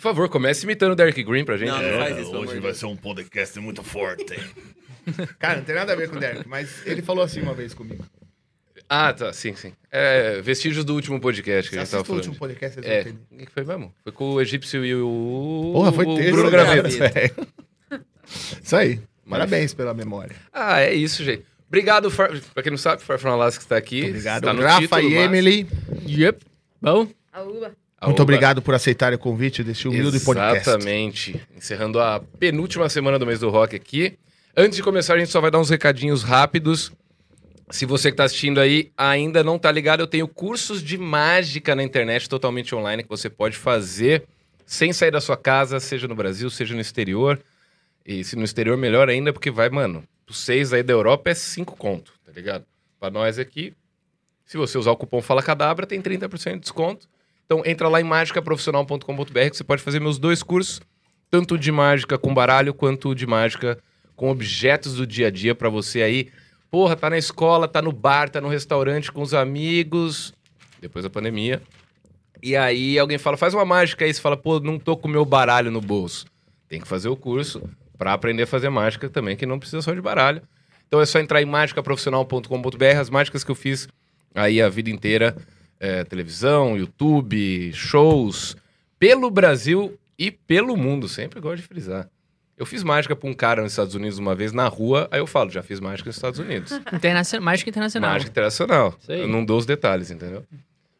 Por favor, comece imitando o Derek Green pra gente. Não, né? não faz isso, pelo amor hoje de vai Deus. ser um podcast muito forte. Cara, não tem nada a ver com o Derek, mas ele falou assim uma vez comigo. Ah, tá, sim, sim. É, vestígios do último podcast que Você a gente tava assistiu o falando. último podcast, vocês É, vão entender. o que foi mesmo? Foi com o egípcio e o. Porra, foi o terça, Bruno cara. Graveto. É. Isso aí. Parabéns pela memória. Ah, é isso, gente. Obrigado, Far... pra quem não sabe, Farfan Alasca está aqui. Obrigado, Está no Rafa título, e mas- Emily. Yep. Bom, Aúba. Muito obrigado por aceitarem o convite desse humilde podcast. Exatamente. Encerrando a penúltima semana do mês do rock aqui. Antes de começar, a gente só vai dar uns recadinhos rápidos. Se você que está assistindo aí ainda não tá ligado, eu tenho cursos de mágica na internet totalmente online que você pode fazer sem sair da sua casa, seja no Brasil, seja no exterior. E se no exterior, melhor ainda, porque vai, mano, os seis aí da Europa é cinco conto, tá ligado? Pra nós aqui, se você usar o cupom Fala Cadabra, tem 30% de desconto. Então entra lá em mágicaprofissional.com.br que você pode fazer meus dois cursos, tanto de mágica com baralho quanto de mágica com objetos do dia a dia pra você aí. Porra, tá na escola, tá no bar, tá no restaurante com os amigos, depois da pandemia. E aí alguém fala, faz uma mágica aí, você fala, pô, não tô com meu baralho no bolso. Tem que fazer o curso pra aprender a fazer mágica também, que não precisa só de baralho. Então é só entrar em mágicaprofissional.com.br, as mágicas que eu fiz aí a vida inteira, é, televisão, YouTube, shows, pelo Brasil e pelo mundo, sempre gosto de frisar. Eu fiz mágica pra um cara nos Estados Unidos uma vez na rua, aí eu falo, já fiz mágica nos Estados Unidos. internacional, mágica internacional. Mágica internacional. Eu não dou os detalhes, entendeu?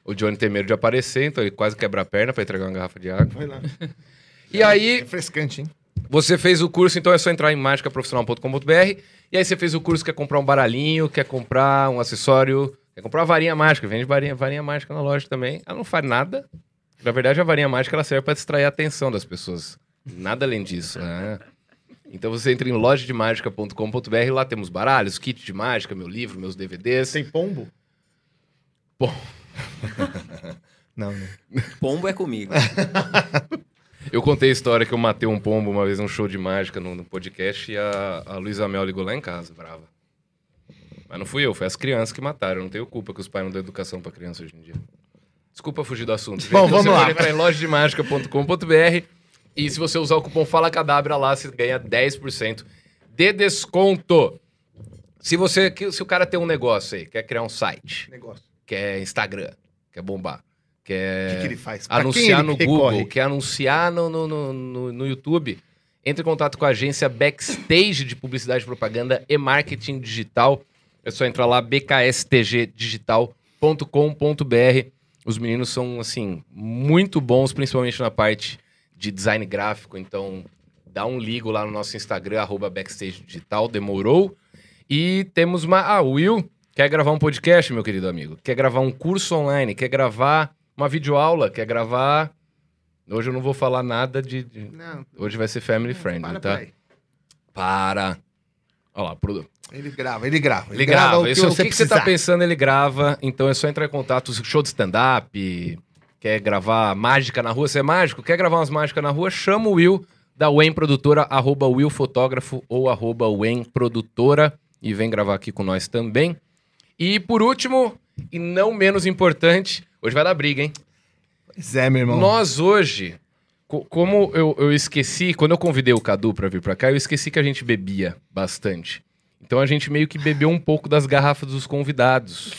O Johnny tem medo de aparecer, então ele quase quebra a perna pra entregar uma garrafa de água. Vai lá. E aí, Refrescante, hein? você fez o curso, então é só entrar em mágicaprofissional.com.br. E aí você fez o curso, quer comprar um baralhinho, quer comprar um acessório, quer comprar uma varinha mágica. Vende varinha, varinha mágica na loja também. Ela não faz nada. Na verdade, a varinha mágica ela serve para distrair a atenção das pessoas. Nada além disso. né? Então você entra em lojademagica.com.br e lá temos baralhos, kit de mágica, meu livro, meus DVDs. Tem pombo? Bom. Não, né? Pombo é comigo. Eu contei a história que eu matei um pombo uma vez num show de mágica no, no podcast e a, a Luísa Mel ligou lá em casa, brava. Mas não fui eu, foi as crianças que mataram. Eu não tenho culpa que os pais não dão educação pra criança hoje em dia. Desculpa fugir do assunto. gente. Bom, vamos você lá. pode entrar em lojademagica.com.br e se você usar o cupom Fala Cadabra lá, você ganha 10% de desconto. Se você, que- se o cara tem um negócio aí, quer criar um site, Negócio. quer Instagram, quer bombar, quer que, que ele faz? Pra anunciar ele no recorre? Google, quer anunciar no, no, no, no- no YouTube, entre em contato com a agência Backstage de Publicidade, Propaganda e Marketing Digital. É só entrar lá, bkstgdigital.com.br. Os meninos são, assim, muito bons, principalmente na parte de design gráfico. Então, dá um ligo lá no nosso Instagram, arroba Backstage Digital, demorou. E temos uma... Ah, Will quer gravar um podcast, meu querido amigo. Quer gravar um curso online, quer gravar uma videoaula, quer gravar... Hoje eu não vou falar nada de... de- Não, Hoje vai ser family friendly, para tá? Para. Olha lá, produ... Ele grava, ele grava. ele grava. o que o você que, você tá pensando, ele grava. Então é só entrar em contato. Show de stand-up, quer gravar mágica na rua, você é mágico? Quer gravar umas mágicas na rua? Chama o Will da Wen Produtora, arroba Will Fotógrafo ou arroba Wen Produtora e vem gravar aqui com nós também. E por último, e não menos importante, hoje vai dar briga, hein? Pois é, meu irmão. Nós hoje, como eu, eu esqueci, quando eu convidei o Cadu pra vir pra cá, eu esqueci que a gente bebia bastante. Então a gente meio que bebeu um pouco das garrafas dos convidados.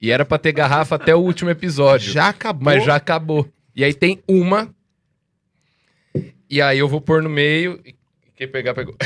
E era pra ter garrafa até o último episódio. Já acabou. Mas já acabou. E aí tem uma. E aí eu vou pôr no meio. e Quem pegar, pegou.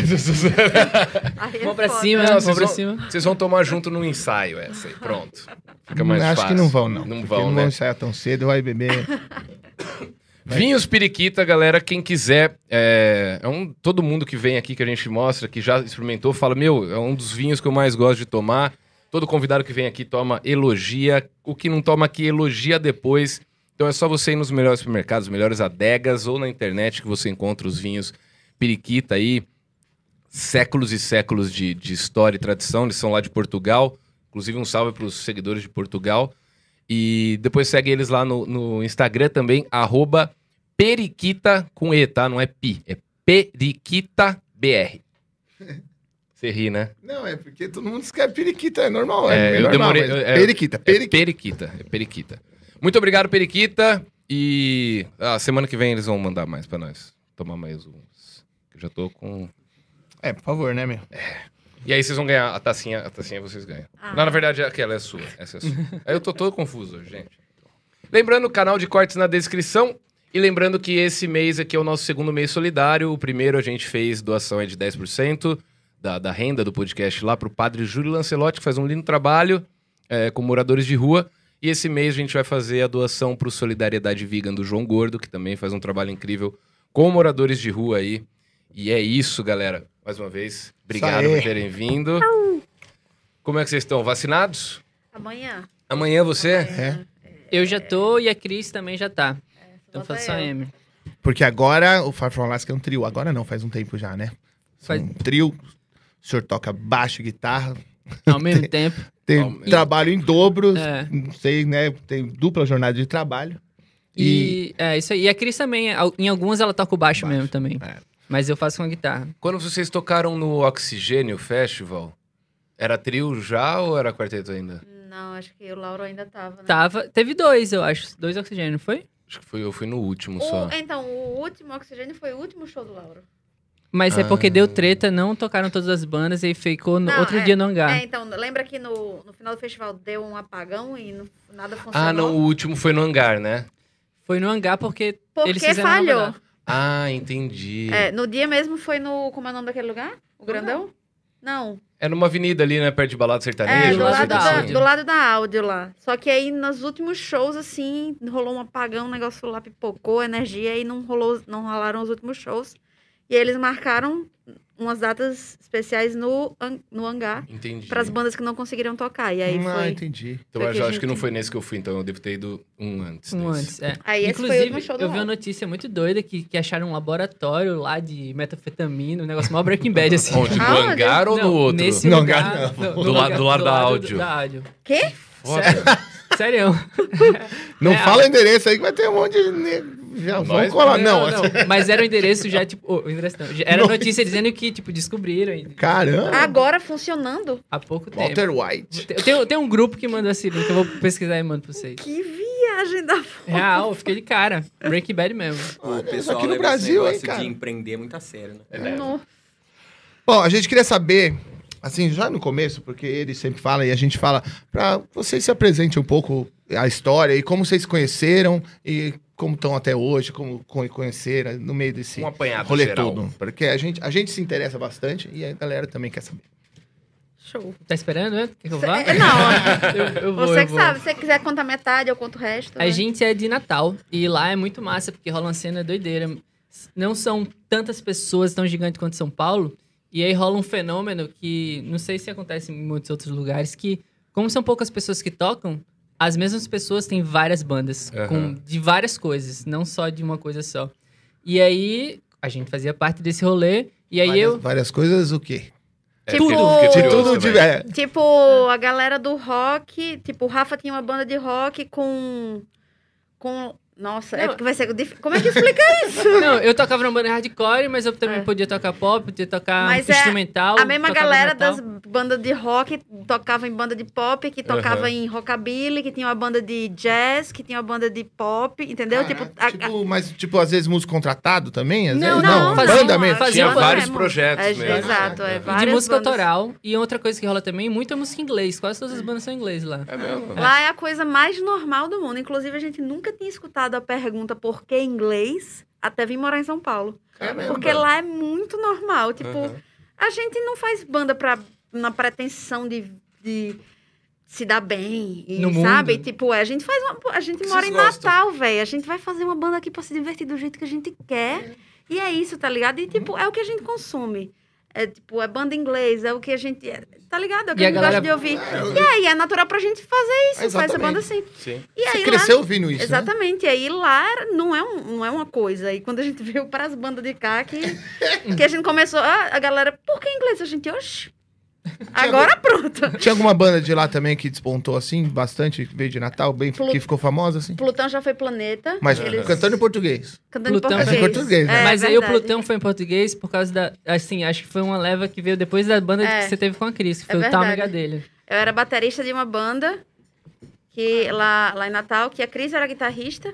É Vamos pra cima, Não, vamos vocês pra vão- cima. Vocês vão tomar junto no ensaio essa aí. Pronto. Fica mais Acho fácil. que não vão, não. Não vão, não né? vão ensaiar tão cedo, vai beber. Vinhos Periquita, galera, quem quiser, é, é um, todo mundo que vem aqui que a gente mostra, que já experimentou, fala, meu, é um dos vinhos que eu mais gosto de tomar. Todo convidado que vem aqui toma, elogia. O que não toma aqui, elogia depois. Então é só você ir nos melhores supermercados, melhores adegas ou na internet que você encontra os vinhos Periquita aí. Séculos e séculos de, de história e tradição. Eles são lá de Portugal. Inclusive um salve para os seguidores de Portugal. E depois segue eles lá no, no Instagram também, arroba periquita com E, tá? Não é pi, é periquitabr. Você ri, né? Não, é porque todo mundo escreve periquita, é normal. É, É, eu normal, demorei- mas é- periquita, É periquita. periquita, é periquita. Muito obrigado, Periquita. E a semana que vem eles vão mandar mais pra nós. Tomar mais uns. Eu já tô com. É, por favor, né, meu? E aí vocês vão ganhar a tacinha, a tacinha vocês ganham. Ah. Não, na verdade, aquela é sua. Essa é sua. aí eu tô todo confuso, gente. Lembrando, o canal de cortes na descrição. E lembrando que esse mês aqui é o nosso segundo mês solidário. O primeiro a gente fez doação é de 10% da, da renda do podcast lá pro padre Júlio Lancelotti, que faz um lindo trabalho é, com moradores de rua. E esse mês a gente vai fazer a doação pro Solidariedade Vegan do João Gordo, que também faz um trabalho incrível com moradores de rua aí. E é isso, galera. Mais uma vez, obrigado por terem vindo. Como é que vocês estão? Vacinados? Amanhã. Amanhã você? É. Eu já tô e a Cris também já tá. Então Bota faz só a eu. M. Porque agora o Far From Alaska é um trio. Agora não, faz um tempo já, né? Faz- Um trio. O senhor toca baixo, guitarra. Ao mesmo tempo. Tem Ao mesmo trabalho em dobro. É. Não sei, né? Tem dupla jornada de trabalho. E, é isso aí. E a Cris também, al- em algumas ela toca o baixo, Baixo, mesmo também. é. Mas eu faço com a guitarra. Quando vocês tocaram no Oxigênio Festival, era trio já ou era quarteto ainda? Não, acho que o Lauro ainda tava, né? Tava. Teve dois, eu acho. Dois oxigênio, foi? Acho que foi, eu fui no último O- só. então, o último Oxigênio foi o último show do Lauro. Mas é porque Ah. deu treta, não tocaram todas as bandas e ficou no Não, outro é- dia no hangar. É, então, lembra que no, no final do festival deu um apagão e no- nada funcionou? Ah, não, o último foi no hangar, né? Foi no hangar porque, Porque eles fizeram falhou. Ah, entendi. É, no dia mesmo foi no... Como é o nome daquele lugar? O Grandão? Não. É numa avenida ali, né? Perto de balada É, sertaneja. do do lado da assim. Do lado da áudio lá. Só que aí, nos últimos shows, assim, rolou um apagão, o negócio lá pipocou, energia, e não rolou, não rolaram os últimos shows. E aí eles marcaram umas datas especiais no, no hangar Entendi. para as bandas que não conseguiram tocar. E aí ah, foi. entendi. Então foi eu acho que não gente- foi nesse que eu fui, então eu devo ter ido um antes. Um desse. antes, é. Aí esse foi o Inclusive, do eu vi uma notícia muito doida que, que acharam um laboratório lá de metafetamina, um negócio mó Breaking Bad, assim. Onde? No Aonde? hangar ou no Não, outro? Nesse No lugar, hangar, no Do lado- lugar- do lado da áudio. Da áudio. Quê? Foda. Sério. Não É, fala o endereço aí que vai ter um monte de. Já Nós- vamos colar. Não, assim, Mas era o endereço já, tipo. oh, o endereço não. Era notícia dizendo que, tipo, descobriram Caramba. Agora funcionando? há pouco tempo. Walter White. Tem, tem- um grupo que mandou esse link, eu vou pesquisar e mando pra vocês. Que viagem da Real, eu fiquei de cara. Breaking Bad mesmo. O pessoal aqui no leva esse Brasil, hein, negócio cara? de empreender muito a sério, né? No- Bom, a gente queria saber, assim, já no começo, porque ele sempre fala e a gente fala, pra vocês se apresentem um pouco a história e como vocês se conheceram e como estão até hoje, como co- conheceram no meio desse Um apanhado rolê geral. todo. Porque a gente, a gente se interessa bastante e a galera também quer saber. Show. Tá esperando, né? Quer que eu vá? É, não, Eu, eu vou, você eu que vou. sabe. Se você quiser contar metade, eu conto o resto. A né? gente é de Natal e lá é muito massa porque rola uma cena doideira. Não são tantas pessoas tão gigantes quanto São Paulo. E aí rola um fenômeno que não sei se acontece em muitos outros lugares que, como são poucas pessoas que tocam, as mesmas pessoas têm várias bandas Aham. com de várias coisas, não só de uma coisa só. E aí a gente fazia parte desse rolê e aí várias, eu várias coisas, o quê? É, Tipo- Se curioso Tudo também. tiver. Tipo, a galera do rock. Tipo, o Rafa tinha uma banda de rock com. Com. Nossa, é Não. porque vai ser. Como é que explica isso? Não, eu tocava numa banda hardcore, mas eu também É. podia tocar pop, podia tocar Mas é instrumental. A mesma galera metal. das bandas de rock tocava em banda de pop, que tocava Aham. em rockabilly, que tinha uma banda de jazz, que tinha uma banda de pop, entendeu? tipo, a- a- tipo, mas, tipo, às vezes músico contratado também? Às Não, vezes, não, fazia- banda mesmo. fazia Tinha vários mesmo. projetos É, mesmo. Exato, é. De E várias de música bandas. autoral. E outra coisa que rola também, muita música em inglês. Quase todas as bandas são em inglês lá. É mesmo? Lá é a coisa mais normal do mundo. Inclusive, a gente nunca tinha escutado a pergunta por que inglês até vir morar em São Paulo. Caramba. Porque lá é muito normal. Tipo, Aham. a gente não faz banda pra, na pretensão de, de se dar bem, e, No mundo. sabe? Tipo, é, a gente faz uma, a gente mora em gostam? Natal, velho. A gente vai fazer uma banda aqui pra se divertir do jeito que a gente quer. E é isso, tá ligado? E tipo, é o que a gente consome. É tipo, é banda em inglês, é o que a gente. é- tá ligado? É o que E a a gente galera- gosta de ouvir. E aí é natural pra gente fazer isso, faz a Exatamente. banda assim. Sim. E Você aí cresceu lá, ouvindo isso, né? Exatamente. E aí lá não é, um, não é uma coisa. E quando a gente veio para as bandas de cá, que, que a gente começou. A, a galera, por que inglês? A gente, oxe. Agora pronto. Tinha alguma banda de lá também que despontou assim, bastante, veio de Natal, bem, Plu- que ficou famosa assim? Plutão já foi planeta. Mas eles- cantando em português. cantando em Plutão português. foi em português, né? É, Mas aí o verdade. Plutão foi em português por causa da. Assim, acho que foi uma leva que veio depois da banda É. que você teve com a Cris, que É foi o verdade. Tâmega dele. Eu era baterista de uma banda que lá, lá em Natal, que a Cris era guitarrista.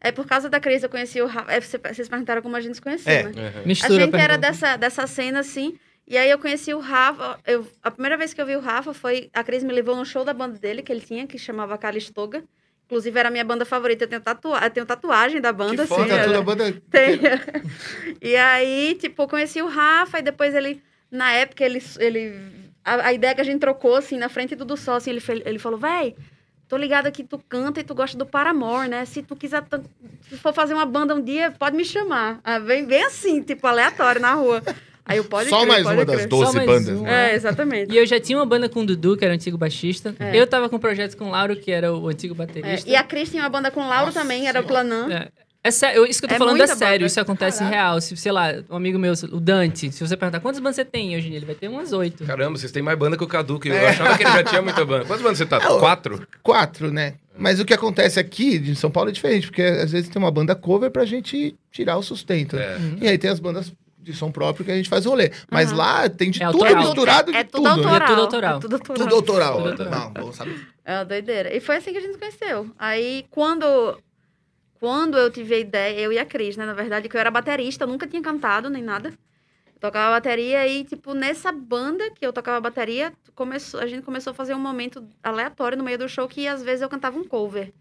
É por causa da Cris, eu conheci o Rafa. É, cê- vocês perguntaram como a gente se conheceu, É. né? Uhum. A Mistura gente era dessa, dessa cena, assim. E aí eu conheci o Rafa. Eu, a primeira vez que eu vi o Rafa foi. A Cris me levou num show da banda dele, que ele tinha, que chamava Calistoga. Inclusive, era a minha banda favorita. Eu tenho, tatua eu tenho tatuagem da banda, foda, assim. Toda era- a banda. Tem. e aí, tipo, eu conheci o Rafa e depois ele, na época, ele. ele a, a ideia que a gente trocou, assim, na frente do Sol, assim, ele, fe- ele falou, véi, tô ligado que tu canta e tu gosta do Paramore, né? Se tu quiser, se for fazer uma banda um dia, pode me chamar. Ah, bem, bem assim, tipo, aleatório, na rua. Aí eu pode Só crer, mais pode uma das crer. 12 Só mais bandas. uma. né? É, exatamente. E eu já tinha uma banda com o Dudu, que era o antigo baixista. É. Eu tava com projetos com o Lauro, que era o antigo É, baterista. e a Cris tinha uma banda com o Lauro Nossa também, era o. Planã. É. É sério, isso que eu tô É falando é sério, banda. isso acontece real. Se, sei lá, um amigo meu, o Dante, se você perguntar quantas bandas você tem hoje em dia, ele vai ter umas oito. Caramba, vocês têm mais banda que o Cadu, que eu É. achava que ele já tinha muita banda. Quantas bandas você tá? Quatro? Quatro, né? Mas o que acontece aqui de São Paulo é diferente, porque às vezes tem uma banda cover pra gente tirar o sustento. É. E aí tem as bandas de som próprio que a gente faz rolê. Mas Aham. lá tem de É tudo autoral. misturado de é tudo, tudo. autoral. É tudo autoral. É tudo autoral. Tudo autoral. Tudo autoral. Não, bom saber. É uma doideira. E foi assim que a gente se conheceu. Aí, quando, quando eu tive a ideia, eu e a Cris, né? Na verdade, que eu era baterista, eu nunca tinha cantado nem nada. Eu tocava bateria e, tipo, nessa banda que eu tocava bateria, começou, a gente começou a fazer um momento aleatório no meio do show que, às vezes, eu cantava um cover.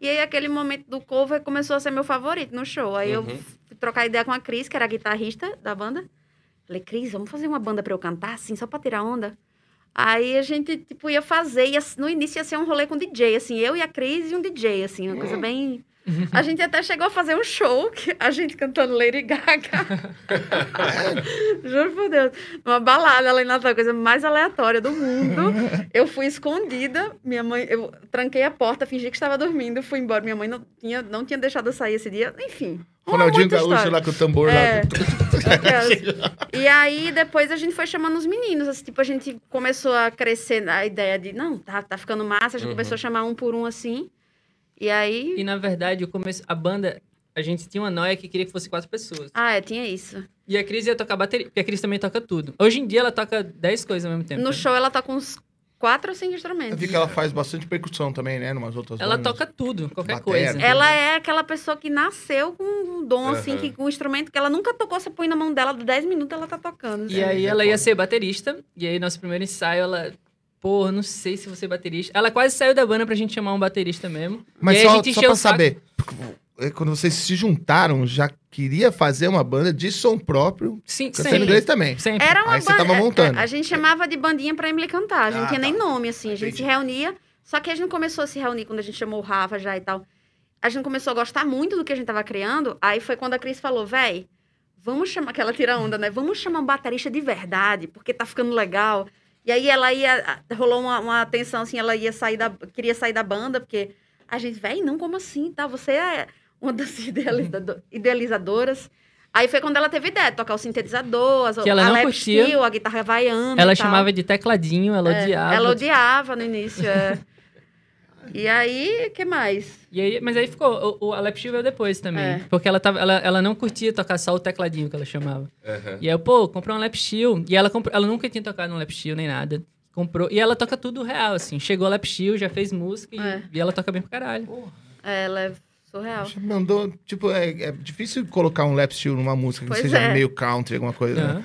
E aí, aquele momento do cover começou a ser meu favorito no show. Aí, eu Uhum. fui trocar ideia com a Cris, que era a guitarrista da banda. Falei, Cris, vamos fazer uma banda pra eu cantar, assim, só pra tirar onda? Aí a gente, tipo, ia fazer, ia, no início ia ser um rolê com DJ, assim, eu e a Cris e um DJ, assim, uma coisa bem... A gente até chegou a fazer um show, que a gente cantando Lady Gaga. Juro por Deus. Uma balada lá em Natal, a coisa mais aleatória do mundo. Eu fui escondida, minha mãe, eu tranquei a porta, fingi que estava dormindo, fui embora. Minha mãe não tinha, não tinha deixado eu sair esse dia, enfim. Ronaldinho Gaúcho história. lá com o tambor É. lá. E aí, depois a gente foi chamando os meninos. Assim, tipo, a gente começou a crescer a ideia de, não, tá, tá ficando massa. A gente Uhum. começou a chamar um por um assim. E aí. E na verdade, o começo, a banda, a gente tinha uma noia que queria que fosse quatro pessoas. Ah, é, tinha isso. E a Cris ia tocar bateria, porque a Cris também toca tudo. Hoje em dia ela toca dez coisas ao mesmo tempo. No né? show ela tá com uns quatro ou cinco Eu instrumentos. vi que ela faz bastante percussão também, né? Numas outras Ela bandas. toca tudo, qualquer Batera. coisa. Ela é aquela pessoa que nasceu com um dom, assim, Aham. que, com um instrumento que ela nunca tocou, você põe na mão dela, 10 minutos ela tá tocando. E assim. aí ela ia ser baterista, e aí nosso primeiro ensaio, ela... Porra, não sei se você é baterista. Ela quase saiu da banda pra gente chamar um baterista mesmo. Mas e aí a só, gente só pra saber, é, quando vocês se juntaram, já queria fazer uma banda de som próprio, Sim, cantando sempre. inglês também. Sempre. Era uma Aí você banda- tava montando. A, a gente chamava de bandinha pra Emily cantar. A gente Ah, não tinha nem tá. nome, assim. A gente Entendi. se reunia. Só que a gente começou a se reunir quando a gente chamou o Rafa já e tal. A gente começou a gostar muito do que a gente tava criando. Aí foi quando a Cris falou, véi, vamos chamar, que ela tira onda, né? Vamos chamar um baterista de verdade, porque tá ficando legal. E aí ela ia, rolou uma, uma tensão, assim, ela ia sair da, queria sair da banda, porque a gente, véi, não, como assim, tá? Você é uma das idealizado- idealizadoras. Aí foi quando ela teve ideia de tocar o sintetizador, as, Que ela a não curtia. steel, a guitarra havaiana Ela chamava de tecladinho, ela É, odiava. Ela odiava no início, é. E aí, o que mais? E aí, mas aí ficou, o, o a Lap Steel veio depois também. É. Porque ela, tava, ela, ela não curtia tocar só o tecladinho que ela chamava. Aham. E aí eu, pô, comprei uma Lap Steel. E ela, comprou, ela nunca tinha tocado um Lap Steel nem nada. Comprou. E ela toca tudo real, assim. Chegou a Lap Steel, já fez música e, É. e ela toca bem pra caralho. É, Ela é surreal. Já mandou, tipo, é, é difícil colocar um lap steel numa música que Pois seja é. meio country, alguma coisa. né? Aham.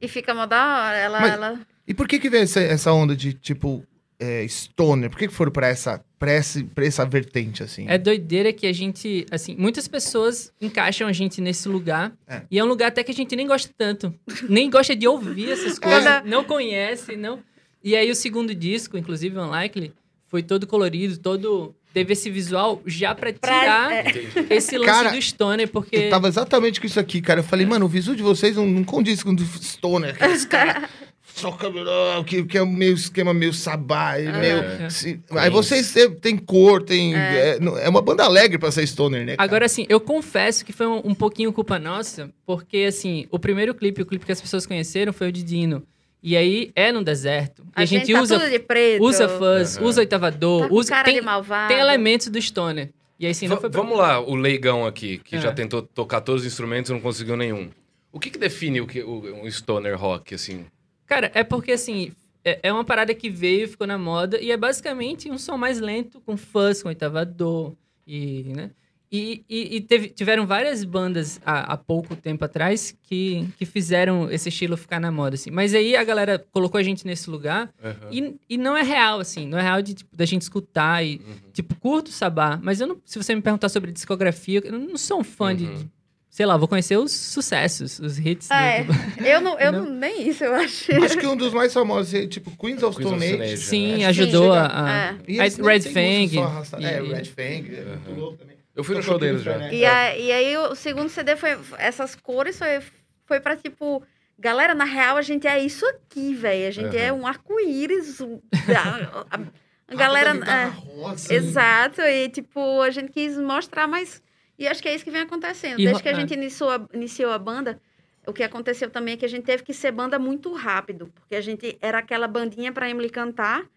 E fica mó da hora. Ela, Mas- ela... E por que que veio essa, essa onda de, tipo, é, stoner? Por que foram pra essa, pra pra essa vertente, assim? É doideira que a gente, assim, muitas pessoas encaixam a gente nesse lugar. É. E é um lugar até que a gente nem gosta tanto. nem gosta de ouvir essas coisas. Quando- Não conhece, não. E aí o segundo disco, inclusive Unlikely, foi todo colorido, todo. Teve esse visual já pra Pra- tirar é. esse lance Cara, do Stoner, porque. Eu tava exatamente com isso aqui, cara. Eu falei, mano, o visual de vocês não, não condiz com o do Stoner. Aqueles caras só cabelão, que, que é meio esquema meio sabá, e meio... É. se- Aí vocês têm- tem cor, tem... É. não- é uma banda alegre pra ser Stoner, né? cara? Agora, assim, eu confesso que foi um, um pouquinho culpa nossa, porque, assim, o primeiro clipe, o clipe que as pessoas conheceram foi o de Dino. E aí é no deserto. E a, gente, tá usa, tudo de preto. usa fuzz, Aham. usa oitavador, Tá com usa. cara Tem, de malvado. tem elementos do Stoner. E aí, assim, não foi pra- Vamos lá, o leigão aqui, que É. já tentou tocar todos os instrumentos e não conseguiu nenhum. O que, que define o, que, o, um stoner rock, assim? Cara, é porque, assim, é, é uma parada que veio, ficou na moda, e é basicamente um som mais lento, com fuzz, com oitavador, e, né? E, e, e teve- tiveram várias bandas há, há pouco tempo atrás que, que fizeram esse estilo ficar na moda, assim. Mas aí a galera colocou a gente nesse lugar Aham. e, e não é real, assim. Não é real de, tipo, da gente escutar e, Uhum. tipo, curto o Sabá. Mas eu não, se você me perguntar sobre discografia, eu não sou um fã Uhum. de... Sei lá, vou conhecer os sucessos, os hits. É, do- eu não, eu Não. não, nem isso, eu acho. Acho que um dos mais famosos, é, tipo, Queens of Stone Age. Sim, Sim, ajudou chega- a... a- É. E nem Red Fang. arrastada. É, e- Red Fang, é muito louco também. Eu fui no show deles já. E, a- e aí o segundo CD foi. Essas cores foi, foi pra tipo. Galera, na real, a gente é isso aqui, velho. A gente Aham. é um arco-íris. A, a- a galera. É, rosa. exato. E, tipo, a gente quis mostrar mais. E acho que é isso que vem acontecendo. E Desde que a é. gente iniciou a, iniciou a banda, o que aconteceu também é que a gente teve que ser banda muito rápido. Porque a gente era aquela bandinha pra Emily cantar.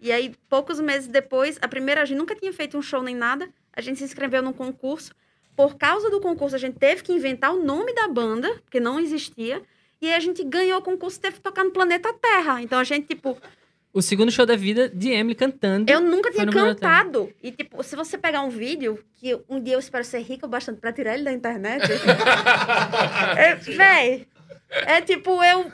E aí, poucos meses depois, a primeira, a gente nunca tinha feito um show nem nada. A gente se inscreveu num concurso. Por causa do concurso, a gente teve que inventar o nome da banda, porque não existia. E aí a gente ganhou o concurso e teve que tocar no planeta Terra. Então a gente, tipo, O segundo show da vida de Emily cantando. eu nunca tinha cantado. E, tipo, se você pegar um vídeo, que um dia eu espero ser rica o bastante pra tirar ele da internet. é, véi, é tipo, eu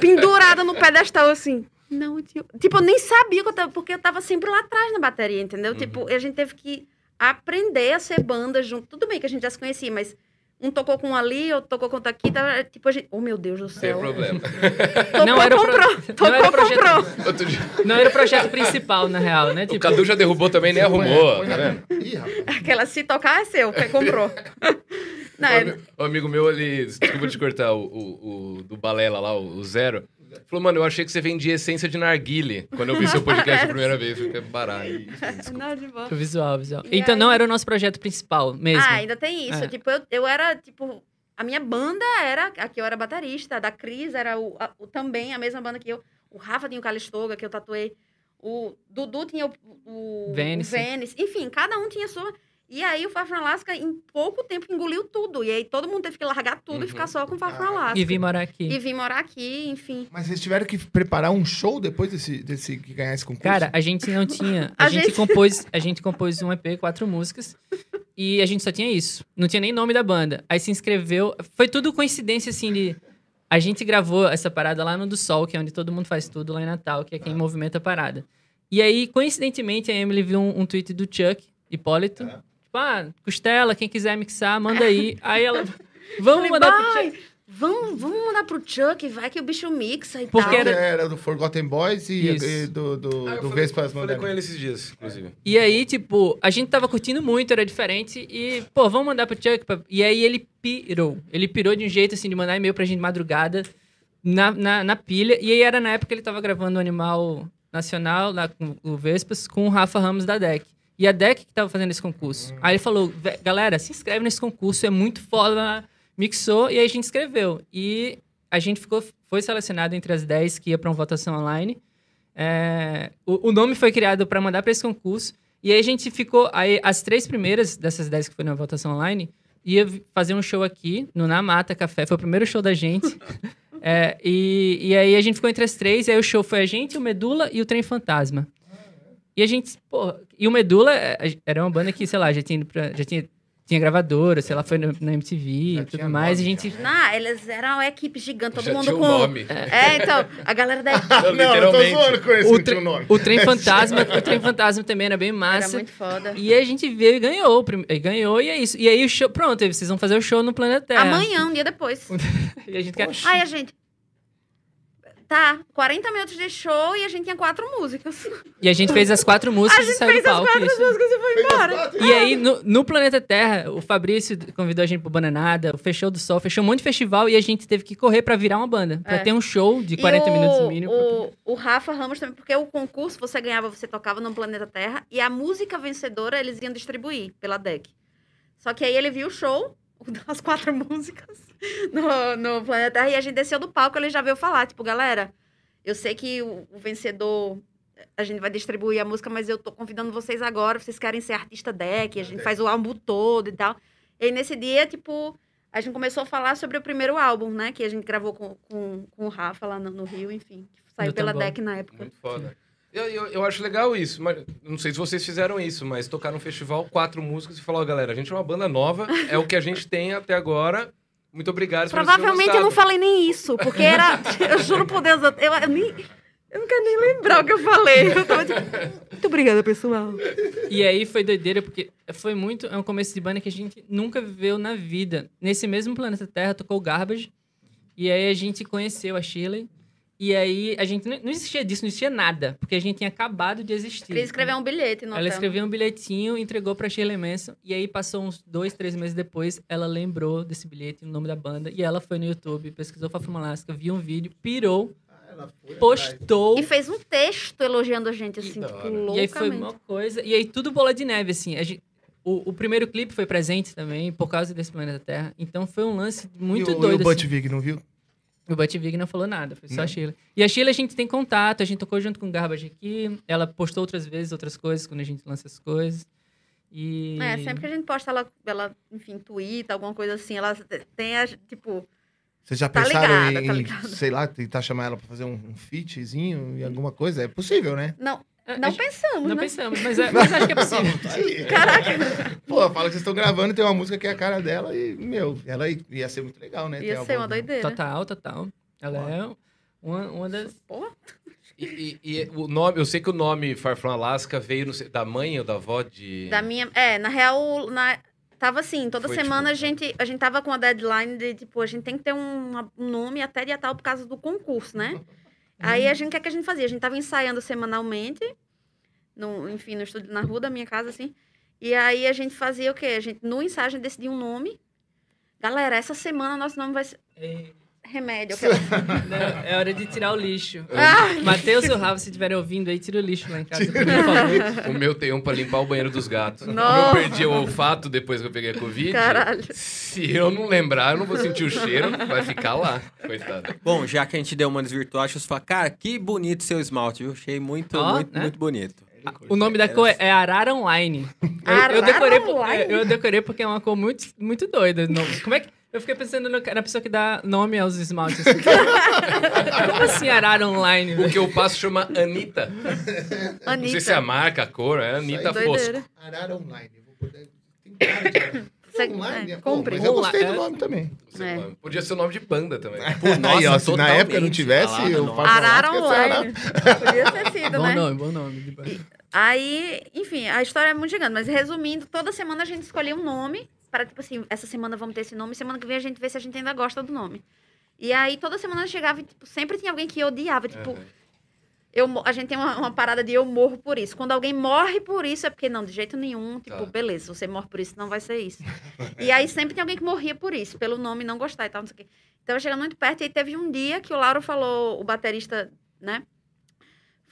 pendurada no pedestal, assim. Não, tio. Tipo, eu nem sabia que eu tava, porque eu tava sempre lá atrás na bateria, entendeu? Tipo, a gente teve que aprender a ser banda junto. Tudo bem que a gente já se conhecia, mas um tocou com um ali, outro tocou com outro aqui. Tava, tipo, a gente. Oh, meu Deus do Sem céu. problema. Tocou, Não era o pro- comprou. não Tocou, era o projeto- comprou. Outro dia, Não era o projeto principal, na real, né? o Tipo, Cadu já derrubou também, nem arrumou. Tá vendo? Ih, rapaz. Aquela, se tocar, é seu, quem comprou. Não, O é- ami- O amigo meu, ele. Desculpa te cortar, o, o, o do Balela lá, o, o Zero. Falou, mano, eu achei que você vendia essência de narguile quando eu vi seu podcast a primeira vez. Fiquei baralho. Não, de boa. visual, visual. E Então aí- não era o nosso projeto principal mesmo. Ah, ainda tem isso. É. Tipo, eu, eu era, tipo... A minha banda era... Aqui eu era baterista. A da Cris era o, a- o- também a mesma banda que eu. O Rafa tinha o Calistoga, que eu tatuei. O Dudu tinha o... o Vênice. o Vênice. Enfim, cada um tinha a sua... E aí o Fafron Alaska, em pouco tempo, engoliu tudo. E aí todo mundo teve que largar tudo Uhum. e ficar só com o Fafron Ah. Alaska. E vim morar aqui. E vim morar aqui, enfim. Mas vocês tiveram que preparar um show depois desse, desse que ganhar esse concurso? Cara, a gente não tinha. A, A gente, gente- compôs, a gente compôs um EP, quatro músicas. E a gente só tinha isso. Não tinha nem nome da banda. Aí se inscreveu. Foi tudo coincidência, assim, de. A gente gravou essa parada lá no Do Sol, que é onde todo mundo faz tudo, lá em Natal, que é quem movimenta a parada. E aí, coincidentemente, a Emily viu um, um tweet do Chuck Hipólito. Tipo, ah, Costela, quem quiser mixar, manda aí. aí ela. Vamos Falei, mandar pro "Vai, Chuck. Vamos, vamos mandar pro Chuck, vai que o bicho mixa e Porque tal. era- era... do Forgotten Boys e, e do, do, Ah, eu do falei, Vespas falei com ele esses dias, inclusive. E aí, tipo, a gente tava curtindo muito, era diferente. E, pô, vamos mandar pro Chuck. pra- E aí ele pirou. Ele pirou de um jeito, assim, de mandar e-mail pra gente de madrugada, na, na, na pilha. E aí era na época que ele tava gravando o Animal Nacional, lá com o Vespas, com o Rafa Ramos da DEC. E a DEC que tava fazendo esse concurso. Aí ele falou, "Vé- galera, se inscreve nesse concurso, é muito foda. Mixou, e aí a gente escreveu. E a gente ficou, foi selecionado entre as 10 que ia pra uma votação online. É, o, o nome foi criado para mandar para esse concurso. E aí a gente ficou. Aí, as três primeiras dessas dez que foram na votação online ia fazer um show aqui no Na Mata Café. Foi o primeiro show da gente. É, e, e aí a gente ficou entre as três. E aí o show foi a gente, o Medula e o Trem Fantasma. E a gente, pô, e o Medula é, era uma banda que, sei lá, já tinha, pra- já tinha, tinha gravadora, sei lá, foi na MTV Já e tudo mais. nome, e a gente. Não, eles eram uma equipe gigante, todo Já mundo tinha um com. nome. É, então, a galera da equipe Não, Não, eu tô zoando com esse O, tre- tinha um nome. o Trem Fantasma, o Trem Fantasma também era bem era massa. muito foda. E a gente veio e ganhou. e Ganhou e é isso. E aí o show. Pronto, vocês vão fazer o show no Planeta Terra. Amanhã, um dia depois. E a gente quer. Aí a gente. Tá, 40 minutos de show e a gente tinha quatro músicas. E a gente fez as quatro músicas A e gente saiu do fez as palco. quatro isso. músicas e foi embora. E aí, no, no Planeta Terra, o Fabrício convidou a gente pro Bananada, fechou do Sol, fechou um monte de festival e a gente teve que correr pra virar uma banda. Pra É. ter um show de E 40 o- minutos no mínimo. O, o Rafa Ramos também, porque o concurso você ganhava, você tocava no Planeta Terra e a música vencedora eles iam distribuir pela DEC. Só que aí ele viu o show, as quatro músicas, no, no Planeta Terra e a gente desceu do palco ele já veio falar, tipo, galera, eu sei que o, o vencedor. A gente vai distribuir a música, mas eu tô convidando vocês agora. Vocês querem ser artista deck, a gente faz o álbum todo e tal. E nesse dia, tipo, a gente começou a falar sobre o primeiro álbum, né? Que a gente gravou com, com, com o Rafa lá no, no Rio, enfim. Que saiu No pela Tambor. deck na época. Muito foda. Eu, eu, eu acho legal isso, mas não sei se vocês fizeram isso, mas tocar num festival, quatro músicos e falar, ó, galera, a gente é uma banda nova, é o que a gente tem até agora. Muito obrigado. Provavelmente eu não gostado." falei nem isso, porque era. Eu juro por Deus, eu, eu, nem. Eu não quero nem lembrar o que eu falei. Eu tava tipo, muito obrigada, pessoal. E aí foi doideira, porque foi muito. É um começo de banda que a gente nunca viveu na vida. Nesse mesmo planeta Terra tocou o Garbage. E aí a gente conheceu a Shirley. E aí a gente. Não não existia disso, não existia nada. Porque a gente tinha acabado de existir. Queria escrever um bilhete no Ela escreveu um bilhetinho, entregou pra Shirley Manson. E aí passou uns dois, três meses depois, ela lembrou desse bilhete, o nome da banda. E ela foi no YouTube, pesquisou Fafuma Alaska, viu um vídeo, pirou, postou. E fez um texto elogiando a gente, assim, da tipo, loucamente. E aí foi uma coisa. E aí tudo bola de neve, assim. A gente- o, o primeiro clipe foi presente também, por causa desse planeta Terra. Então foi um lance muito e o, doido. E o Butch assim. Vig, não viu? O Butch Vig não falou nada, foi só Não. a Sheila. E a Sheila a gente tem contato, a gente tocou junto com o Garbage aqui. Ela postou outras vezes outras coisas quando a gente lança as coisas. E. É, sempre que a gente posta, ela, ela enfim, twitta, alguma coisa assim, ela tem, a, tipo... Vocês já Tá pensaram ligada, em, tá sei lá, tentar chamar ela pra fazer um, um featzinho e alguma coisa? É possível, né? Não, não a gente- pensamos, Não né? pensamos, mas, é- mas acho que é possível. Tá aí. Caraca, Pô, fala que vocês estão gravando e tem uma música que é a cara dela e, meu, ela ia ser muito legal, né? ter ia a ser uma dela. doideira. Total, total. Ela é uma, uma das. Porra. E, e- e o nome, eu sei que o nome Far From Alaska veio no- da mãe ou da avó de. Da minha. É, na real, na, tava assim, toda Foi, semana tipo, a gente, a gente tava com a deadline de, tipo, a gente tem que ter um, um nome até dia tal por causa do concurso, né? Aí a gente, o que, é que a gente fazia? A gente tava ensaiando semanalmente, no, enfim, no estúdio na rua da minha casa, assim. E aí a gente fazia o quê? A gente, no ensaio, a gente decidia um nome. Galera, essa semana nosso nome vai ser Remédio. não, é hora de tirar o lixo. Ah! Matheus e o Rafa, se estiverem ouvindo aí, tira o lixo lá em casa. O meu tem um pra limpar o banheiro dos gatos. Nossa. eu perdi o olfato depois que eu peguei a Covid. Caralho. Se eu não lembrar, eu não vou sentir o cheiro, vai ficar lá. Coitado. Bom, já que a gente deu uma desvirtual, deixa eu falar, cara, que bonito seu esmalte, viu? Achei muito, Ó, muito, né? muito bonito. O nome da cor é Arara Online. Eu, eu Arara decorei, por- Online? eu decorei porque é uma cor muito, muito doida. Como é que. Eu fiquei pensando no- na pessoa que dá nome aos esmaltes. Como assim Arara Online? O que eu passo chama Anitta. Não Anitta. sei se é a marca, a cor, é Anitta Fosco. Arara Online. eu vou poder- Tem cara de Online, é, compre. mas eu gostei do é. nome também. É. fala. Podia ser o nome de banda também. Pô, nossa, Aí, ó, se na época não tivesse, Arara, eu faço Arara Online. Podia ter sido, Bom né? nome, bom nome. de banda. Aí, enfim, a história é muito gigante, mas resumindo, toda semana a gente escolhia um nome para, tipo assim, essa semana vamos ter esse nome, semana que vem a gente vê se a gente ainda gosta do nome. E aí, toda semana chegava e, tipo, sempre tinha alguém que odiava, tipo, Aham. eu, a gente tem uma, uma parada de eu morro por isso. Quando alguém morre por isso, é porque, não, de jeito nenhum, tipo, Tá. beleza, você morre por isso, não vai ser isso. e aí, sempre tem alguém que morria por isso, pelo nome não gostar e tal, não sei o quê. Então, chegando muito perto, e aí teve um dia que o Lauro falou, o baterista, né,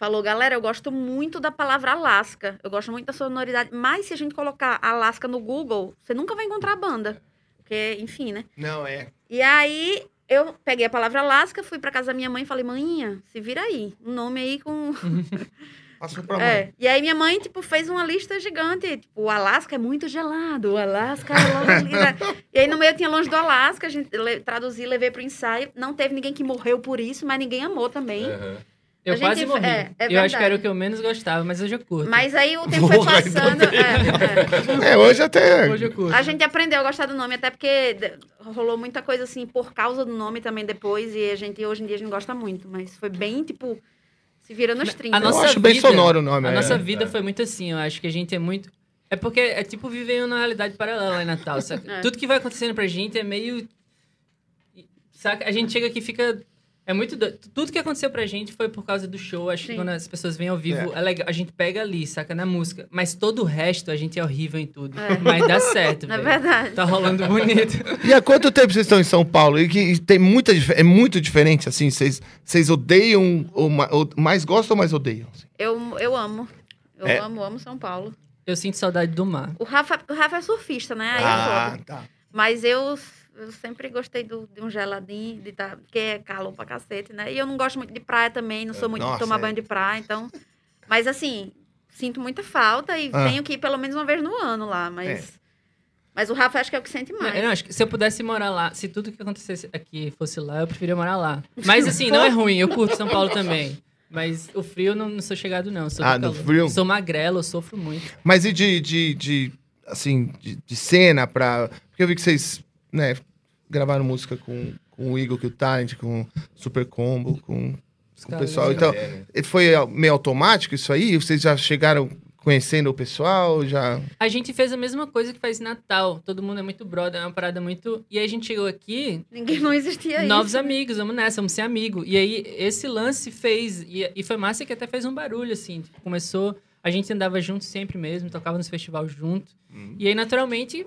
falou, galera, eu gosto muito da palavra Alaska. Eu gosto muito da sonoridade. Mas se a gente colocar Alaska no Google, você nunca vai encontrar a banda. Porque, enfim, né? Não, é. E aí eu peguei a palavra Alaska, fui pra casa da minha mãe e falei, maninha, se vira aí. Um nome aí com. Passou pra mãe. É. E aí minha mãe, tipo, fez uma lista gigante. Tipo, o Alasca é muito gelado, o Alasca é? E aí no meio tinha longe do Alasca, a gente le- traduzi, levei pro ensaio. Não teve ninguém que morreu por isso, mas ninguém amou também. Aham. Eu A quase gente- morri. é, é eu acho que era o que eu menos gostava, mas hoje eu curto. Mas aí o tempo foi Porra, ainda passando. é, é. É, hoje até. Hoje eu curto. A gente aprendeu a gostar do nome, até porque rolou muita coisa assim por causa do nome também depois. E a gente, hoje em dia, a gente gosta muito. Mas foi bem, tipo, se vira nos 30. A Eu nossa acho bem vida- sonoro o nome. A é. nossa vida foi muito assim, eu acho que a gente é muito. É porque é tipo viver uma realidade paralela lá em Natal? É. Tudo que vai acontecendo pra gente é meio. Saca? A gente chega aqui e fica. É muito doido. Tudo que aconteceu pra gente foi por causa do show. Acho que Sim. quando as pessoas vêm ao vivo, é. legal. A gente pega ali, saca? Na música. Mas todo o resto, a gente é horrível em tudo. É. Mas dá certo, É verdade. Tá rolando bonito. E há quanto tempo vocês estão em São Paulo? E que e tem muita é muito diferente, assim. Vocês, vocês odeiam, ou, ou mais gostam ou mais odeiam? assim? Eu, eu amo. Eu É. amo, amo São Paulo. Eu sinto saudade do mar. O Rafa, o Rafa é surfista, né? Aí é ah, tá. Mas eu, eu sempre gostei do, de um geladinho, de tá, porque é calor pra cacete, né? E eu não gosto muito de praia também, não sou muito Nossa, de tomar é. banho de praia, então. Mas assim, sinto muita falta e Ah. tenho que ir pelo menos uma vez no ano lá, mas. É. Mas o Rafa acho que é o que sente mais. eu não, acho que se eu pudesse morar lá, se tudo que acontecesse aqui fosse lá, eu preferia morar lá. Mas assim, não é ruim, eu curto São Paulo também. Mas o frio eu não, não sou chegado, não. Sou Ah, do frio? Sou magrelo, eu sofro muito. Mas e de, de, de assim, de, de cena pra... Porque eu vi que vocês, né, gravaram música com, com o Igor, com o Talent, com o Super Combo, com, com o pessoal. Então, foi meio automático isso aí? Vocês já chegaram conhecendo o pessoal? Já... A gente fez a mesma coisa que faz em Natal. Todo mundo é muito brother, é uma parada muito. E aí a gente chegou aqui, Ninguém não existia novos isso. amigos, vamos nessa, vamos ser amigo. E aí esse lance fez. E, e foi massa que até fez um barulho, assim. Tipo, começou. A gente andava junto sempre mesmo, tocava nos festivais junto. E aí, naturalmente,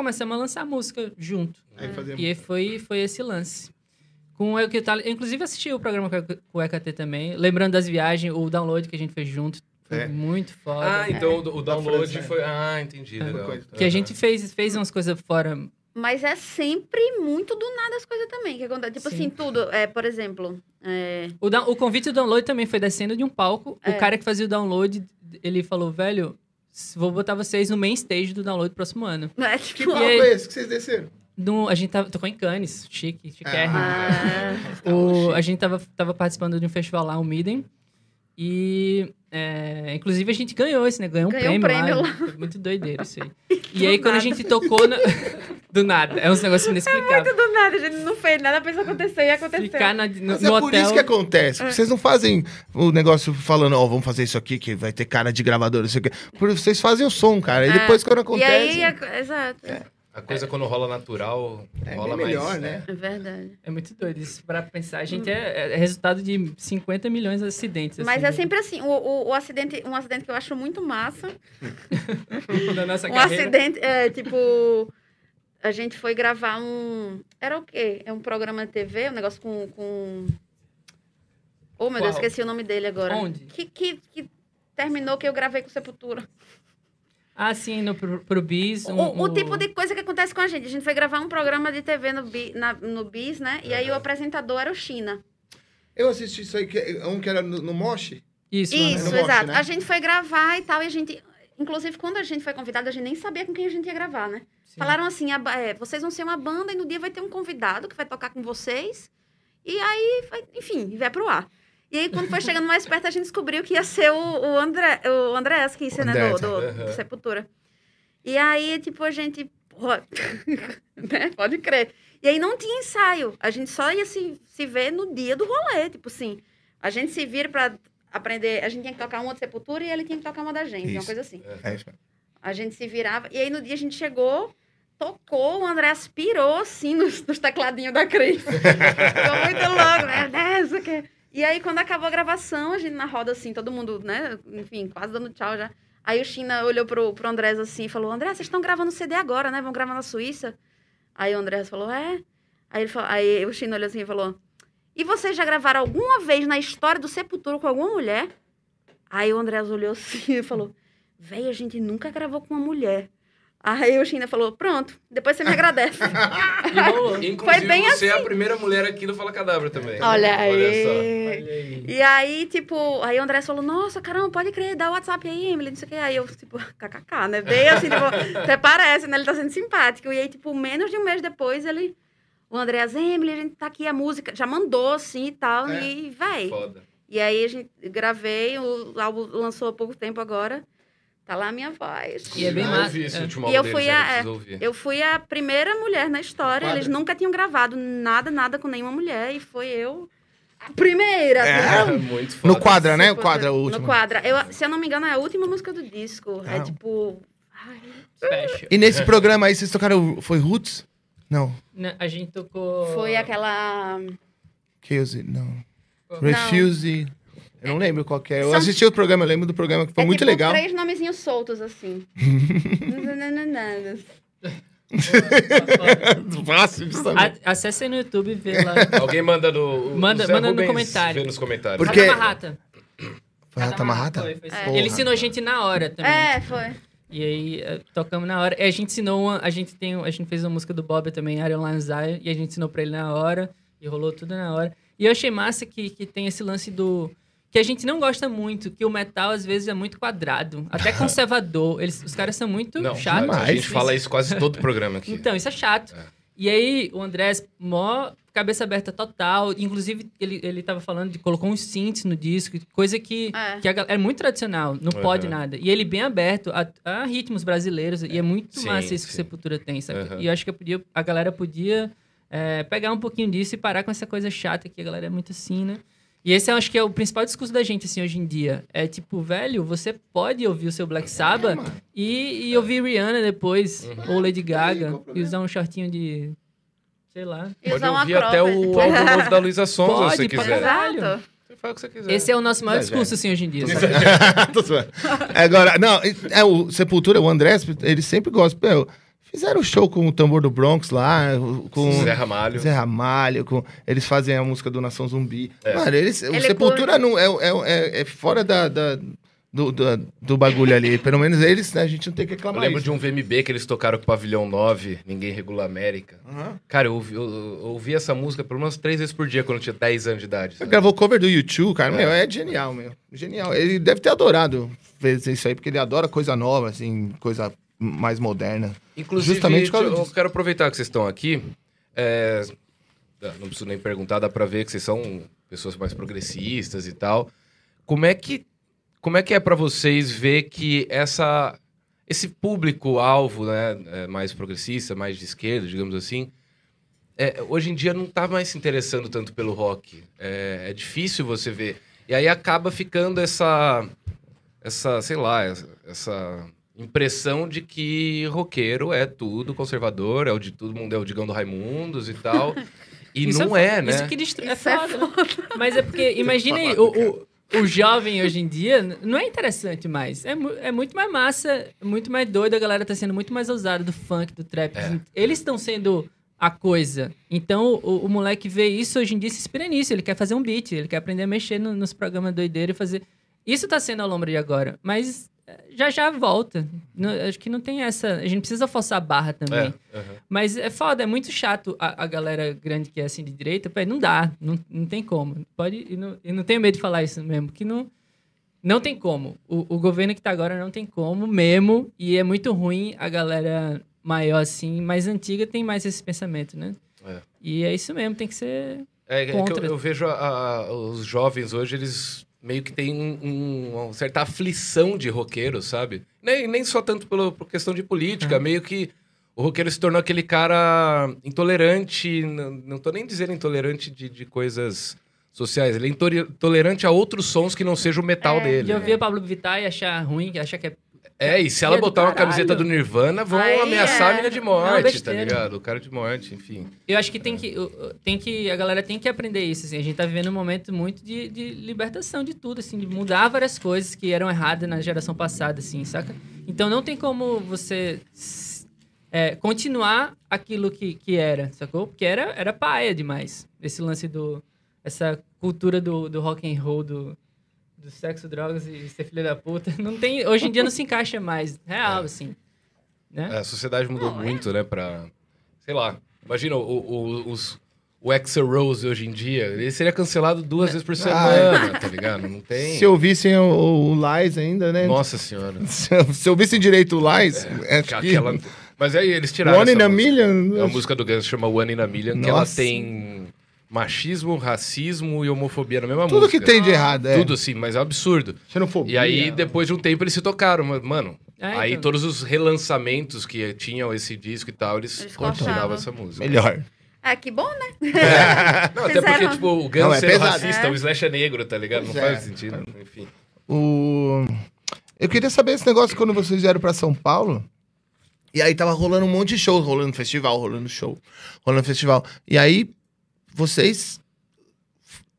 começamos a lançar música junto. Aí fazia- E aí foi, foi esse lance. Com o tá, inclusive assisti o programa com o EKT também, lembrando das viagens, o download que a gente fez junto, foi É. muito foda. Ah, então o, o download França, é. foi. Ah, entendi. É. Legal. coisa. Que a gente fez, fez umas coisas fora. Mas é sempre muito do nada as coisas também que acontece. Tipo Sim. assim, tudo. É, por exemplo, é, O, da- o convite do download também foi descendo de um palco. É. O cara que fazia o download, ele falou, velho, vou botar vocês no main stage do download próximo ano. é Que tipo. papo aí- é esse que vocês desceram? No, a gente tava, tocou em Cannes, chique, chiquérrimo. Ah, O, a gente tava, tava participando de um festival lá, o Midem. E, é, inclusive, a gente ganhou esse, né? Ganhou um Ganhou um prêmio, prêmio lá. Foi muito doideiro isso aí. E aí, Do quando a nada. gente tocou... na- do nada. É uns negócios inexplicáveis. do nada, a gente não fez nada, pensou acontecer e aconteceu. Ficar na, no, Mas no é por hotel... isso que acontece. Vocês não fazem o negócio falando, ó, vamos fazer isso aqui, que vai ter cara de gravador, não sei o quê. Por vocês fazem o som, cara. E É. depois, quando E acontece. aí, é- exato. É, A coisa quando rola natural, É rola bem mais. melhor, é. né? verdade. É muito doido isso. Pra pensar, a gente é, é resultado de 50 milhões de acidentes. Mas assim, é sempre assim, o, o, o acidente, um acidente que eu acho muito massa. da nossa Um carreira. acidente, é, tipo, a gente foi gravar um, era o quê? É um programa de TV, um negócio com, com... Oh, meu Deus, Qual? esqueci o nome dele agora. Onde? Que, que, que terminou que eu gravei com Sepultura. Ah, sim, no, pro, pro Bis. um- O, o o- tipo de coisa que acontece com a gente. A gente foi gravar um programa de TV no, Bi- na- no Bis, né? E aí o apresentador era o China. Eu assisti isso aí, que é um que era no, no Mosh. Isso, Isso, no Mosh, exato. né? A gente foi gravar e tal, e a gente. Inclusive, quando a gente foi convidado, a gente nem sabia com quem a gente ia gravar, né? Sim. Falaram assim: a é, vocês vão ser uma banda e no dia vai ter um convidado que vai tocar com vocês. E aí, vai, enfim, vai pro ar. E aí, quando foi chegando mais perto, a gente descobriu que ia ser o, o André, o Andrés, que ia né, do, do, aham. do Sepultura. E aí, tipo, a gente. porra, né? Pode crer. E aí não tinha ensaio. A gente só ia se, se ver no dia do rolê. Tipo assim, a gente se vira pra aprender. A gente tinha que tocar uma de Sepultura e ele tinha que tocar uma da gente. Uma Isso. coisa assim. É isso. A gente se virava. E aí no dia a gente chegou, tocou, o André aspirou assim nos, nos tecladinhos da Cris. Ficou muito louco, meu Deus, o quê? E aí quando acabou a gravação, a gente na roda assim, todo mundo, né? Enfim, quase dando tchau já. Aí o China olhou pro, pro Andrés assim e falou: André, vocês estão gravando CD agora, né? Vão gravar na Suíça? Aí o Andrés falou: É. Aí, ele falou, aí o China olhou assim e falou: E vocês já gravaram alguma vez na história do Sepultura com alguma mulher? Aí o Andrés olhou assim e falou: Véi, a gente nunca gravou com uma mulher. Aí o China falou: Pronto, depois você me agradece. E. Inclusive, Foi bem você é a primeira mulher aqui do Fala Cadabra também. Olha aí. Olha só. Olha aí. E aí, tipo, aí o André falou, nossa, caramba, pode crer, dá o WhatsApp aí, Emily, não sei o que. Aí eu, tipo, kkk, né? Veio assim, tipo, até parece, né? Ele tá sendo simpático. E aí, tipo, menos de um mês depois, ele... O André, Emily, a gente tá aqui, a música, já mandou, assim, e tal, É. e vai. Foda. E aí, a gente gravei, o álbum lançou há pouco tempo agora, tá lá a minha voz. E é bem Ah, massa. Eu vi esse é. último E eu fui deles, a- ouvir. Eu fui a primeira mulher na história, Quadra. eles nunca tinham gravado nada, nada com nenhuma mulher, e foi eu a primeira. É. entendeu? Muito foda. No quadra, né? O quadra, o último. No quadra. Eu, se eu não me engano, é a última música do disco. É Ah. tipo. ai, Special. E nesse programa aí, vocês tocaram. Foi Roots? Não. Né, A gente tocou. Foi aquela. Chaos, não. Não. Refuse. Eu não lembro qual que é. Eu São- assisti o programa, eu lembro do programa que foi é muito tipo legal. três nomezinhos soltos, assim. Fácil de saber. A- Acesse aí no YouTube e vê lá. Alguém manda no. o Manda- Zé manda no comentário. Vê nos comentários. Porque- Rata Marrata. Foi Rata Marrata? Foi, foi. Porra. Ele ensinou a gente na hora também. É, foi. E aí, eh, tocamos na hora. E a gente ensinou uma, a gente tem, a gente fez uma música do Bob também, Lion Zion, e a gente ensinou pra ele na hora, e rolou tudo na hora. E eu achei massa que, que tem esse lance do que a gente não gosta muito, que o metal às vezes é muito quadrado, até conservador. Eles, os caras são muito Não, chatos. a gente demais. fala isso quase todo programa aqui. Então, isso é chato. É. E aí, o Andrés, mó cabeça aberta total. Inclusive, ele, ele tava falando de colocou uns synths no disco, coisa que, É. que a é muito tradicional, não pode Aham. nada. E ele bem aberto a, a ritmos brasileiros, e é muito Sim, massa isso que sim. Sepultura tem, sabe? Aham. E eu acho que eu podia, a galera podia é, pegar um pouquinho disso e parar com essa coisa chata que a galera é muito assim, né? E esse eu acho que é o principal discurso da gente, assim, hoje em dia. É tipo, velho, você pode ouvir o seu Black Sabbath e, e ouvir Rihanna depois, Uhum. ou Lady Gaga, e usar um shortinho de. sei lá. E Pode usar ouvir até o álbum novo da Luísa Sonza, Pode, se você quiser. Exato. Você faz o que você quiser. Esse é o nosso maior discurso, assim, hoje em dia. sabe? Tô zoando. Agora, não, é o Sepultura, o Andrés, eles sempre gostam. Fizeram show com o tambor do Bronx lá, com Zé Ramalho. Zé Ramalho, com, eles fazem a música do Nação Zumbi. É. Mano, eles, o Ele Sepultura não, é, é, é, é fora da, da- do, do, do bagulho ali. Pelo menos eles, né, a gente não tem que Eu reclamar lembro isso. de um VMB que eles tocaram com o Pavilhão 9, Ninguém Regula a América. Aham. Cara, eu ouvi, eu- eu ouvi essa música pelo menos três vezes por dia quando eu tinha 10 anos de idade. Ele sabe? gravou cover do YouTube, cara. É. Meu, é genial, meu. Genial. Ele deve ter adorado fazer isso aí, porque ele adora coisa nova, assim, coisa mais moderna. Inclusive, Justamente eu quero aproveitar que vocês estão aqui. é, não preciso nem perguntar, dá pra ver que vocês são pessoas mais progressistas e tal. Como é que, como é, que é pra vocês ver que essa, esse público-alvo, né, é, mais progressista, mais de esquerda, digamos assim, é, hoje em dia não tá mais se interessando tanto pelo rock. É, é difícil você ver. E aí acaba ficando essa, essa sei lá, essa, essa impressão de que roqueiro é tudo conservador, é o de todo mundo é o Digão do Raimundos e tal. E Isso não é, fo- né? Isso que destru... é é foda. né? Mas é porque, imagine o, o, o jovem hoje em dia, não é interessante mais. É, mu- é muito mais massa, muito mais doido, a galera tá sendo muito mais ousada do funk, do trap. É. Eles estão sendo a coisa. Então, o, o moleque vê isso hoje em dia e se inspira nisso. Ele quer fazer um beat, ele quer aprender a mexer no- nos programas doideira e fazer... Isso tá sendo ao longo de agora. Mas já já volta. Não- acho que não tem essa... A gente precisa forçar a barra também. É. Mas é foda, é muito chato a, a galera grande que é assim de direita. Pô, não dá, não, não tem como. Pode, e não, não tenho medo de falar isso mesmo, que não, não tem como. O, o governo que tá agora não tem como mesmo. E é muito ruim a galera maior assim, mais antiga tem mais esse pensamento, né? É. E é isso mesmo, tem que ser. É, é que eu, eu vejo a- a- os jovens hoje, eles meio que têm um- um- uma certa aflição de roqueiro, sabe? Nem, nem só tanto pelo, por questão de política, meio que o roqueiro se tornou aquele cara intolerante, não, não tô nem dizendo intolerante de, de coisas sociais, ele é intolerante a outros sons que não seja o metal É, dele. De né? ouvir a Pablo Vittar e achar ruim, achar que é. É, e se ela é botar uma camiseta do Nirvana, vão Aí ameaçar a é. mina de Não, morte, tá ligado? O cara de morte, enfim. Eu acho que tem que, tem que. A galera tem que aprender isso. Assim. A gente tá vivendo um momento muito de, de libertação de tudo, assim, de mudar várias coisas que eram erradas na geração passada, assim, saca? Então não tem como você é, continuar aquilo que, que era, sacou? Porque era, era paia demais. Esse lance do. Essa cultura do, do rock and roll, do, do sexo, drogas e ser filho da puta. Não tem, hoje em dia não se encaixa mais. Real, assim. Né? É, a sociedade mudou muito, né, pra... Sei lá, imagina o, o, os, o Axel Rose hoje em dia, ele seria cancelado duas vezes por semana, tá ligado? Não tem... Se ouvissem o, o Lies ainda, né? Nossa senhora. Se, se ouvissem direito o Lies, acho que... Aquela... Mas aí eles tiraram One essa in a música. Million... É uma música do Guns, chama One in a Million, que ela Nossa. tem machismo, racismo e homofobia na mesma Tudo música. que tem de errado, é. Tudo assim, mas é um absurdo. Xenofobia. E aí, depois de um tempo, eles se tocaram. mas, Mano, É, aí então. todos os relançamentos que tinham esse disco e tal, eles, Eles cortavam. essa música. Melhor. É, que bom, né? Não, até porque, tipo, o Guns Não, é é racista, É. o Slash é negro, tá ligado? Pois não é. faz sentido, enfim. O... Eu queria saber esse negócio quando vocês vieram pra São Paulo. E aí tava rolando um monte de show, rolando festival, rolando show, rolando festival. E aí, vocês.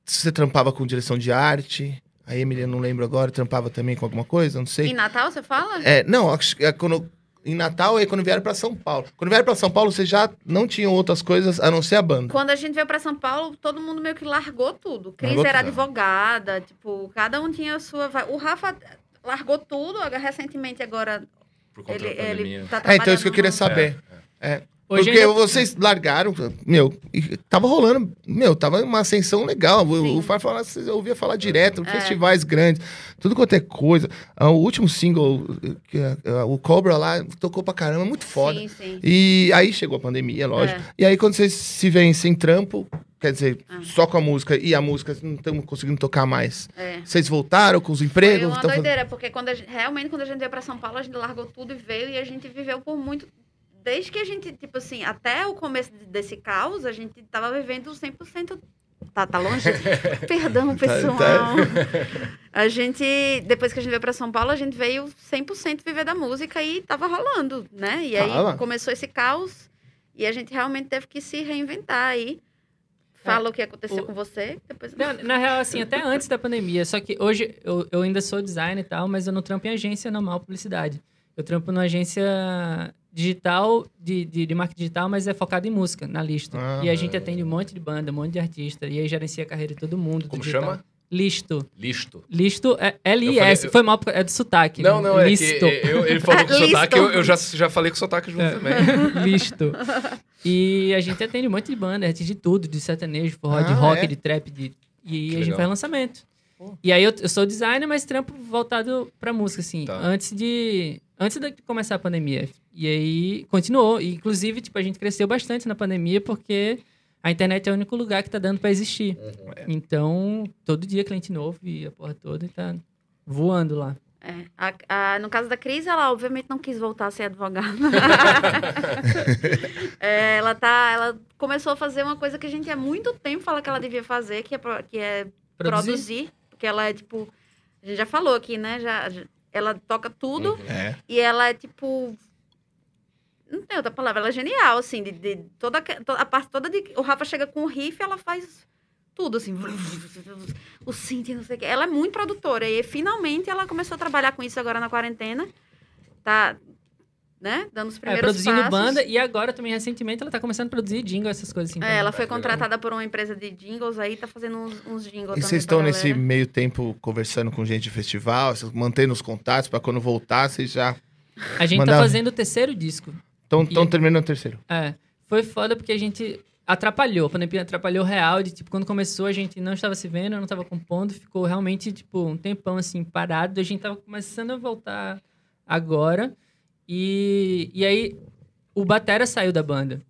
Você trampava com direção de arte. A Emily, eu não lembro agora, trampava também com alguma coisa, não sei. Em Natal, você fala? É, não, acho que é quando, em Natal é quando vieram pra São Paulo. Quando vieram pra São Paulo, vocês já não tinham outras coisas a não ser a banda. Quando a gente veio pra São Paulo, todo mundo meio que largou tudo. Cris Largou era tudo. advogada, tipo, cada um tinha a sua. O Rafa largou tudo, agora, recentemente agora Por conta ele, da ele tá É, então isso que eu queria saber. É. Hoje Porque ainda- vocês largaram, meu, e tava rolando, meu, tava uma ascensão legal. Sim. o Far falar, você ouvia falar direto, É. festivais grandes, tudo quanto é coisa. Ah, O último single, é, ah, o Cobra lá, tocou pra caramba, muito foda. Sim, sim. E aí chegou a pandemia, lógico. É. E aí quando vocês se veem sem trampo, quer dizer, Ah. só com a música e a música não estamos conseguindo tocar mais. É. Vocês voltaram com os Foi empregos? uma tão fazendo- doideira, porque quando gente- realmente quando a gente veio pra São Paulo, a gente largou tudo e veio e a gente viveu por muito. Desde que a gente, tipo assim, até o começo de- desse caos, a gente tava vivendo 100%. Tá, tá longe? Perdão, pessoal. tá. A gente, depois que a gente veio pra São Paulo, a gente veio 100% viver da música e tava rolando, né? E aí Tava. começou esse caos e a gente realmente teve que se reinventar aí. Fala o que aconteceu o- com você, depois... Na, na real, assim, até antes da pandemia. Só que hoje eu, eu ainda sou designer e tal, mas eu não trampo em agência normal, publicidade. Eu trampo numa agência digital, de, de, de marketing digital, mas é focado em música, na Listo. Ah. e a gente atende um monte de banda, um monte de artista. E aí gerencia a carreira de todo mundo. do Como digital. chama? Listo. Listo. Listo é L-I-S. Foi mal, é do sotaque. Não, não, é Listo. que eu- ele falou com sotaque, eu, eu já, já falei com sotaque junto É. também. Listo. E a gente atende um monte de banda, artista de tudo, de sertanejo, forró, de Ah, rock, é? de trap, de... e Que a gente legal. faz lançamento. E aí eu, eu sou designer, mas trampo voltado pra música, assim, Tá. antes de antes de começar a pandemia. E aí continuou, e, inclusive, tipo, a gente cresceu bastante na pandemia porque a internet é o único lugar que tá dando pra existir. Uhum. Então, todo dia cliente novo e a porra toda e tá voando lá. É, a- a- no caso da Cris, ela obviamente não quis voltar a ser advogada. É, ela tá, ela começou a fazer uma coisa que a gente há muito tempo fala que ela devia fazer, que é, pro- que é Produzir. produzir. Porque ela é tipo, a gente já falou aqui, né? Já, já- ela toca tudo Uhum. É. e ela é tipo não tem outra palavra, ela é genial, assim, de, de toda a parte toda de o Rafa chega com o riff, ela faz tudo assim, o synth, não sei o quê. Ela é muito produtora e finalmente ela começou a trabalhar com isso agora na quarentena. Tá, né, dando os É, primeiros produzindo passos. banda e agora também recentemente ela tá começando a produzir jingle, essas coisas assim. É, ela foi contratada por uma empresa de jingles aí, tá fazendo uns, uns jingles E vocês estão nesse meio tempo conversando com gente de festival, vocês mantendo os contatos pra quando voltar, vocês já A gente Mandar- tá fazendo o terceiro disco. Estão terminando o terceiro. É. Foi foda porque a gente atrapalhou. A pandemia atrapalhou real. De, tipo, quando começou, a gente não estava se vendo, não estava compondo. Ficou realmente, tipo, um tempão, assim, parado. A gente tava começando a voltar agora. E, e aí, o Batera saiu da banda.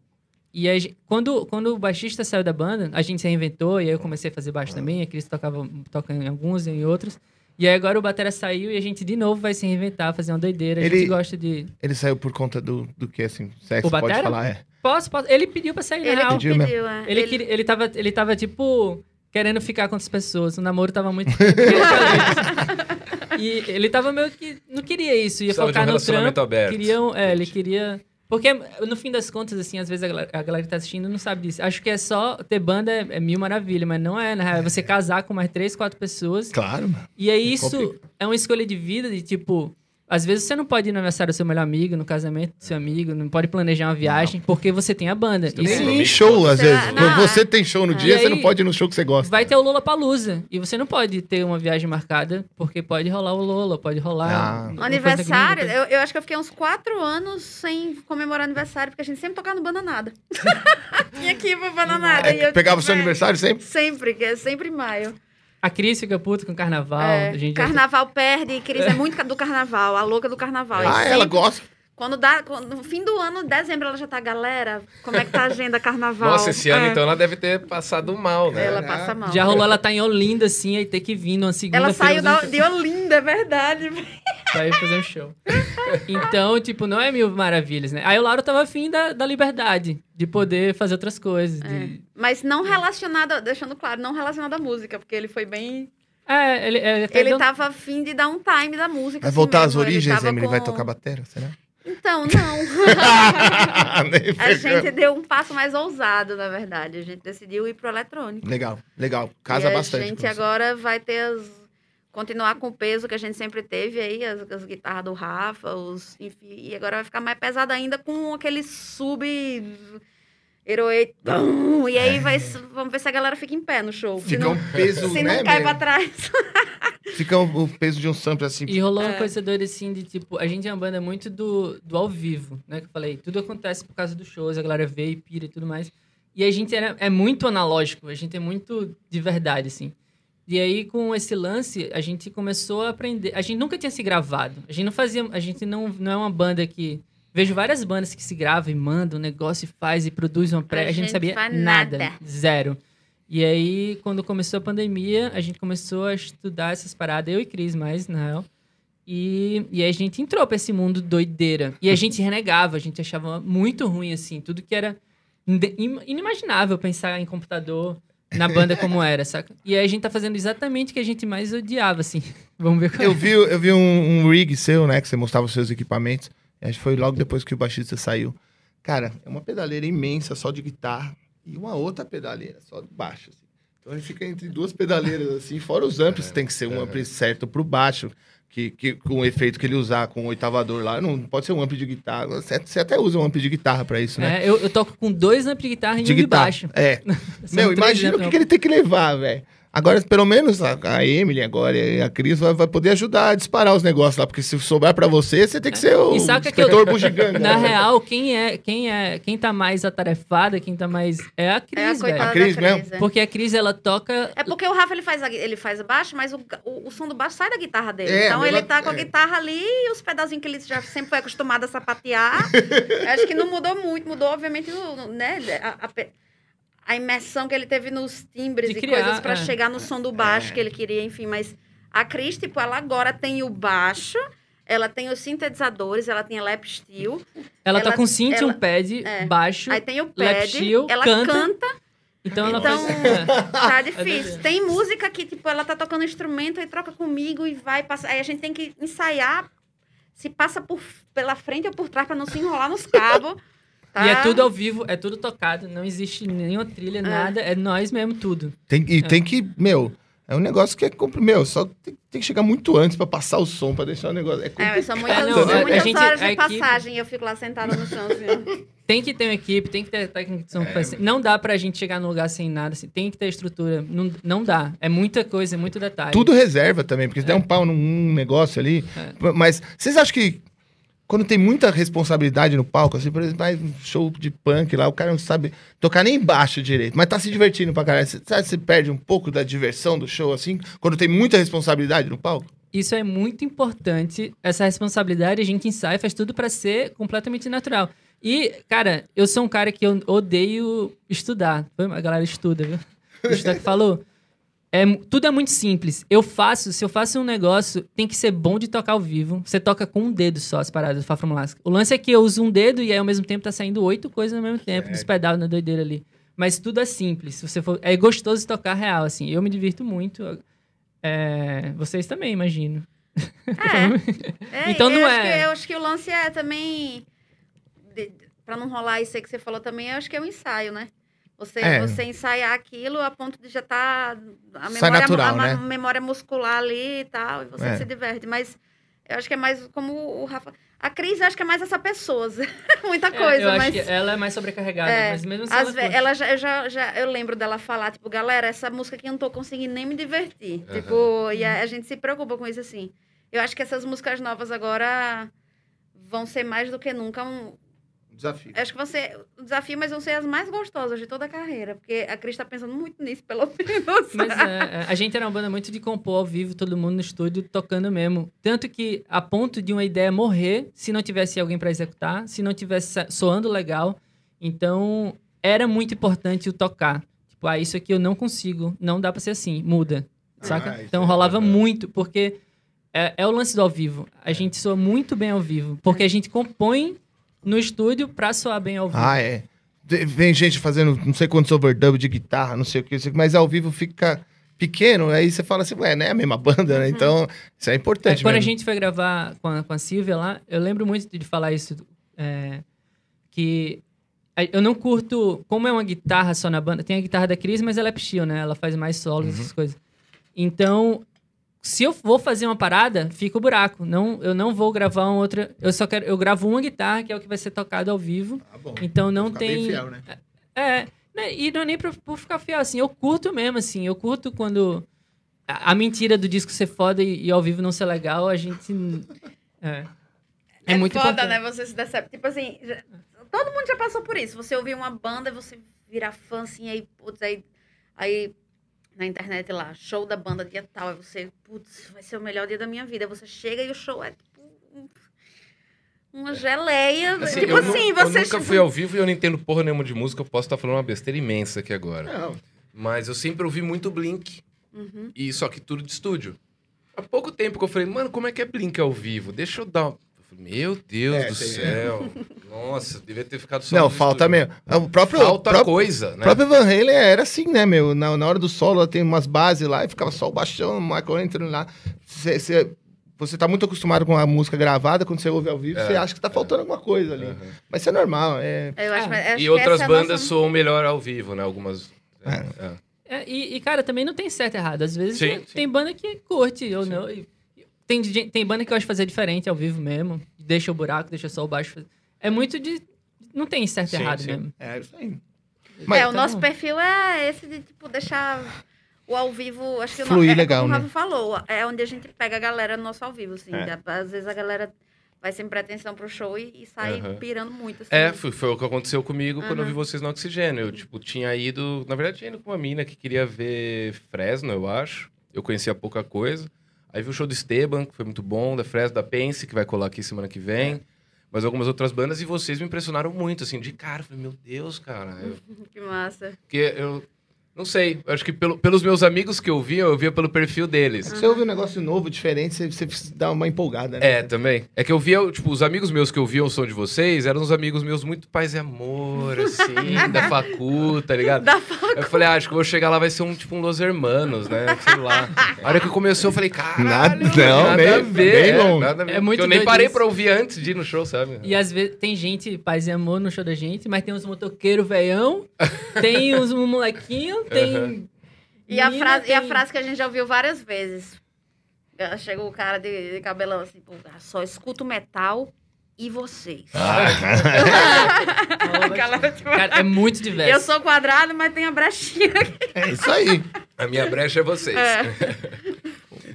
E a gen- quando, quando o baixista saiu da banda, a gente se reinventou. E aí eu comecei a fazer baixo também. A Cris tocava, toca em alguns e em outros. E aí agora o Batera saiu e a gente de novo vai se reinventar, fazer uma doideira. A Ele- gente gosta de... Ele saiu por conta do, do que, assim? Sexo, O pode falar, é. Posso, posso. Ele pediu pra sair, na Ele real. Pediu pediu, é. Ele, queria- ele, tava, ele tava, tipo, querendo ficar com outras pessoas. O namoro tava muito. e ele tava meio que. Não queria isso, ia Precisava de um focar no trampo. aberto. Queria, é, ele queria. Porque, no fim das contas, assim, às vezes a galera, a galera que tá assistindo não sabe disso. Acho que é só ter banda é, é mil maravilha, mas não é, na real. É você casar com mais três, quatro pessoas. Claro, mano. E aí isso complica. é uma escolha de vida de tipo. Às vezes você não pode ir no aniversário do seu melhor amigo, no casamento do seu amigo, não pode planejar uma viagem, porque você tem a banda. tem Isso Nem em show, às Você- vezes. não, Quando é. você tem show no É. dia, E você aí- não pode ir no show que você gosta. Vai ter o Lola Palusa. E você não pode ter uma viagem marcada, porque pode rolar o Lola, pode rolar. Ah. aniversário, eu, eu acho que eu fiquei uns quatro anos sem comemorar aniversário, porque a gente sempre tocava no Bananada. Tinha que ir pro Bananada. É, e eu, pegava o seu é, aniversário sempre? Sempre, que é sempre em maio. A Cris fica puta com carnaval. É, a gente já- carnaval perde, Cris é muito do carnaval, a louca do carnaval. Ah, sempre- ela gosta. Quando dá, quando- no fim do ano, dezembro, ela já tá, galera, como é que tá a agenda carnaval? Nossa, esse ano, É, então, ela deve ter passado mal, né? Ela passa mal. Já rolou ela tá em Olinda, assim, aí ter que vir numa segunda Ela saiu da, de Olinda, é verdade. Pra ir fazer um show. Então, tipo, não é mil maravilhas, né? Aí o Lauro tava afim da, da liberdade, de poder fazer outras coisas. de- Mas não relacionada, deixando claro, não relacionada à música, porque ele foi bem... É, ele, ele até Ele deu- tava afim de dar um time da música. Vai assim voltar às mesmo, ele origens, tava Emily? Vai com- tocar batera, será? Então, não. A gente deu um passo mais ousado, na verdade. A gente decidiu ir pro eletrônico. Legal, legal. Casa e bastante. A gente agora vai ter as. Continuar com o peso que a gente sempre teve aí, as, as guitarras do Rafa, os, enfim, e agora vai ficar mais pesado ainda com aquele sub. Heroe. tum, E aí vai, vamos ver se a galera fica em pé no show. Fica não, um peso, se né? não cai meu? pra trás. fica o, o peso de um sample assim. E rolou uma É. coisa doida assim de tipo, a gente é uma banda muito do, do ao vivo, né? Que eu falei, tudo acontece por causa dos shows, a galera vê e pira e tudo mais. E a gente era, é muito analógico, a gente é muito de verdade, assim. E aí, com esse lance, a gente começou a aprender. A gente nunca tinha se gravado. A gente não fazia. A gente não, não é uma banda que. Vejo várias bandas que se gravam e mandam um negócio e faz e produz uma pré. A A, gente gente sabia nada, nada. Zero. E aí, quando começou a pandemia, a gente começou a estudar essas paradas, eu e Cris mais, na real. E, e aí a gente entrou pra esse mundo doideira. E a gente renegava, a gente achava muito ruim, assim, tudo que era inimaginável pensar em computador na banda como era, saca? E aí a gente tá fazendo exatamente o que a gente mais odiava, assim. Vamos ver qual é. Eu vi, eu vi um, um rig seu, né? Que você mostrava os seus equipamentos. Acho que foi logo depois que o baixista saiu. Cara, é uma pedaleira imensa só de guitarra e uma outra pedaleira só de baixo. assim. Então ele fica entre duas pedaleiras, assim, fora os amplos, tem que ser um ampli certo pro baixo. Que, que, com o efeito que ele usar com o oitavador lá, não pode ser um ampli de guitarra. Você, você até usa um ampli de guitarra pra isso, né? É, eu, eu toco com dois amp de guitarra e de um de guitarra. baixo. É. Meu, imagina o que, que ele tem que levar, velho. Agora, pelo menos, a, a Emily agora e a Cris vai, vai poder ajudar a disparar os negócios lá, porque se sobrar pra você, você tem que ser o E sabe o que é inspetor bugiganga. Na né? real, quem é, quem é, quem tá mais atarefada, quem tá mais é a É a Cris, coitada velho. A Cris mesmo? É. Porque a Cris ela toca É porque o Rafa ele faz, a- ele faz baixo, mas o, o, o som do baixo sai da guitarra dele. É, então a ele tá com a é. guitarra ali e os pedacinhos que ele já sempre foi acostumado a sapatear. Acho que não mudou muito. Mudou, obviamente, né, a, a imersão que ele teve nos timbres De e criar, coisas pra é. chegar no som do baixo que ele queria, enfim. Mas a Cris, tipo, ela agora tem o baixo, ela tem os sintetizadores, ela tem a lap steel, ela, tá ela- com synth, ela- um pad, é. baixo. aí tem o Lap pad, steel, ela canta. canta Então ela Então, faz. é. Tá difícil. doideira. Tem música que, tipo, ela tá tocando instrumento e troca comigo e vai passar. Aí a gente tem que ensaiar se passa por, pela frente ou por trás pra não se enrolar nos cabos. Tá? E é tudo ao vivo, é tudo tocado, não existe nenhuma trilha, nada, é nós mesmo tudo. Tem, e tem que, meu, é um negócio que é meu, só tem, tem que chegar muito antes pra passar o som, pra deixar o negócio. É É, complicado. são muitas, É, não, são a- a muitas gente- horas de equipe- passagem e eu fico lá sentada no chão, assim. Tem que ter uma equipe, tem que ter técnica de som. que faz- Não dá pra gente chegar no lugar sem nada, assim, tem que ter estrutura. Não, não dá. É muita coisa, é muito detalhe. Tudo reserva também, porque se der um pau num num negócio ali. Mas vocês acham que quando tem muita responsabilidade no palco, assim, por exemplo, vai um show de punk lá, o cara não sabe tocar nem baixo direito, mas tá se divertindo pra caralho. Você, perde um pouco da diversão do show, assim, quando tem muita responsabilidade no palco? Isso é muito importante. Essa responsabilidade a gente ensaia, faz tudo pra ser completamente natural. E, cara, eu sou um cara que eu odeio estudar. A galera estuda, viu? O Stuck falou. É, tudo é muito simples. Eu faço, se eu faço um negócio, tem que ser bom de tocar ao vivo. Você toca com um dedo só as paradas do Fá Formulasca. O lance é que eu uso um dedo e aí ao mesmo tempo tá saindo oito coisas ao mesmo tempo, dos pedal na doideira ali. Mas tudo é simples. Se você for, é gostoso de tocar real, assim. Eu me divirto muito. É, vocês também, imagino. É, Então eu não acho é- que- eu acho que o lance é também. De, pra não rolar isso aí que você falou também, eu acho que é o ensaio, né? Você, É. você ensaiar aquilo a ponto de já estar. a Sai memória, natural, a, ma- né? memória muscular ali e tal, e você É. se diverte. Mas eu acho que é mais como o Rafa. A Cris, eu acho que é mais essa pessoa. Muita É, coisa, eu acho mas. que ela é mais sobrecarregada, É, mas mesmo assim Às ela ve- ela já, eu já, já eu lembro dela falar, tipo, galera, essa música aqui eu não tô conseguindo nem me divertir. Tipo, e a, a gente se preocupa com isso assim. Eu acho que essas músicas novas agora vão ser mais do que nunca um. Desafio. Acho que ser um desafio, mas vão ser as mais gostosas de toda a carreira. Porque a Cris tá pensando muito nisso, pelo menos. Mas é, é, a gente era uma banda muito de compor ao vivo, todo mundo no estúdio tocando mesmo. Tanto que a ponto de uma ideia morrer se não tivesse alguém pra executar, se não tivesse soando legal. Então, era muito importante o tocar. Tipo, ah, isso aqui eu não consigo, não dá pra ser assim, muda. Saca? Ah, então é rolava bacana. muito, porque é, é o lance do ao vivo. A gente soa muito bem ao vivo, porque a gente compõe no estúdio pra soar bem ao vivo. Ah, é. Vem gente fazendo não sei quantos overdub de guitarra, não sei o que, mas ao vivo fica pequeno, aí você fala assim, ué, não é a mesma banda, né? Então, isso é É, importante quando a mesmo. gente foi gravar com a, com a Silvia lá, eu lembro muito de falar isso, é, que a- eu não curto, como é uma guitarra só na banda, tem a guitarra da Cris, mas ela é pistol, né? Ela faz mais solos, Uhum. essas coisas. Então, se eu vou fazer uma parada, fica o buraco. Não, eu não vou gravar uma outra, eu só quero, eu gravo uma guitarra, que é o que vai ser tocado ao vivo. Tá bom. Então não Ficar bem tem fiel, né? é, né, e não é nem pra, por ficar fiel, assim, eu curto mesmo, assim, eu curto quando... a, a mentira do disco ser foda e, e ao vivo não ser legal, a gente. É, é, muito foda, importante. né? Você se decepciona. Tipo assim, já- todo mundo já passou por isso. Você ouvir uma banda você virar fã, assim, aí, putz, aí, aí na internet lá, show da banda dia tal, aí você, putz, vai ser o melhor dia da minha vida. Aí você chega e o show é tipo um- uma geleia. Assim, tipo eu, assim, eu você. nunca fui ao vivo e eu não entendo porra nenhuma de música. Eu posso estar falando uma besteira imensa aqui agora. Não. Mas eu sempre ouvi muito Blink. Uhum. E só que tudo de estúdio. Há pouco tempo que eu falei, mano, como é que é Blink ao vivo? Deixa eu dar. Um-" Eu falei, Meu Deus É, do tem- céu. Nossa, devia ter ficado só Não, no falta estúdio. mesmo. O próprio, Falta próprio, coisa, O né? próprio Van Halen era assim, né, meu? Na, na hora do solo, tem umas bases lá e ficava só o baixão, o Michael entrando lá. Cê, cê- você tá muito acostumado com a música gravada, quando você ouve ao vivo, É, você acha que tá faltando alguma coisa ali. Aham. Mas isso é normal, é... Eu acho, Ah, E outras é bandas nossa- soam melhor ao vivo, né? Algumas. É. é. É, e, e, cara, também não tem certo e errado. Às vezes Sim, é- sim. tem banda que curte ou não. e- tem, tem banda que gosta de fazer diferente ao vivo mesmo. Deixa o buraco, deixa só o baixo. É muito de. Não tem certo e Sim, errado sim. mesmo. É isso aí. é, Mas- o nosso bom. perfil é esse de, tipo, deixar o ao vivo... Acho que Fluir é, legal, como o né? Rafa falou, é onde a gente pega a galera no nosso ao vivo, assim. É. Às vezes a galera vai sem pretensão pro show e, e sai pirando muito, assim. É, foi, foi o que aconteceu comigo quando eu vi vocês no Oxigênio. Eu, tipo, tinha ido... Na verdade, tinha ido com uma mina que queria ver Fresno, eu acho. Eu conhecia pouca coisa. Aí vi o show do Esteban, que foi muito bom. Da Fresno, da Pense, que vai colar aqui semana que vem. Mas algumas outras bandas. E vocês me impressionaram muito, assim. De cara, eu falei, meu Deus, cara. Eu, Que massa. porque eu... Não sei, eu acho que pelo- pelos meus amigos que eu via, eu via pelo perfil deles. Você ouve um negócio novo, diferente, você, você dá uma empolgada, né? É, também. É que eu via, tipo, os amigos meus que eu via o som de vocês eram uns amigos meus muito paz e amor, assim, da facu, tá ligado? Da Eu falei, ah, acho que eu vou chegar lá, vai ser um, tipo, um Los Hermanos, né? Sei lá. A hora que começou, eu falei, caralho, Nada- não, nada bem- a ver. bem é, longe. nada a ver. É muito eu nem parei isso. pra ouvir antes de ir no show, sabe? E às vezes tem gente, paz e amor no show da gente, mas tem uns motoqueiros veião, tem uns um molequinho, tem. Aham. E a, frase, e a tem- frase que a gente já ouviu várias vezes. Chegou o cara de, de cabelão assim, pô, só escuto metal e vocês. Ah, tipo, Cara, é muito diverso. eu sou quadrado, mas tem a brechinha aqui. É isso aí. A minha brecha é vocês. É.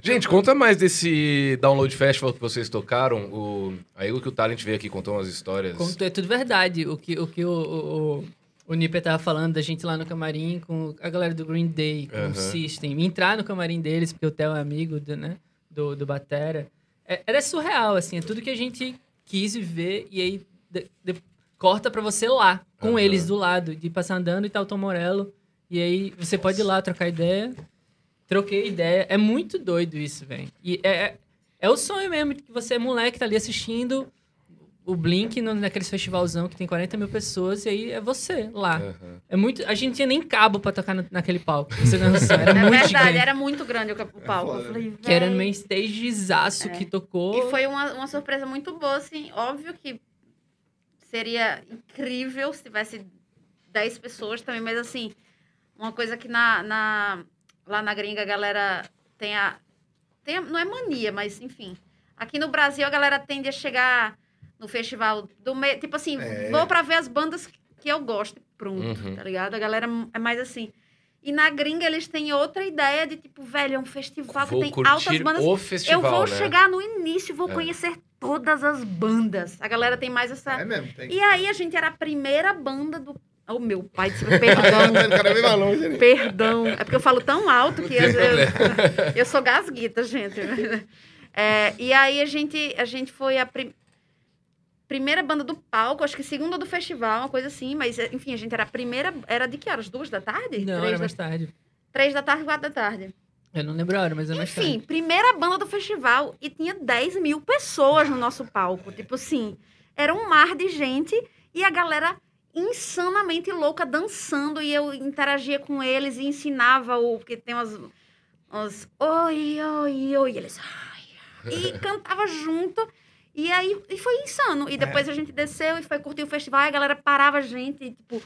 Gente, conta mais desse Download Festival que vocês tocaram. O... Aí o que o Talent veio aqui contou umas histórias. Conto- É tudo verdade. O que o, que o, o, o, Nipper tava falando da gente lá no camarim com a galera do Green Day, com Aham. o System. Entrar no camarim deles, porque o Theo é amigo do, né, do, do Batera. É- era surreal, assim. É tudo que a gente quis viver e aí de- de- corta pra você lá, com Aham. eles do lado. De passar andando e tal, Tom Morello. E aí você pode ir lá trocar ideia. Troquei ideia. É muito doido isso, velho. E é, é, é o sonho mesmo, que você é moleque, tá ali assistindo o Blink no, naqueles festivalzão que tem 40 mil pessoas, e aí é você lá. Aham. É muito. A gente tinha nem cabo pra tocar no- naquele palco. Você tem noção. Era É muito verdade, gigante. era muito grande o, o palco. Eu falei, Que era no main stagezaço que tocou. E foi uma, uma surpresa muito boa, assim. Óbvio que seria incrível se tivesse 10 pessoas também, mas assim, uma coisa que na, na- lá na gringa a galera tem a, tem a- Não é mania, mas enfim. Aqui no Brasil a galera tende a chegar no festival do meio. Tipo assim, É. vou pra ver as bandas que eu gosto. Pronto, Uhum. tá ligado? A galera é mais assim. E na gringa eles têm outra ideia de tipo, velho, é um festival Vou que tem altas bandas. o festival, Eu vou né? chegar no início e vou É. conhecer todas as bandas. A galera tem mais essa. É mesmo, tem. E aí a gente era a primeira banda do. Oh, meu pai céu, perdão. Né? perdão. É porque eu falo tão alto que eu, eu, eu sou gasguita, gente. É, e aí a gente, a gente foi a pri- primeira banda do palco, acho que segunda do festival, uma coisa assim, mas enfim, a gente era a primeira. Era de que horas? Duas da tarde? Não, Três, era da, mais tarde. três da tarde, quatro da tarde. Eu não lembro a hora, mas era mais Enfim, tarde. primeira banda do festival e tinha 10 mil pessoas no nosso palco. Tipo assim, era um mar de gente e a galera insanamente louca dançando e eu interagia com eles e ensinava o. Porque tem umas. umas oi, oi, oi. E eles. Ai, ai", e cantava junto. E aí e foi insano. E depois a gente desceu e foi curtir o festival e a galera parava a gente, e, tipo,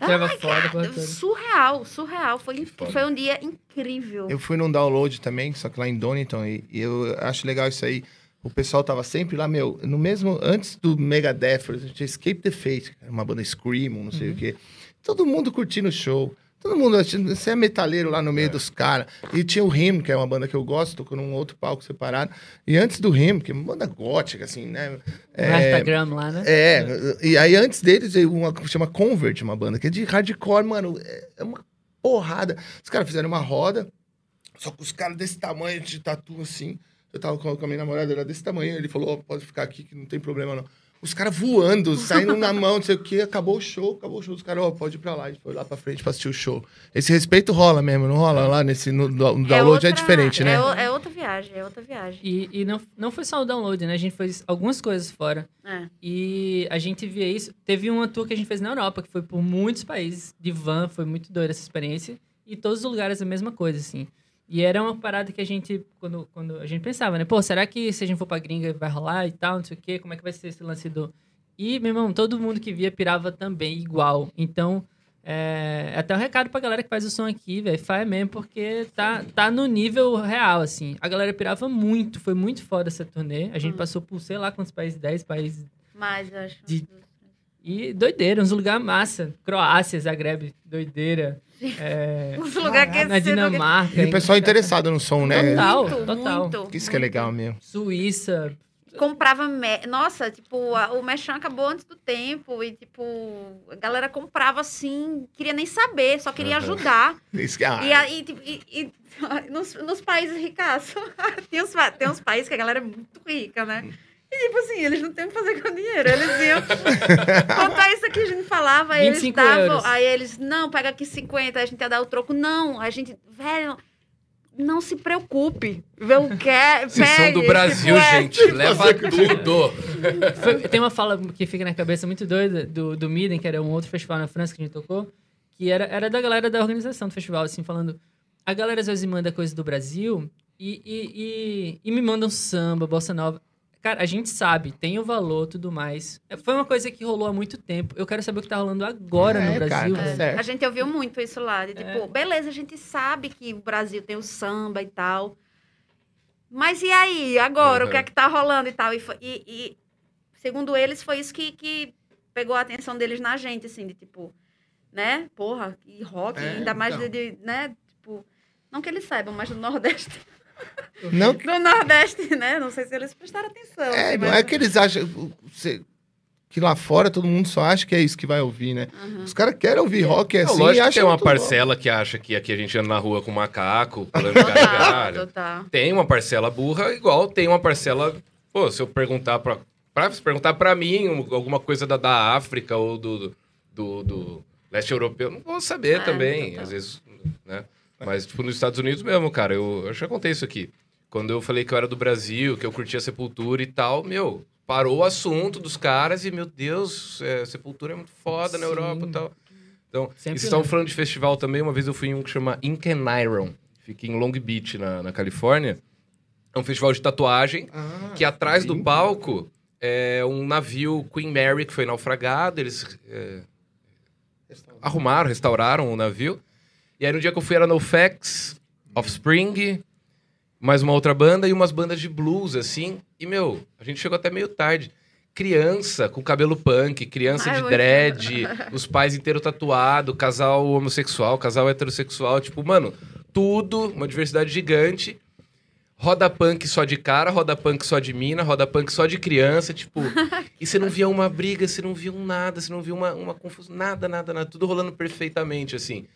Tirava foda, porra toda. surreal, surreal. Foi, foda. foi um dia incrível. Eu fui num download também, só que lá em Donington, e, e eu acho legal isso aí. O pessoal tava sempre lá, meu, no mesmo, antes do Megadeth, por exemplo, tinha Escape the Fate, uma banda Scream, não sei o quê. Todo mundo curtindo o show. Todo mundo, você é metaleiro lá no meio dos caras. E tinha o Rim, que é uma banda que eu gosto, tocou num outro palco separado. E antes do Rim, que é uma banda gótica, assim, né? É, Instagram lá, né? é, e aí antes deles veio uma que chama Convert, uma banda que é de hardcore, mano. É é uma porrada. Os caras fizeram uma roda, só com os caras desse tamanho de tatu assim. Eu tava com a minha namorada, era desse tamanho. Ele falou: "Ó, pode ficar aqui que não tem problema não. Os caras voando, saindo na mão, não sei o que, acabou o show, acabou o show. Os caras, ó, pode ir pra lá. A gente foi lá pra frente pra assistir o show. Esse respeito rola mesmo, não rola lá nesse. No, no É download outra- é diferente, né? É, é outra viagem, é outra viagem. E, e não, não foi só o download, né? A gente fez algumas coisas fora. É. E a gente via isso. Teve uma tour que a gente fez na Europa, que foi por muitos países, de van, foi muito doida essa experiência. E todos os lugares a mesma coisa, assim. E era uma parada que a gente, quando, quando a gente pensava, né? Pô, será que se a gente for pra gringa vai rolar e tal, não sei o quê? Como é que vai ser esse lance do... E, meu irmão, todo mundo que via pirava também, igual. Então, é, até um recado pra galera que faz o som aqui, velho. Faz mesmo, porque tá, tá no nível real, assim. A galera pirava muito, foi muito foda essa turnê. A gente Hum. passou por, sei lá quantos países, 10 países. Mas eu acho. De- E doideira, uns lugares massa. Croácia, Zagreb, doideira. É, Uns lugares que na você Dinamarca. E o pessoal em- interessado no som, né? Total, Muito, total. muito, Isso que é legal mesmo. Suíça. comprava. Me... Nossa, tipo, a- o Mechan acabou antes do tempo. E, tipo, a galera comprava assim, queria nem saber, só queria Aham. ajudar. Isso que, ah, E, aí, tipo, e, e nos, nos países ricaços, tem, uns, tem uns países que a galera é muito rica, né? E, tipo assim, eles não têm o que fazer com o dinheiro. Eles iam. Contar isso aqui, a gente falava, aí eles 25 davam. euros. Aí eles, não, pega aqui 50, aí a gente ia dar o troco. Não, a gente, velho. Não se preocupe. Vê o que é. Vocês são do Brasil, tipo, é. gente. Leva tudo. Foi- tem uma fala que fica na cabeça muito doida do, do Miden, que era um outro festival na França que a gente tocou, que era, era da galera da organização do festival, assim, falando. A galera às vezes manda coisa do Brasil e, e, e, e me mandam samba, bossa nova. Cara, a gente sabe, tem o valor tudo mais. É, Foi uma coisa que rolou há muito tempo. Eu quero saber o que tá rolando agora É, no Brasil. cara, velho. certo. A gente ouviu muito isso lá. De, tipo, É. beleza, a gente sabe que o Brasil tem o samba e tal. Mas e aí, agora? O que é que tá rolando e tal? E, foi- e- e, segundo eles, foi isso que, que pegou a atenção deles na gente, assim, de tipo, né? Porra, e rock, É, ainda mais então. de, de, né? Tipo, não que eles saibam, mas do Nordeste. Não, Do Nordeste, né? Não sei se eles prestaram atenção. é, assim, não mas- é que eles acham que lá fora todo mundo só acha que é isso que vai ouvir, né? Uhum. Os caras querem ouvir rock É, assim e lógico que acham tem uma parcela que acha que aqui a gente anda na rua com macaco, pulando de galho em Total, galho. total. Tem uma parcela burra, igual tem uma parcela. Pô, se eu perguntar pra. pra se perguntar pra mim um- alguma coisa da, da África ou do, do, do leste europeu, não vou saber É, também. total. Às vezes, né? Mas, tipo, nos Estados Unidos mesmo, cara, eu, eu já contei isso aqui. Quando eu falei que eu era do Brasil, que eu curtia Sepultura e tal, meu, parou o assunto dos caras e, meu Deus, é, Sepultura é muito foda na Sim. Europa e tal. Então, Sempre e vocês né? estão falando de festival também. Uma vez eu fui em um que chama Iron, fica em Long Beach, na, na Califórnia. É um festival de tatuagem Ah, que atrás do palco é um navio Queen Mary que foi naufragado. Eles é, arrumaram, restauraram o navio. E aí no dia que eu fui era No Facts, Offspring, mais uma outra banda e umas bandas de blues, assim. E, meu, a gente chegou até meio tarde. Criança com cabelo punk, criança Ai, de dread, os pais inteiros tatuado, casal homossexual, casal heterossexual. Tipo, mano, tudo, uma diversidade gigante. Roda punk só de cara, roda punk só de mina, roda punk só de criança, tipo. e você não via uma briga, você não via um nada, você não via uma, uma confusão, nada, nada, nada. Tudo rolando perfeitamente, assim.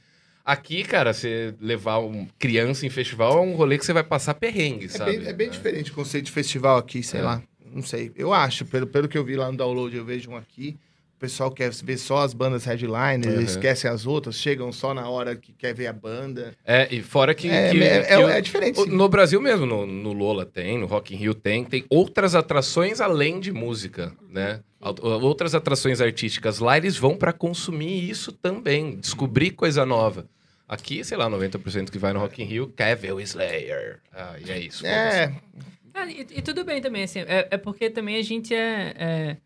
Aqui, cara, você levar um criança em festival é um rolê que você vai passar perrengue, É sabe? bem, é bem diferente o conceito de festival aqui, sei É. lá. Não sei. Eu acho, pelo, pelo que eu vi lá no download, eu vejo um aqui. O pessoal quer ver só as bandas headliners, Uhum. esquecem as outras, chegam só na hora que quer ver a banda. É, e fora que. É, que- é, que é- é diferente. sim. No Brasil mesmo, no, no Lola tem, no Rock in Rio tem, tem outras atrações além de música, né? Out- Outras atrações artísticas lá, eles vão pra consumir isso também, descobrir coisa nova. Aqui, sei lá, 90% que vai no Rock in Rio quer ver o Slayer. Ah, e é isso. É, Ah, e, e tudo bem também, assim. É, é porque também a gente é, é-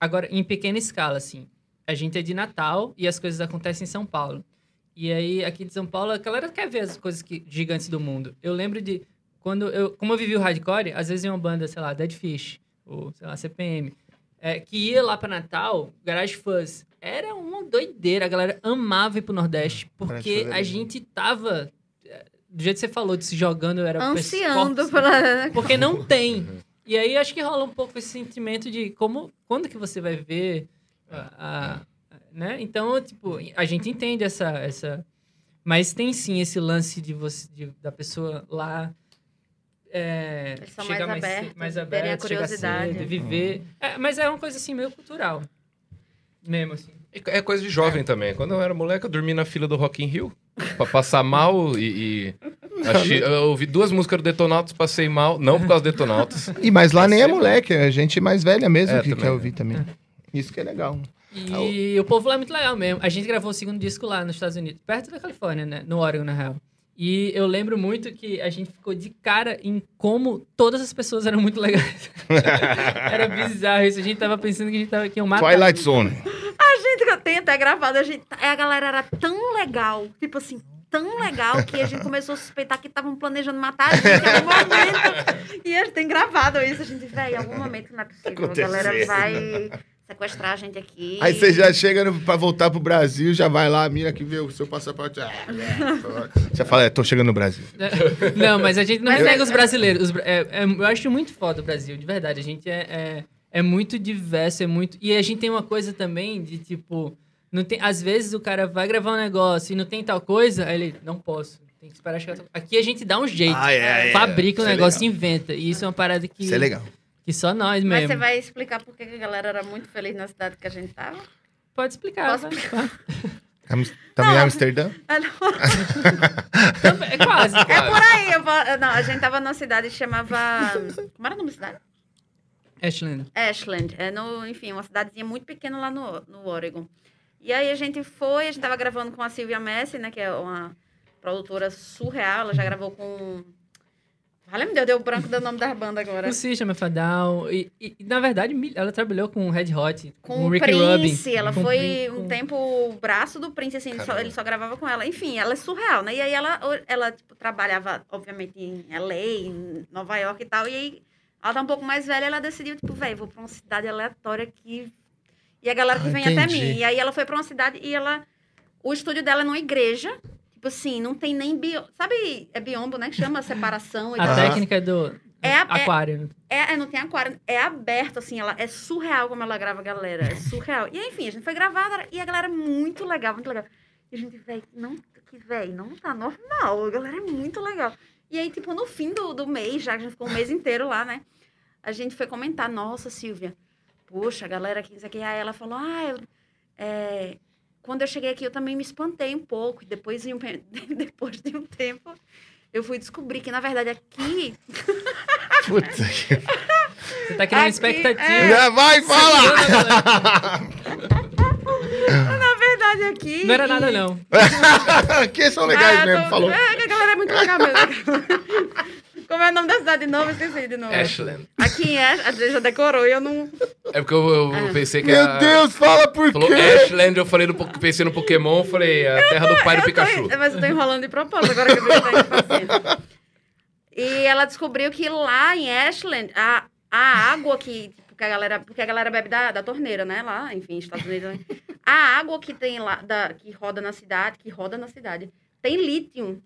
Agora, em pequena escala, assim. A gente é de Natal e as coisas acontecem em São Paulo. E aí, aqui de São Paulo, a galera quer ver as coisas que, gigantes do mundo. Eu lembro de. Quando eu. Como eu vivi o hardcore, às vezes ia uma banda, sei lá, Dead Fish, ou sei lá, CPM. é, que ia lá pra Natal, Garage Fuzz, era uma doideira. A galera amava ir pro Nordeste, porque Fuzz é a gente tava. é, Do jeito que você falou, de se jogando, era Ansiando pela. Porque não tem. E aí acho que rola um pouco esse sentimento de como, quando que você vai ver a, a- né? Então, tipo, a gente entende essa, essa, mas tem sim esse lance de você, de- da pessoa lá é, Eles são chegar mais ce- mais a aberto, chegar curiosidade. cedo, viver. É, mas é uma coisa assim meio cultural, mesmo assim. É coisa de jovem também. Quando eu era moleque, eu dormi na fila do Rock in Rio. Pra passar mal e... e... achei- eu ouvi duas músicas do Detonautas, passei mal. Não por causa do Detonautas. E mas lá nem é moleque, é gente mais velha mesmo É, que também, quer né? ouvir também. Isso que é legal. E o povo lá é muito legal mesmo. A gente gravou o segundo disco lá nos Estados Unidos, perto da Califórnia, né? No Oregon, na real. E eu lembro muito que a gente ficou de cara em como todas as pessoas eram muito legais. Era bizarro isso. A gente tava pensando que a gente tava aqui um mapa. Twilight Zone. A gente que eu tenho até gravado, a, gente, a galera era tão legal, tipo assim, tão legal que a gente começou a suspeitar que estavam planejando matar a gente em algum momento. E a gente tem gravado isso, a gente, velho, em algum momento não é possível. A galera vai sequestrar a gente aqui. Aí você já chega no, pra voltar pro Brasil, já vai lá, a mina que vê o seu passaporte. Ah, é. Já fala, é, tô chegando no Brasil. Não, mas a gente não Mas é- os brasileiros. Os é- é- eu acho muito foda o Brasil, de verdade. A gente é, é, é muito diverso, é muito. E a gente tem uma coisa também de tipo. Não tem, às vezes o cara vai gravar um negócio e não tem tal coisa, aí ele, não posso. Tem que esperar chegar. Aqui a gente dá um jeito. Ah, é, é. fabrica é negócio, legal. inventa. E isso é uma parada que, Isso é legal. que só nós Mas mesmo. você vai explicar por que a galera era muito feliz na cidade que a gente tava? Pode explicar. Posso. Am- Também em Não. Amsterdã? Ah, É quase. É por aí. Eu vou- não, a gente tava numa cidade que chamava. Como era o nome da cidade? Ashland. Ashland. É no, enfim, uma cidadezinha muito pequena lá no, no Oregon. E aí a gente foi, a gente tava gravando com a Silvia Messi, né? Que é uma produtora surreal. Ela já gravou com. Olha, meu Deus, deu branco do nome das bandas agora. O System of Down. E, e, na verdade, ela trabalhou com o Red Hot, com, Com o o Ricky Prince, Rubin. ela com o foi um com- tempo o braço do Prince, assim, ele só, ele só gravava com ela. Enfim, ela é surreal, né? E aí ela, ela tipo, trabalhava, obviamente, em LA, em Nova York e tal. E aí ela tá um pouco mais velha, ela decidiu, tipo, velho, vou pra uma cidade aleatória aqui. E a galera que Ah, vem até entendi. mim. E aí ela foi pra uma cidade e ela. O estúdio dela é numa igreja. Tipo assim, não tem nem bio. Sabe, é biombo, né? Que chama separação A tal. Técnica do É a- é- aquário. É, é, não tem aquário. É aberto, assim, ela é surreal como ela grava a galera. É surreal. E enfim, a gente foi gravada e a galera é muito legal, muito legal. E a gente, velho, não, que velho, não tá normal. A galera é muito legal. E aí, tipo, no fim do, do mês, já que a gente ficou um mês inteiro lá, né? A gente foi comentar, nossa, Silvia, poxa, a galera aqui, isso aqui. Aí ela falou, ah, eu, é, quando eu cheguei aqui, eu também me espantei um pouco. E depois, de um, depois de um tempo, eu fui descobrir que, na verdade, aqui Puta que... Você tá criando Aqui, expectativa. é. Já vai, fala! Na verdade, aqui. Não era nada, não. que são legais Ah, mesmo, tô- falou. É, a galera é muito legal mesmo. Como é o nome da cidade de novo? Esqueci de novo. Ashland. Aqui em Ash, a gente já decorou e eu não. É porque eu, eu Ah. pensei que Meu a... Deus, fala por Falou quê? Ashland, eu falei no, pensei no Pokémon, falei a terra do pai do Eu tô- Pikachu. mas eu tô enrolando de propósito agora que eu vi que tá. E ela descobriu que lá em Ashland, a, a água que. Porque a galera, porque a galera bebe da, da torneira, né? Lá, enfim, Estados Unidos. né? A água que tem lá, da, que roda na cidade, que roda na cidade, tem lítio.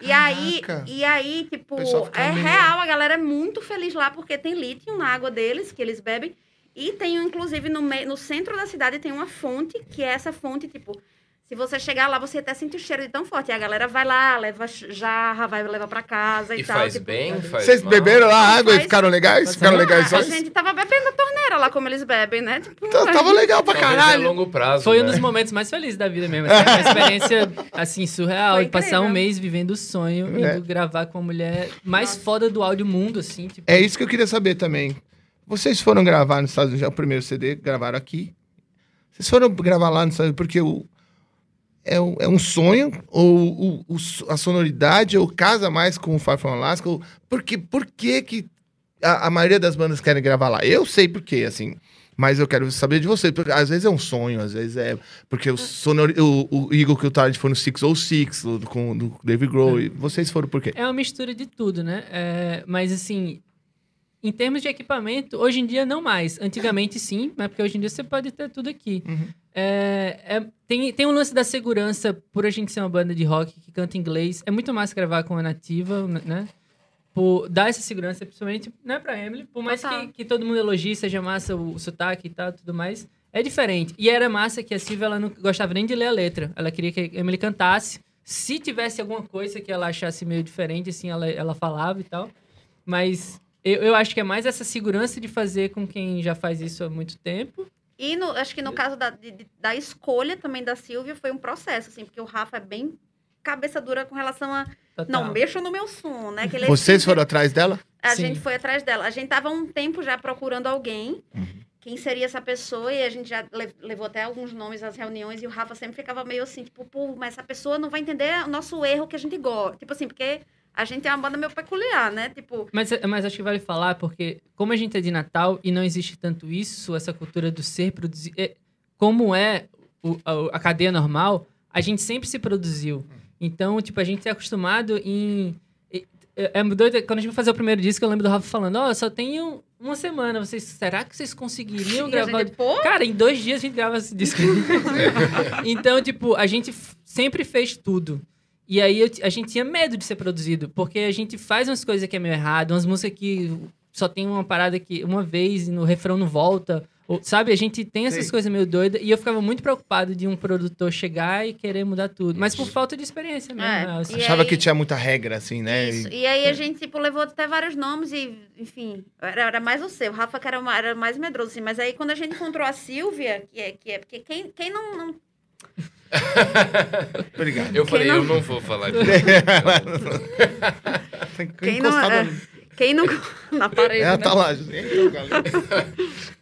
E aí, e aí, tipo, é meio- real, a galera é muito feliz lá porque tem lítio na água deles, que eles bebem. E tem, inclusive, no, meio, no centro da cidade tem uma fonte, que é essa fonte, tipo, se você chegar lá, você até sente o cheiro de tão forte. E a galera vai lá, leva jarra, vai levar pra casa e, E tal. faz tipo, bem, faz Vocês mal. beberam lá água e Faz- ficaram legais? Faz Ficaram legais a gente tava bebendo a torneira lá, como eles bebem, né? Tipo, Tá- Tava legal pra Talvez a caralho. longo prazo, Foi um né? dos momentos mais felizes da vida mesmo. assim, uma experiência, assim, surreal. De passar um mês vivendo o sonho, É. indo gravar com a mulher mais Nossa. foda do áudio mundo, assim. Tipo, É isso que eu queria saber também. Vocês foram gravar nos Estados Unidos, é o primeiro CD, gravaram aqui. Vocês foram gravar lá nos Estados Unidos porque o, é, um- é um sonho? Ou o- o so- a sonoridade ou casa mais com o Far From Alaska? Ou, por que, por que, que a, a maioria das bandas querem gravar lá? Eu sei por quê, assim. Mas eu quero saber de vocês. Porque às vezes é um sonho, às vezes é. Porque o, sonori, o, o Eagle que o Tarde foi no Six ou Six, do, com do David Grohl. E vocês foram por quê? É uma mistura de tudo, né? É, mas assim, em termos de equipamento, hoje em dia não mais. Antigamente sim, mas porque hoje em dia você pode ter tudo aqui. Uhum. É, é- tem, tem um lance da segurança, por a gente ser uma banda de rock que canta inglês. É muito mais gravar com a nativa, né? Por dar essa segurança, principalmente, né, pra Emily. Por mais que, que todo mundo elogie, seja massa o, sotaque e tal, tudo mais. É diferente. E era massa que a Silvia, ela não gostava nem de ler a letra. Ela queria que a Emily cantasse. Se tivesse alguma coisa que ela achasse meio diferente, assim, ela, ela falava e tal. Mas eu, eu acho que é mais essa segurança de fazer com quem já faz isso há muito tempo. E no- acho que no caso da, de- da escolha também da Silvia foi um processo, assim, porque o Rafa é bem cabeça dura com relação a. Total. Não, mexa no meu som, né? Que ele é Vocês foram atrás dela? A Sim. gente foi atrás dela. A gente tava um tempo já procurando alguém. Uhum. Quem seria essa pessoa? E a gente já le- levou até alguns nomes às reuniões. E o Rafa sempre ficava meio assim, tipo, pô, mas essa pessoa não vai entender o nosso erro que a gente gosta. Tipo assim, porque a gente é uma banda meio peculiar, né? Tipo, Mas, mas acho que vale falar, porque como a gente é de Natal e não existe tanto isso, essa cultura do ser produzido, é, como é o- a, a cadeia normal, a gente sempre se produziu. Então, tipo, a gente é acostumado em... É, é doido, quando a gente foi fazer o primeiro disco, eu lembro do Rafa falando, ó, só tenho uma semana, vocês, será que vocês conseguiriam e gravar... gente, Cara, em dois dias a gente grava esse disco. então, tipo, a gente sempre fez tudo. E aí eu a gente tinha medo de ser produzido, porque a gente faz umas coisas que é meio errado, umas músicas que só tem uma parada que uma vez e no refrão não volta. Ou, sabe, a gente tem essas Sim. coisas meio doidas e eu ficava muito preocupado de um produtor chegar e querer mudar tudo. Mas por falta de experiência mesmo. É, né? Assim, Achava aí- que tinha muita regra, assim, né? Isso. E- E aí a gente, tipo, levou até vários nomes e, enfim, era, era mais o seu. O Rafa que era, ma- era mais medroso, assim. Mas aí quando a gente encontrou a Silvia, que é, que é porque quem, quem não, não- Obrigado. Eu falei, não- eu não vou falar disso. Quem não- é, quem não. Na parede. É, né? tá lá.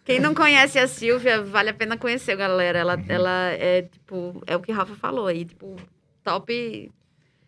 Quem não conhece a Silvia, vale a pena conhecer, galera. Ela, ela é, tipo, é o que o Rafa falou aí, tipo, top.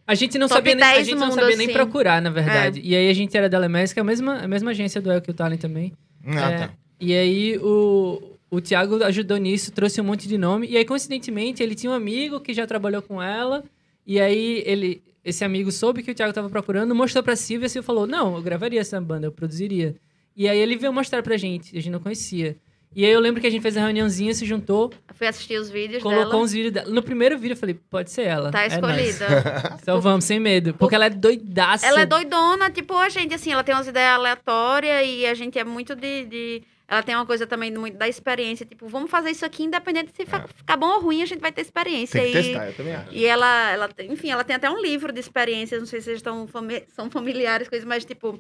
A gente não Top sabia, nem, a 10 gente não sabia nem assim. procurar, na verdade. E aí a gente era da Lemés, que é a mesma, a mesma agência do El que o Talent também. Ah, É, tá. E aí o, o Thiago ajudou nisso, trouxe um monte de nome. E aí, coincidentemente, ele tinha um amigo que já trabalhou com ela. E aí ele, esse amigo soube que o Thiago tava procurando, mostrou pra Silvia e a Silvia falou: Não, eu gravaria essa banda, eu produziria. E aí ele veio mostrar pra gente, a gente não conhecia. E aí eu lembro que a gente fez a reuniãozinha, se juntou, Eu fui assistir os vídeos colocou dela. uns vídeos dela. No primeiro vídeo eu falei, pode ser ela. Tá é escolhida. Então vamos, sem medo. Porque ela é doidaça. ela é doidona, tipo, a gente, assim, ela tem umas ideias aleatórias e a gente é muito de. de- Ela tem uma coisa também muito da experiência, tipo, vamos fazer isso aqui, independente se fa- ficar bom ou ruim, a gente vai ter experiência. Tem que e... testar, eu também acho. E ela, ela, enfim, ela tem até um livro de experiências, não sei se vocês estão fami- são familiares com isso, mas tipo,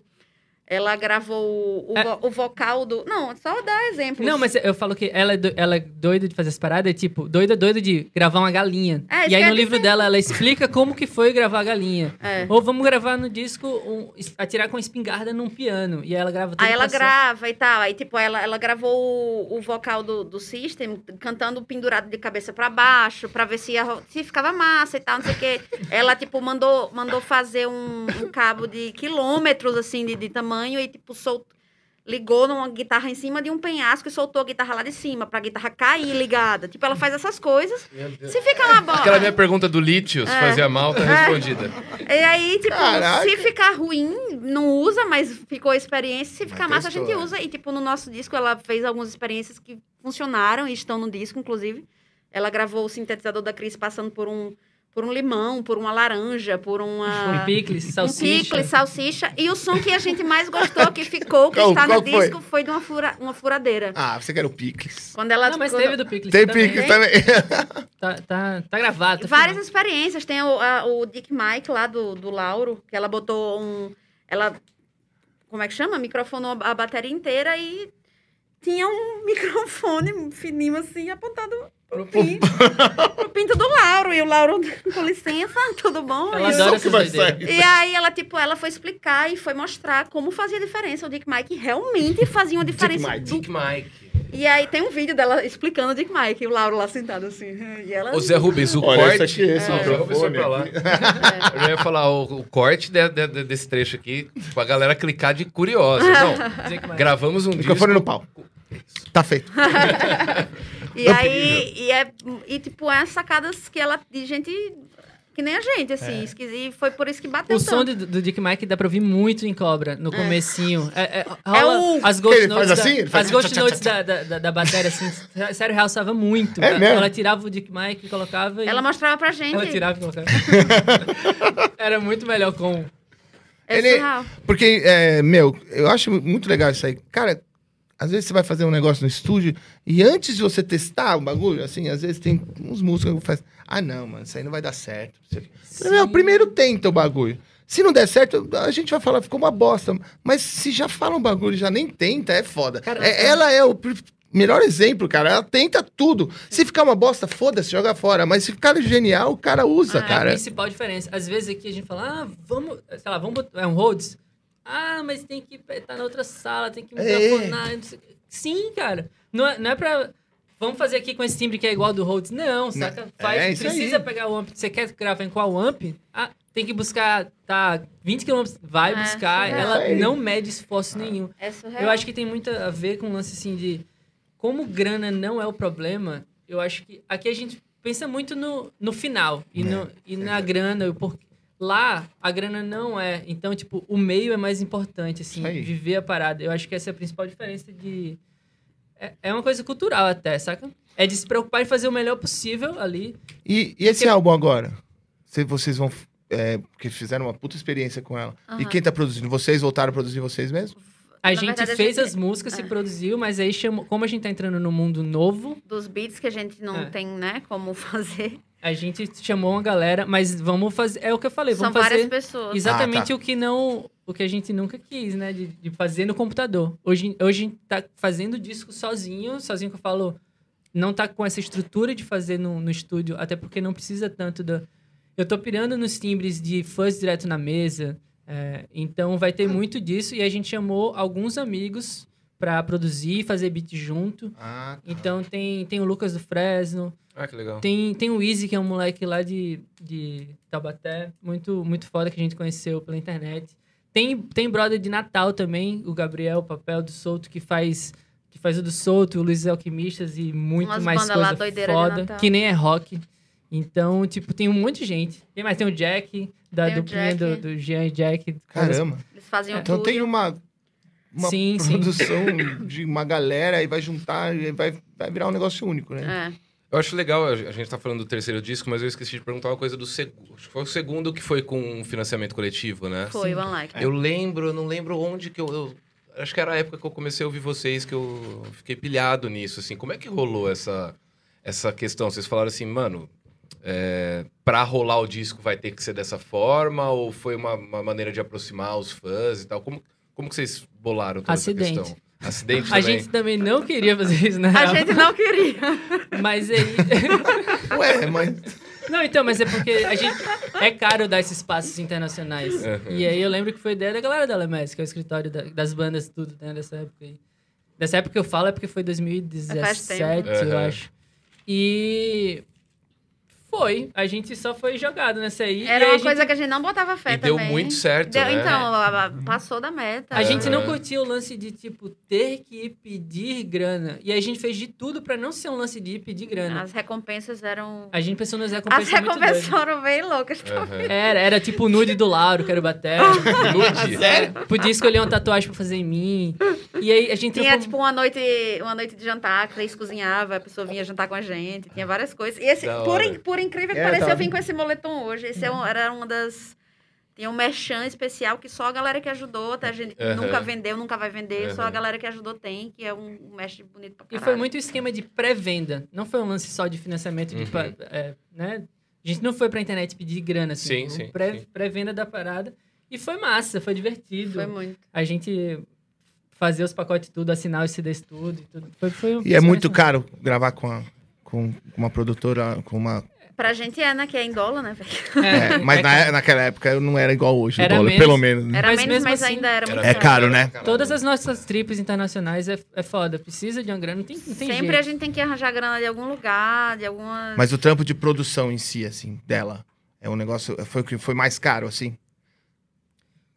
ela gravou o, É. o vocal do. Não, só dar exemplos. Não, mas eu falo que ela é, do- ela é doida de fazer essa parada, é tipo, doida, doida de gravar uma galinha. É, e aí no ia livro dizer. dela, ela explica como que foi gravar a galinha. É. Ou vamos gravar no disco, um, atirar com espingarda num piano. E aí ela grava tudo Aí ela grava e tal. Aí, tipo, ela, ela gravou o, o vocal do, do System cantando pendurado de cabeça pra baixo, pra ver se, ia se ficava massa e tal, não sei o quê. Ela, tipo, mandou, mandou fazer um, um cabo de quilômetros, assim, de, de tamanho e, tipo, sol, ligou numa guitarra em cima de um penhasco e soltou a guitarra lá de cima, pra guitarra cair ligada. Tipo, ela faz essas coisas. Se fica uma bola. Aquela minha pergunta do lítio, se É. fazia mal, tá É. respondida. E aí, tipo, Caraca. se ficar ruim, não usa, mas ficou a experiência. Se ficar Mas massa, a gente é. usa. E, tipo, no nosso disco, ela fez algumas experiências que funcionaram e estão no disco, inclusive. Ela gravou o sintetizador da Cris passando por um, por um limão, por uma laranja, por uma... Um picles, Um salsicha. picles, salsicha. E o som que a gente mais gostou, que ficou, que Qual- está qual no foi? disco, foi de uma, fura, uma furadeira. Ah, você quer o Picles. Quando ela... Não, mas quando- teve do picles Tem também. Picles também. Tá, tá, tá gravado. tá Várias filmado. experiências. Tem o, a- o Dick Mike lá do, do Lauro, que ela botou um. Ela. Como é que chama? Microfonou a a bateria inteira e tinha um microfone fininho assim, apontado pro pinto, pro pinto do Lauro. E o Lauro, com licença, tudo bom? Ela E, adora que vai sair. e aí ela, tipo, ela foi explicar e foi mostrar como fazia diferença. O Dick Mike realmente fazia uma diferença. Mike. do- Dick Mike. E aí tem um vídeo dela explicando o Dick Mike, e o Lauro lá sentado assim. E ela. Ô Zé Rubens, o Olha, corte... esse aqui, esse Não, Zé Rubens foi microfone pra lá. aqui. Eu já ia falar, o, o corte de- de- de- desse trecho aqui, pra galera clicar de curiosa. Não, gravamos um Microfone disco... no pau. Tá feito. E aí, e, é, e tipo, é as sacadas que ela, de gente que nem a gente, assim. esquisi- foi por isso que bateu O som tanto. do, do Dick Mike dá pra ouvir muito em Cobra, no comecinho. É, é, É o- as ghost ele notes, faz da, assim? Ele faz as ghost tchá, tchá, notes tchá, da, da, da, da bateria, assim, sério, realçava muito. É ela, mesmo? ela tirava o Dick Mike e colocava e... Ela mostrava pra gente. ela tirava e colocava. Era muito melhor com... É Ele- surreal. Porque, é, meu, eu acho muito legal isso aí. Cara, às vezes você vai fazer um negócio no estúdio e antes de você testar o bagulho, assim, às vezes tem uns músicos que fazem. Ah, não, mano, isso aí não vai dar certo. Você- Meu, primeiro tenta o bagulho. Se não der certo, a gente vai falar, ficou uma bosta. Mas se já fala um bagulho e já nem tenta, é foda. Cara, É- ela é o melhor exemplo, cara. Ela tenta tudo. Se ficar uma bosta, foda-se, joga fora. Mas se ficar genial, o cara usa, É a cara. principal diferença. Às vezes aqui a gente fala, ah, vamos, sei lá, vamos botar é um Rhodes. Ah, mas tem que estar na outra sala, tem que É. o quê. Sim, cara. Não é, não é pra. Vamos fazer aqui com esse timbre que é igual ao do Rhodes. Não, saca? Faz, é precisa aí. pegar o amp. Você quer gravar em qual amp? Ah, tem que buscar, tá, 20 km. Vai É, buscar. surreal. Ela aí. não mede esforço nenhum. É surreal. Eu acho que tem muito a ver com o lance assim de como grana não é o problema. Eu acho que aqui a gente pensa muito no, no final e, no, e na grana. o porquê. Lá a grana não é. Então, tipo, o meio é mais importante, assim, viver a parada. Eu acho que essa é a principal diferença de. É, é uma coisa cultural até, saca? É de se preocupar em fazer o melhor possível ali. E, e esse álbum agora? Se vocês vão. É, porque fizeram uma puta experiência com ela. E Aham. quem tá produzindo? Vocês voltaram a produzir vocês mesmos? A Na gente verdade, a fez gente- as músicas, se é. produziu, mas aí chamou, como a gente tá entrando no mundo novo, Dos beats que a gente não É. tem, né, como fazer. A gente chamou uma galera, mas vamos fazer. É o que eu falei, São vamos várias fazer pessoas. exatamente Ah, tá. o que não. O que a gente nunca quis, né? De, de fazer no computador. Hoje, hoje a gente tá fazendo disco sozinho, sozinho que eu falo. Não tá com essa estrutura de fazer no, no estúdio, até porque não precisa tanto da. Eu tô pirando nos timbres de fuzz direto na mesa. é, então vai ter muito disso. E a gente chamou alguns amigos pra produzir, fazer beat junto. Ah, Então tem, tem o Lucas do Fresno, Ah, que legal. tem, tem o Easy, que é um moleque lá de, de Taubaté, muito, muito foda que a gente conheceu pela internet. Tem, tem brother de Natal também, o Gabriel, o Papel do Solto, que faz, que faz o do Solto, o Luiz Alquimistas e muito Umas mais lá coisa de foda, que nem é rock. Então, tipo, tem um monte de gente. Tem mais, tem o Jack, da Tem duplinha do, Jack. do Jean e Jack. caramba. Eles faziam Então tudo. tem uma. Uma Sim, sim. produção de uma galera e vai juntar e vai, vai virar um negócio único, né? É. Eu acho legal, a gente tá falando do terceiro disco, mas eu esqueci de perguntar uma coisa do segundo. Acho que foi o segundo que foi com financiamento coletivo, né? Foi, One Like. Eu lembro, eu não lembro onde que eu, eu- Acho que era a época que eu comecei a ouvir vocês que eu fiquei pilhado nisso, assim. Como é que rolou essa, essa questão? Vocês falaram assim, mano, é, pra rolar o disco vai ter que ser dessa forma? Ou foi uma, uma maneira de aproximar os fãs e tal? Como, como que vocês bolaram toda Acidente. essa questão? Acidente A também? gente também não queria fazer isso, na A real. gente não queria. Mas aí... Ué, mas. Não, então, mas é porque a gente. É caro dar esses passos internacionais. Uhum. E aí eu lembro que foi ideia da galera da LMS, que é o escritório da- das bandas, tudo, né, dessa época aí. Dessa época que eu falo é porque foi 2017, tempo. eu Uhum. acho. E. Foi. A gente só foi jogado nessa aí. Era e a uma gente- coisa que a gente não botava fé E deu também. muito certo, Deu- né? Então, a- a- passou da meta. A gente não Uhum. curtia o lance de, tipo, ter que ir pedir grana. E a gente fez de tudo pra não ser um lance de ir pedir grana. As recompensas eram... A gente pensou nas As recompensas muito recompensas foram bem loucas também. Uhum. Era, era tipo o nude do Lauro, que era o bater. Nude? Sério? Podia escolher uma tatuagem pra fazer em mim. E aí a gente Tinha, trocou- tipo, uma noite, uma noite de jantar, que eles cozinhava, a pessoa vinha jantar com a gente, tinha várias coisas. E esse, por, por incrível que É, pareça, tava- eu vim com esse moletom hoje. Esse é um- era uma das... Tinha um merchan especial que só a galera que ajudou, tá? A gente Aham. nunca vendeu, nunca vai vender, só a galera que ajudou tem, que é um, um merch bonito pra E caralho. foi muito esquema de pré-venda. Não foi um lance só de financiamento, de, Uhum. é, né? A gente não foi pra internet pedir grana, assim. Sim, sim, pré-. Pré-venda da parada. E foi massa, foi divertido. Foi muito. A gente fazer os pacotes tudo, assinar os CDs tudo e tudo. Foi, foi um- E é muito caro gravar com, a- com uma produtora, com uma. Pra gente é, né? Que é em dólar, né, velho? É, mas é na- caro. naquela época eu não era igual hoje, Era dólar, menos. pelo menos. né? Era Mas menos, mesmo mas assim, ainda era muito É caro, né? Todas as nossas trips internacionais é, é foda. Precisa de uma grana, não tem, não tem Sempre jeito. a gente tem que arranjar grana de algum lugar, de alguma... Mas o trampo de produção em si, assim, dela, é um negócio. Foi o que foi mais caro, assim?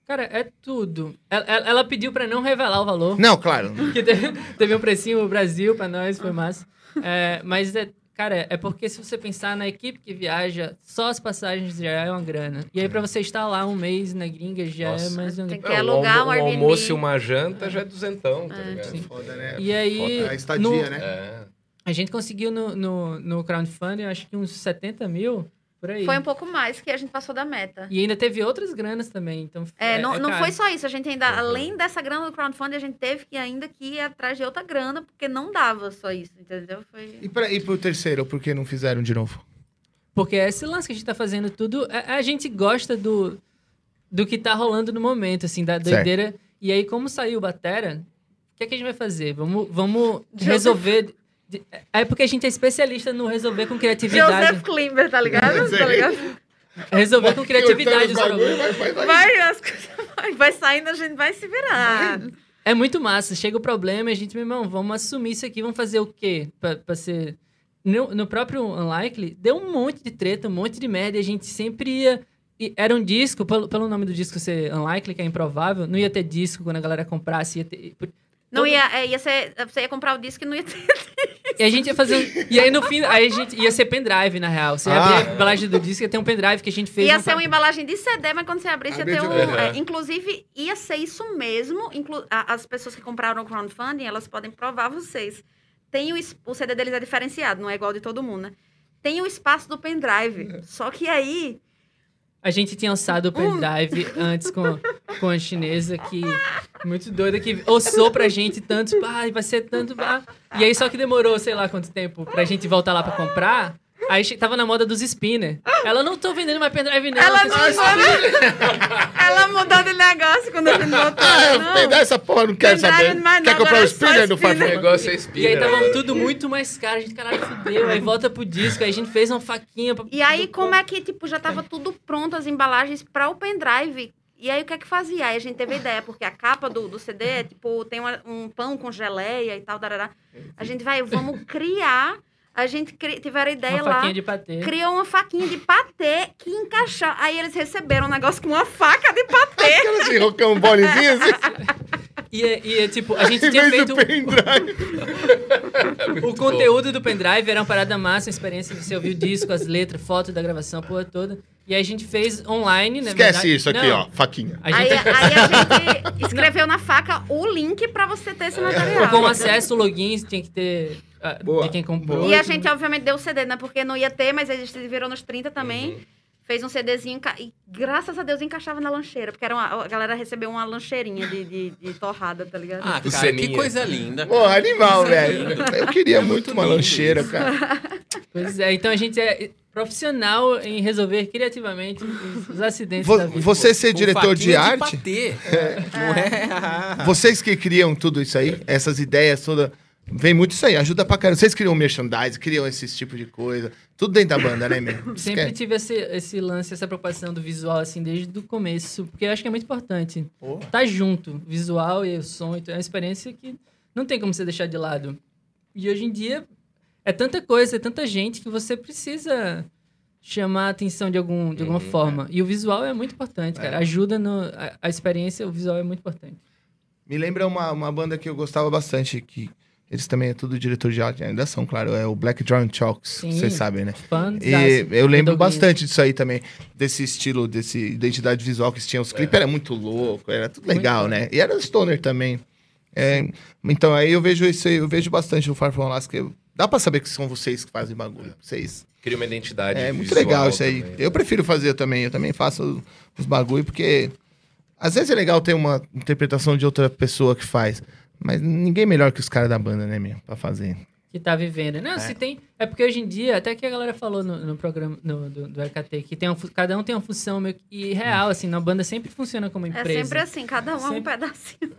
Cara, é tudo. Ela, ela- pediu pra não revelar o valor. Não, claro. que teve, teve um precinho Brasil pra nós, foi massa. É, mas, é, Cara, é porque se você pensar na equipe que viaja, só as passagens já é uma grana. E aí, pra você estar lá um mês na gringa, já Nossa. é mais uma Tem que É, um alugar um um Airbnb. almoço e uma janta já é duzentão, tá ligado? sim. Foda, né? E aí, Foda a estadia, no- né? É. a gente conseguiu no, no, no crowdfunding, acho que uns 70 mil, por aí. Foi um pouco mais que a gente passou da meta. E ainda teve outras granas também, então... É, não, não caro. foi só isso. A gente ainda, Uhum. além dessa grana do crowdfunding, a gente teve que ainda que ir atrás de outra grana, porque não dava só isso, entendeu? Foi... E, pra, e pro terceiro, por que não fizeram de novo? Porque é esse lance que a gente tá fazendo tudo, a, a gente gosta do, do que tá rolando no momento, assim, da doideira. E aí, como saiu o Batera, o que, é que a gente vai fazer? Vamos, vamos resolver... É porque a gente é especialista no resolver com criatividade. Joseph Klimber, tá ligado? Sei. tá ligado? Resolver com criatividade os problemas. vai, vai, vai. Vai, as coisas vai, vai saindo, a gente vai se virar. É muito massa. Chega o problema e a gente, meu irmão, vamos assumir isso aqui, vamos fazer o quê? Pra, pra ser. No, no próprio Unlikely, deu um monte de treta, um monte de merda, e a gente sempre ia. e Era um disco, pelo, pelo nome do disco ser Unlikely, que é improvável, não ia ter disco quando a galera comprasse, ia ter. Não Todo- ia, é, ia ser, você ia comprar o disco e não ia ter. E a gente ia fazer. um- E aí no fim, aí a gente ia ser pendrive, na real. Você ia Ah. abrir a embalagem do disco, ia ter um pendrive que a gente fez. Ia ser uma embalagem de CD, mas quando você abrisse ia ter um. Uhum. é, inclusive, ia ser isso mesmo. inclu- a- as pessoas que compraram o crowdfunding, elas podem provar vocês. Tem o, o CD deles é diferenciado, não é igual de todo mundo, né? Tem o espaço do pendrive. Só que aí. A gente tinha lançado o pendrive antes com, com a chinesa, que muito doida, que ossou pra gente tanto, ai, vai ser tanto. ah. E aí só que demorou, sei lá quanto tempo, pra gente voltar lá pra comprar. Aí tava na moda dos spinner. Ela não tô vendendo mais pendrive, não. Ela não esse- Ela mudou de negócio quando gente voltou. Ah, não. pegar essa porra, não quero Pendrive saber. mais não, Quer comprar o é spinner do spinner. O Farfão? negócio é E aí tava tudo muito mais caro, a gente, caralho, fudeu. Aí volta pro disco, aí a gente fez uma faquinha pra. E aí, como é que, tipo, já tava tudo pronto, as embalagens para o pendrive. E aí, o que é que fazia? Aí a gente teve a ideia, porque a capa do, do CD é, tipo, tem uma- um pão com geleia e tal, darará. A gente vai, vamos criar. A gente cri, tiveram a ideia Uma lá. faquinha de patê. Criou uma faquinha de patê que encaixava. Aí eles receberam um negócio com uma faca de patê. Aquela assim, rocambolezinha assim, E, é- e é tipo, a gente tinha feito. do pendrive. O conteúdo do pendrive era uma parada massa, uma experiência de você ouvir o disco, as letras, foto da gravação, a porra toda. E aí a gente fez online, né? Esquece isso aqui, Não, ó, faquinha. A Aí, gente aí a gente escreveu na faca o link pra você ter esse material. com acesso, login, tinha que ter Boa. de quem comprou. E a gente, obviamente, deu o CD, né? Porque não ia ter, mas a gente virou nos 30 também. Uhum. Fez um CDzinho e, graças a Deus, encaixava na lancheira. Porque era uma- a galera recebeu uma lancheirinha de, de, de torrada, tá ligado? Ah, cara, Seninha. que coisa linda. Porra, animal, é velho. lindo. Eu queria muito uma lindo lancheira, isso. cara. Pois é, então a gente é profissional em resolver criativamente os, acidentes Vo- da vida. Você ser Com diretor de arte, patê. Não é? vocês que criam tudo isso aí, essas ideias todas, vem muito isso aí, ajuda pra caramba. Vocês criam merchandise, criam esse tipo de coisa, tudo dentro da banda, né, mesmo? Sempre Esquece. tive esse, esse lance, essa preocupação do visual, assim, desde o começo. Porque eu acho que é muito importante. Porra. Tá junto, visual e o som. Então é uma experiência que não tem como você deixar de lado. E hoje em dia é tanta coisa, é tanta gente que você precisa chamar a atenção de, algum, de alguma Uhum, forma. E o visual é muito importante, cara. Ajuda no, a, a experiência, o visual é muito importante. Me lembra uma, uma banda que eu gostava bastante, que eles também é tudo diretor de arte, ainda são, claro, é o Black Drawing Chalks, vocês sabem, né? Fã E eu lembro bastante disso aí também, desse estilo, desse identidade visual que tinha. Os clipes era muito louco, era tudo legal, né? E era o Stoner também. É, então aí eu vejo isso aí, eu vejo bastante o Far From Alaska. eu- Dá pra saber que são vocês que fazem bagulho. Vocês. Cria uma identidade É muito legal isso aí. também. Eu prefiro fazer também. Eu também faço os bagulho, porque às vezes é legal ter uma interpretação de outra pessoa que faz. Mas ninguém melhor que os caras da banda, né, meu? Pra fazer. que tá vivendo. Não, se tem. É porque hoje em dia, até que a galera falou no, no programa no, do, do RKT, que tem fu- cada um tem uma função meio que e real, assim, na banda sempre funciona como É empresa. sempre assim, cada um é um Sempre. pedacinho.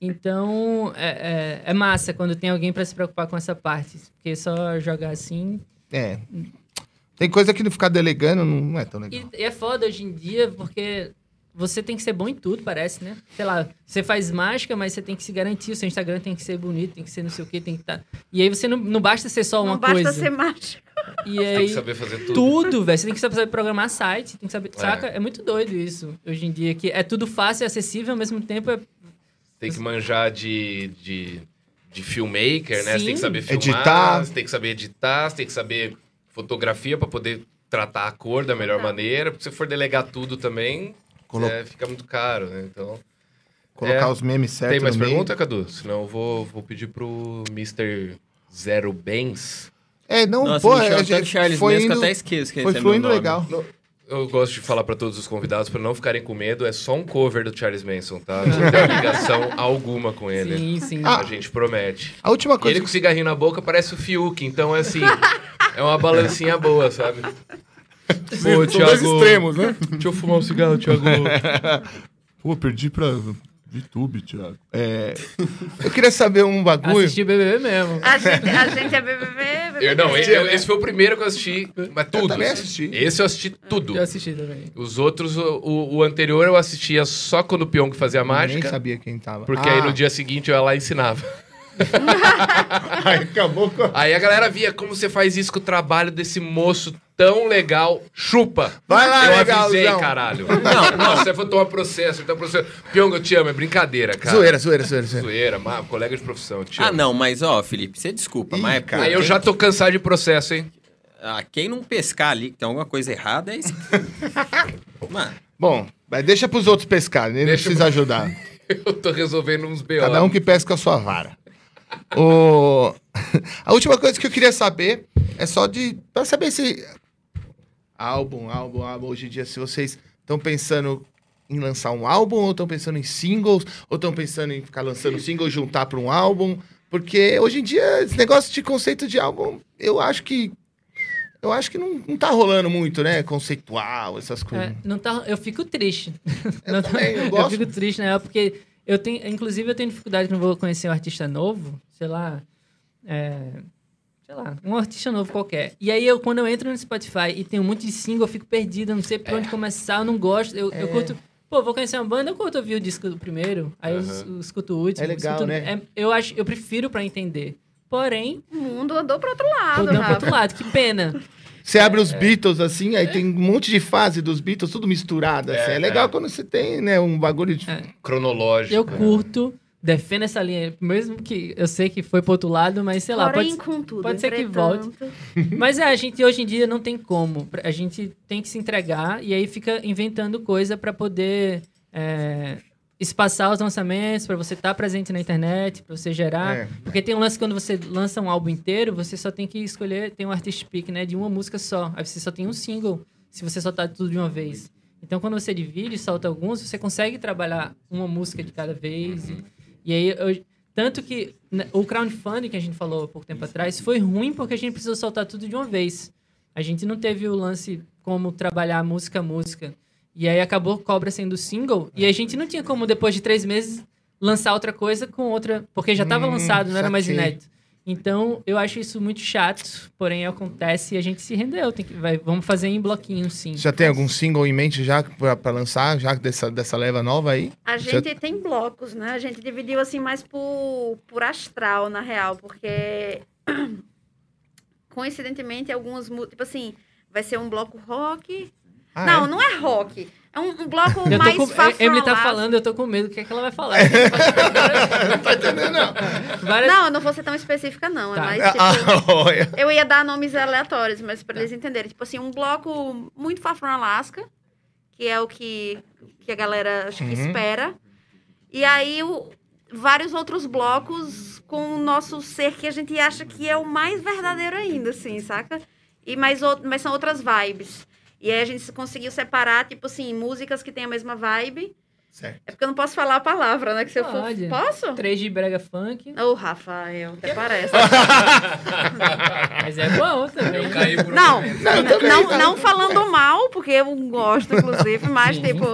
Então, é, é, é massa quando tem alguém pra se preocupar com essa parte. Porque só jogar assim. É. Tem coisa que não ficar delegando não é tão E, legal. e é foda hoje em dia, porque você tem que ser bom em tudo, parece, né? Sei lá, você faz mágica, mas você tem que se garantir. O seu Instagram tem que ser bonito, tem que ser não sei o quê, tem que estar. E aí você não, não basta ser só uma não basta coisa. ser mágico. E Tem aí. que saber fazer tudo. Tudo, velho. Você tem que saber programar site, tem que saber. É. Saca? É muito doido isso hoje em dia. Que é tudo fácil e acessível, ao mesmo tempo é. Tem que manjar de, de, de filmmaker, né? Você tem que Sim. saber filmar, Editar. você tem que saber editar, você tem que saber fotografia pra poder tratar a cor da melhor Tá. maneira. Porque se for delegar tudo também, Colo- é, fica muito caro, né? Então. Colocar É. os memes certos Tem mais no meio. pergunta, Cadu? Senão eu vou, vou pedir pro Mr. Zero Bens. É, não, Nossa, pô, me chama a tanto gente Charles foi mesmo que eu indo, até esqueço que foi esse é meu fluindo nome. legal. Eu gosto de falar pra todos os convidados pra não ficarem com medo. É só um cover do Charles Manson, tá? Não tem ligação alguma com ele. Sim, sim. Ah, A gente promete. A última E coisa ele com cigarrinho na boca parece o Fiuk, então é assim. é uma balancinha boa, sabe? Ô, São dois extremos, né? Deixa eu fumar um cigarro, Thiago. Pô, perdi pra YouTube, Thiago. É, eu queria saber um bagulho. Assisti o BBB mesmo. A gente, a gente é BBB. BBB. Eu, não, esse, esse foi o primeiro que eu assisti, mas tudo. também assisti. Esse eu assisti tudo. Eu assisti também. Os outros, o, o- anterior eu assistia só quando o Pyong fazia Nem mágica. sabia quem tava. Porque Ah, aí no dia seguinte eu ia lá e ensinava. aí acabou com... Aí a galera via como você faz isso com o trabalho desse moço tão legal. Chupa! Vai lá, eu legalzão. avisei, caralho. Não, não, você vai tomar processo, então processo. Pyong, eu te amo, é brincadeira, cara. Zoeira, zoeira, zoeira, zoeira. Zoeira, ma- colega de profissão, eu te Ah, amo. não, mas ó, Felipe, você desculpa, Ih, mas pô, cara. Aí eu já tô cansado de processo, hein? ah, quem não pescar ali, que tem alguma coisa errada, é isso. Mano, Bom, mas deixa pros outros pescarem, ele não Deixa precisa ajudar. Eu tô resolvendo uns B.O. Cada um que pesca a sua vara. O... A última coisa que eu queria saber é só de. Pra saber se. Álbum, álbum, álbum. Hoje em dia, se vocês estão pensando em lançar um álbum, ou estão pensando em singles, ou estão pensando em ficar lançando single e juntar para um álbum. Porque hoje em dia, esse negócio de conceito de álbum, eu acho que. Eu acho que não, não tá rolando muito, né? Conceitual, essas coisas. É, não tá, eu fico triste. Eu Não também, eu eu gosto. fico triste, né? Porque eu tenho, inclusive, eu tenho dificuldade quando vou conhecer um artista novo, sei lá, é, sei lá, um artista novo qualquer. E aí eu, quando eu entro no Spotify e tem um monte de single, eu fico perdido, eu não sei por É. onde começar, eu não gosto. Eu, eu curto. Pô, vou conhecer uma banda, eu curto ouvir o disco do primeiro, aí eu, Aham. eu escuto o último. É legal, escuto- né? é- eu acho, eu prefiro pra entender. Porém, O mundo andou pro outro lado, dando pro outro lado, que pena. Você abre os Beatles assim, aí tem um monte de fase dos Beatles, tudo misturado. Assim. É, É, legal é. quando você tem, né, um bagulho de. É. Cronológico. Eu curto, defendo essa linha, mesmo que eu sei que foi pro outro lado, mas sei lá, Porém, pode, contudo, pode ser que entretanto, Mas é, a gente hoje em dia não tem como. A gente tem que se entregar e aí fica inventando coisa pra poder é, espaçar os lançamentos, pra você estar presente na internet, pra você gerar. É. Porque tem um lance quando você lança um álbum inteiro, você só tem que escolher, tem um artist pick, né, de uma música só. Aí você só tem um single, se você soltar tudo de uma vez. Então quando você divide e solta alguns, você consegue trabalhar uma música de cada vez. E, e aí eu- tanto que né, o crowdfunding que a gente falou há pouco tempo atrás foi ruim porque a gente precisou soltar tudo de uma vez. A gente não teve o lance como trabalhar música a música. E aí acabou Cobra sendo single. E a gente não tinha como, depois de três meses, lançar outra coisa com outra. Porque já estava Hum, lançado, não era mais inédito. Então, eu acho isso muito chato, porém acontece e a gente se rendeu. Tem que, vai, vamos fazer em bloquinho, sim. Já tem algum single em mente já pra, pra lançar, já dessa, dessa leva nova aí? A Já- gente tem blocos, né? A gente dividiu assim mais por, por astral, na real, porque coincidentemente algumas tipo assim, vai ser um bloco rock. Ah, não, é? não é rock. É um, um bloco Eu mais com, fafronlaço. Emily tá falando, eu tô com medo. O que é que ela vai falar? Não tá entendendo, não. Várias- Não, eu não vou ser tão específica, não. É Tá. mais, tipo, Ah. Eu ia dar nomes aleatórios, mas pra eles entenderem. Tipo assim, um bloco muito Fafron Alaska, que é o que, que a galera acho que Uhum. espera. E aí, o- vários outros blocos com o nosso ser que a gente acha que é o mais verdadeiro ainda, assim, saca? E mais mas são outras vibes. E aí a gente conseguiu separar, tipo assim, músicas que têm a mesma vibe. Certo. É porque eu não posso falar a palavra, né? Que se eu for. Pode. Posso? Três de brega funk, Ô, Rafael, até parece. mas é bom também. Eu caí por um Não, momento. Não, não, não falando mal, porque eu gosto, inclusive, mas, Sim. tipo,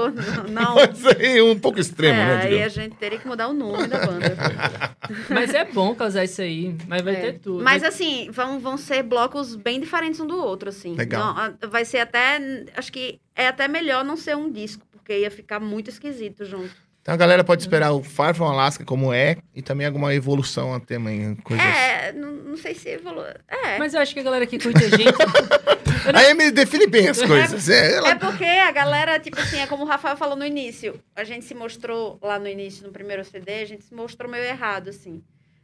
não. Isso aí é um pouco extremo, é, né, aí a gente teria que mudar o nome da banda. Mas é bom causar isso aí. Mas vai É. ter tudo. Mas assim, vão, vão ser blocos bem diferentes um do outro, assim. Legal. A- vai ser até. Acho que é até melhor não ser um disco, porque ia ficar muito esquisito junto. Então a galera pode esperar o Far From Alaska como é e também alguma evolução até amanhã. Coisas... É, não, não sei se evolui. É. Mas eu acho que a galera que curte a gente. A Emily define bem as coisas. É, ela- É porque a galera, tipo assim, é como o Rafael falou no início. A gente se mostrou lá no início, no primeiro CD, a gente se mostrou meio errado, assim.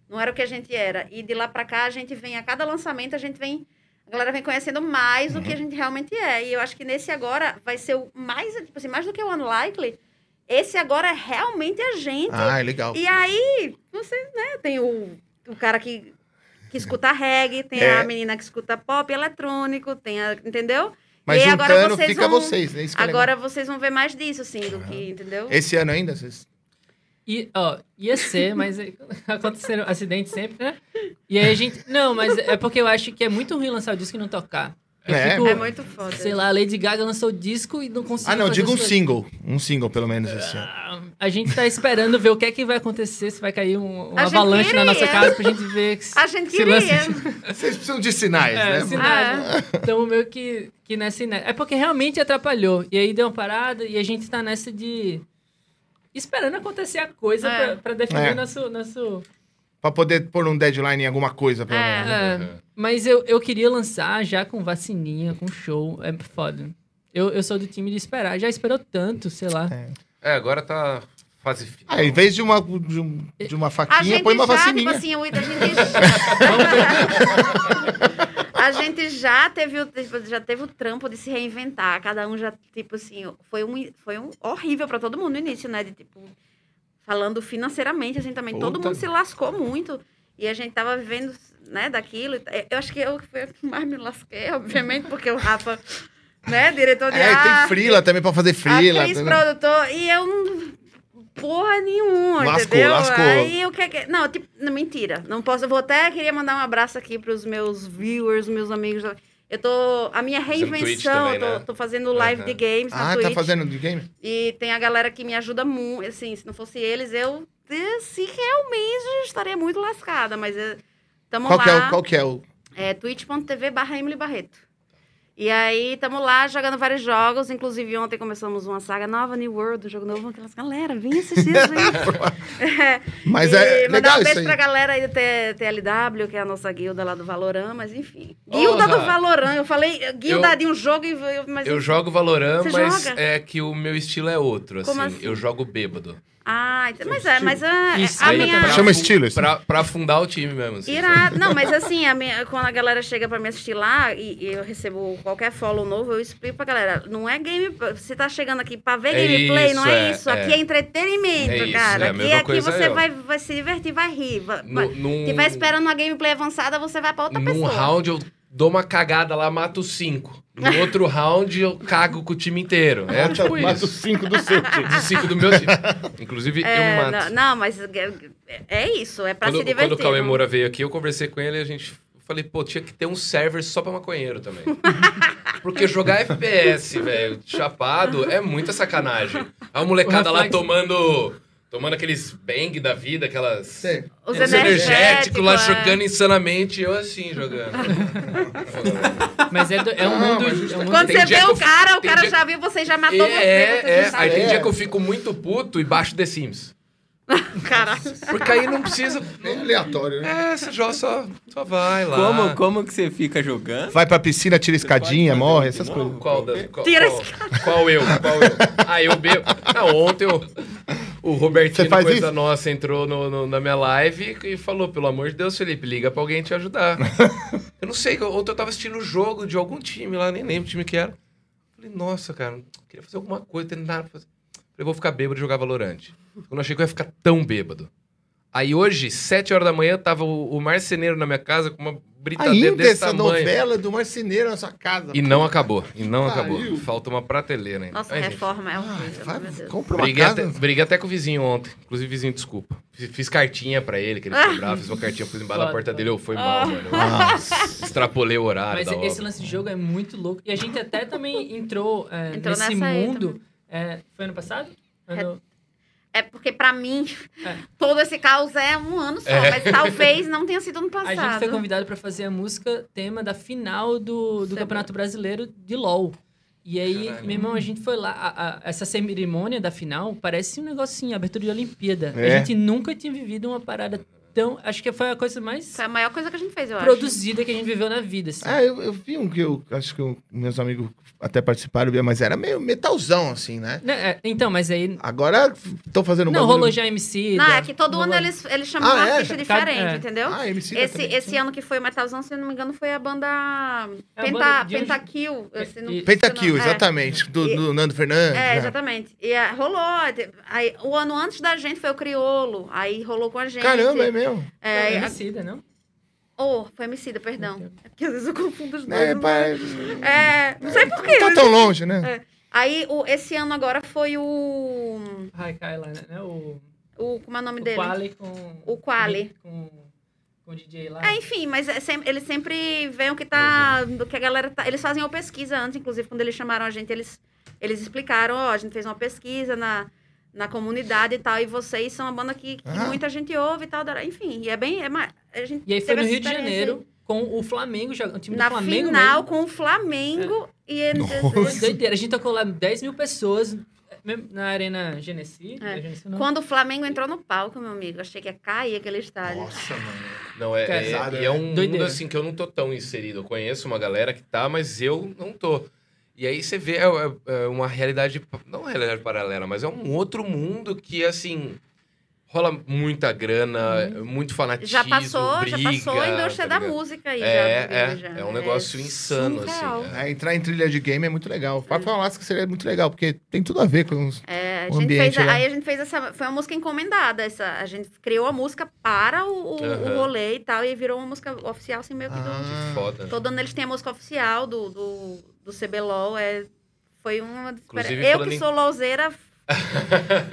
Não era o que a gente era. E de lá pra cá, a gente vem, a cada lançamento, a gente vem. A galera vem conhecendo mais do que a gente realmente é. E eu acho que nesse agora vai ser o mais, tipo assim, mais do que o Unlikely. Esse agora é realmente a gente. Ah, é legal. E aí, você, né, tem o, o cara que, que escuta reggae, tem É. a menina que escuta pop eletrônico, tem a, entendeu? Mas E agora vocês fica vão- vocês, né? É. Agora vocês vão ver mais disso, assim, do que, entendeu? Esse ano ainda? Vocês... E, ó, ia ser, mas aconteceram acidentes sempre, né? E aí a gente. Não, mas é porque eu acho que é muito ruim lançar o disco e não tocar. Eu É. fico, É muito foda. sei lá, a Lady Gaga lançou o disco e não conseguiu. Ah, não, diga um coisas. single. Um single, pelo menos, ano. Ah, A gente tá esperando ver o que é que vai acontecer, se vai cair um, gente avalanche na nossa casa pra gente ver se, A gente se queria. lança- Vocês precisam de sinais, É, né? sinais. Então, meio que, que nessa. ine- É porque realmente atrapalhou. E aí deu uma parada e a gente tá nessa de. Esperando acontecer a coisa É. pra, pra definir É. nosso, nosso. Pra poder pôr um deadline em alguma coisa, pelo É. menos. É, mas eu, eu queria lançar já com vacininha, com show. É foda. Eu, eu sou do time de esperar. Já esperou tanto, sei lá. É, agora tá fase final. Ah, em vez de uma, de, um- de uma faquinha, põe uma já, vacininha. tipo assim, a gente A gente já teve, o, já teve o trampo de se reinventar. Cada um já, tipo assim, foi um, foi um horrível pra todo mundo no início, né? De, tipo, falando financeiramente, assim, também. Todo Puta. mundo se lascou muito. E a gente tava vivendo, né, daquilo. Eu acho que eu que mais me lasquei, obviamente, porque o Rafa, né, diretor de É, arte, tem frila também pra fazer frila. atriz, produtor, e eu não... Porra nenhuma, Lascou, entendeu? lascou. Aí o que é que... Não, tipo, não, mentira. Não posso... Eu vou até... Queria mandar um abraço aqui pros meus viewers, meus amigos. Eu tô... A minha reinvenção, também, eu tô, né? tô fazendo live Aham. de games Ah, Twitch. tá fazendo de game? E tem a galera que me ajuda muito. Assim, se não fosse eles, eu... Se realmente estaria muito lascada, mas... eh, Tamo Qual lá. que, é o, qual que é o... É twitch.tv barra Emily Barreto. E aí, estamos lá jogando vários jogos. Inclusive, ontem começamos uma saga nova, New World, um jogo novo. Aquelas, galera, vem assistir isso aí. É, Mas e é mandar legal um isso beijo aí. pra galera aí do TLW, que é a nossa guilda lá do Valorant, mas enfim. Guilda Porra. do Valorant. Eu falei eh, guilda Eu- de um jogo, e eu- mas... Eu jogo Valorant, Você mas joga? é que o meu estilo é outro, assim. Assim? Eu jogo bêbado. Ah, mas é, mas a, Isso a aí minha... também. Chama isso. Pra, pra afundar o time mesmo, assim. Irado. Não, mas assim, a minha- quando a galera chega pra me assistir lá e, e eu recebo qualquer follow novo, eu explico pra galera, não é game. Você tá chegando aqui pra ver É gameplay, não isso, é, é, isso. é. Aqui é entretenimento, É isso, cara. é aqui aqui você vai, vai se divertir, vai rir. Vai, No- vai- num- Tiver esperando uma gameplay avançada, você vai pra outra Num pessoa. round eu dou uma cagada lá, mato cinco. No outro round eu cago com o time inteiro. É tipo Mata isso. os cinco do seu time. Cinco do meu time. Inclusive, eu É, me mato. não, não, mas é, é isso, é pra Quando, se divertir. quando o Cauê Moura veio aqui, eu conversei com ele e a gente... eu Falei, pô, tinha que ter um server só pra maconheiro também. Porque jogar FPS, velho, chapado, é muita sacanagem. A molecada lá tomando... Tomando aqueles bang da vida, aquelas... Os Os energéticos energéticos lá é. jogando insanamente, eu assim jogando. Mas é, do- é um Não, mundo. mas É um mundo Quando você vê o cara, o cara dia- já viu, você já matou você. é, você é. já sabe. Aí tem É. dia que eu fico muito puto e baixo The Sims. Caralho. Porque aí não precisa. Bem aleatório, né? É, você joga só, só vai lá. Como, como que você fica jogando? Vai pra piscina, tira escadinha, morre, essas de coisas. Qual, da, qual, Tira qual, qual eu? Qual eu? Ah, eu bebo. Não, ontem eu, o Robertinho, coisa isso? nossa, entrou no- no- na minha live e falou: pelo amor de Deus, Felipe, liga pra alguém te ajudar. eu não sei, ontem eu tava assistindo o jogo de algum time lá, nem lembro o time que era. Falei, nossa, cara, queria fazer alguma coisa, tem nada pra fazer. Falei, vou ficar bêbado e jogar Valorante. Eu não achei que eu ia ficar tão bêbado. Aí hoje, sete horas da manhã, tava o, o marceneiro na minha casa com uma britadeira Ainda desse essa tamanho. novela do marceneiro na sua casa. E não acabou, e não Pariu. acabou. Falta uma prateleira ainda. Nossa, Ai, gente, reforma é Ah, horrível, vai, meu Deus. compra uma Briguei casa. até, briguei até com o vizinho ontem. Inclusive, vizinho, desculpa. Fiz, fiz cartinha pra ele, que ele ficou bravo. Fiz uma cartinha, pus embaixo da Foda, porta dele. Eu fui mal, mano. Eu extrapolei o horário Mas da esse obra. lance de jogo é muito louco. E a gente até também entrou, é, Entrou nesse nessa aí mundo. É, foi ano passado? Ano... É porque, pra mim, É. todo esse caos é um ano só. É. Mas talvez não tenha sido ano A gente passado. foi convidado pra fazer a música tema da final do, do Sei. Campeonato Brasileiro de LoL. E aí, Caralho. meu irmão, a gente foi lá. a- a- essa cerimônia da final parece um negocinho, abertura de Olimpíada. É. A gente nunca tinha vivido uma parada Então, acho que foi a coisa mais Foi a maior coisa que a gente fez, eu acho. produzida que a gente viveu na vida, assim. Ah, eu, eu vi um que eu acho que eu- meus amigos até participaram, mas era meio metalzão, assim, né? Né, é, Então, mas aí... Agora estão fazendo um Não, rolou já MC. Não, da- é que todo rolou- ano eles, eles chamam Ah, um é? artista diferente, É. entendeu? Ah, MC Esse, também. esse ano que foi o Metalzão, se eu não me engano, foi a banda É a Penta, banda de- Pentakill. não- Pentakill, exatamente. Do, do Nando Fernandes. É, né? exatamente. E é, rolou. Aí, o ano antes da gente foi o Criolo. Aí rolou com a gente. Caramba, é mesmo. É, É, Emicida, não? Oh, foi Emicida, perdão. É porque às vezes eu confundo os dois. É, não pá, sei. É, não sei porquê. tá tão longe, né? Aí, o, esse ano agora foi o... Ai, cai lá, né? O, o como é o nome o dele? Quali com... O Quali. Com, com o DJ lá. É, enfim, mas é sem- eles sempre veem o que tá. Do que a galera tá. Eles fazem uma pesquisa antes, inclusive, quando eles chamaram a gente, eles, eles explicaram, ó, a gente fez uma pesquisa na, na comunidade e tal, e vocês são uma banda que, que Ah. muita gente ouve e tal. Enfim, e é bem. É, a gente E aí foi no Rio de Janeiro, com o Flamengo, já- o time. Na do Flamengo final, mesmo. com o Flamengo e eles. Foi doideira. A gente tocou lá 10 mil pessoas na Arena Genesi. É. É. Genesi. Quando o Flamengo entrou no palco, meu amigo, achei que ia cair aquele estádio. Nossa, mano. Não, é, é, Pesado, e é um Doideira. mundo assim que eu não tô tão inserido. Eu conheço uma galera que tá, mas eu não tô. E aí você vê é, é, é uma realidade, não uma realidade paralela, mas é um outro mundo que, assim, rola muita grana, muito fanatismo, Já passou, já briga, passou a indústria tá da música aí. É, já, é, já. é um negócio insano, surreal. assim. É, entrar em trilha de game é muito legal. Vai falar que seria muito legal, porque tem tudo a ver com os. É, a o gente ambiente fez, lá. aí a gente fez essa. Foi uma música encomendada. Essa, a gente criou a música para o, o, o rolê e tal, e virou uma música oficial, assim, meio que do. Ah, Foda. Todo ano eles têm a música oficial do, do, do CBLOL. É, foi uma. Inclusive, Eu que em- sou louzeira.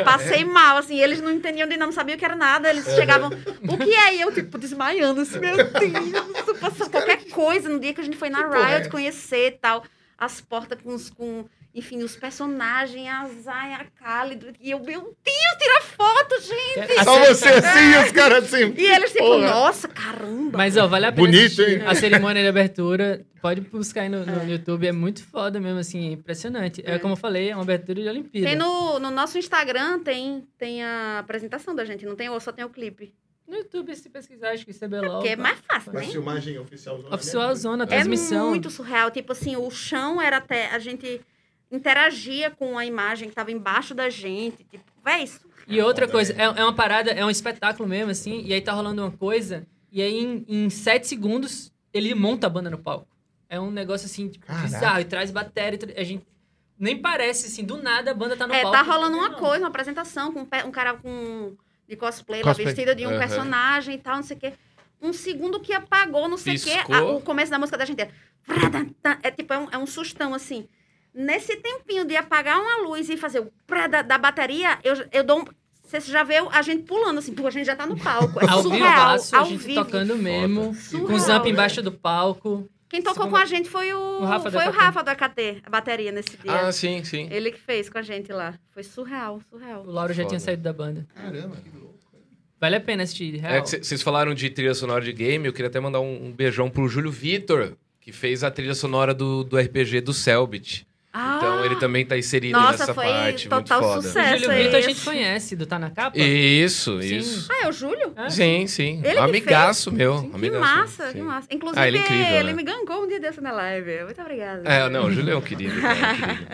Passei mal, assim, eles não entendiam de não sabiam o que era nada. Eles chegavam, o que é? E eu, tipo, desmaiando, assim, meu Deus, qualquer coisa no dia que a gente foi na Riot conhecer e tal. As portas com os, com, enfim, os personagens, a Zaya, a Cálido. E eu, meu Deus, tira foto, gente! É, Só você assim e os caras assim. E eles, tipo, Porra. nossa, caramba! Mas, ó, vale a pena Bonito, assistir hein? a cerimônia de abertura. Pode buscar aí no, no YouTube, é muito foda mesmo, assim, impressionante. É, É. como eu falei, é uma abertura de Olimpíada. Tem no, no nosso Instagram, tem, tem a apresentação da gente, não tem, ou só tem o clipe. No YouTube, se pesquisar, acho que CBLOL. Porque é mais fácil, né? Mas filmagem oficial. Oficial Zona, É transmissão. muito surreal. Tipo assim, o chão era até. A gente interagia com a imagem que tava embaixo da gente. Tipo, véi, isso. E outra coisa, é, é uma parada, é um espetáculo mesmo, assim, e aí tá rolando uma coisa, e aí em, em sete segundos ele monta a banda no palco. É um negócio assim, tipo, Caraca. bizarro, e traz bateria, e a gente. Nem parece, assim, do nada a banda tá no É, palco. tá rolando uma Não. coisa, uma apresentação com um um cara com. De cosplay, lá, Cosplay. vestido de um Aham. personagem e tal, não sei o quê. Um segundo que apagou, não sei o quê. A- o começo da música da gente é. É tipo, é um, é um sustão assim. Nesse tempinho de apagar uma luz e fazer o pré da, da bateria, eu, eu dou um. Você já vê a gente pulando assim, pô, a gente já tá no palco. É Ao surreal. vivaço, a ao gente vivo. tocando mesmo, com Surreal, os amp né? embaixo do palco. Quem tocou com a gente foi o, O Rafa do foi o AKT. Rafa do AKT, a bateria nesse dia. Ah, sim, sim. Ele que fez com a gente lá. Foi surreal, surreal. O Lauro já Foda. tinha saído da banda. Caramba, que louco. Vale a pena assistir, real. É que vocês falaram de trilha sonora de game, eu queria até mandar um, um beijão pro Júlio Vitor, que fez a trilha sonora do, do RPG do Selbit. Ah, Então ele também tá inserido Nossa, nessa foi parte, total muito foda. o sucesso. Júlio é Vitor a gente conhece, do Tá Na Capa. Isso, Sim. isso. Ah, é o Júlio? É. Sim, sim. Ele que amigaço meu. Sim. Que amigaço, massa, sim. que massa. Inclusive, Ah, ele é incrível, ele né? me gancou um dia desse na live. Muito obrigada. É, não, o Júlio é um querido. cara, um querido.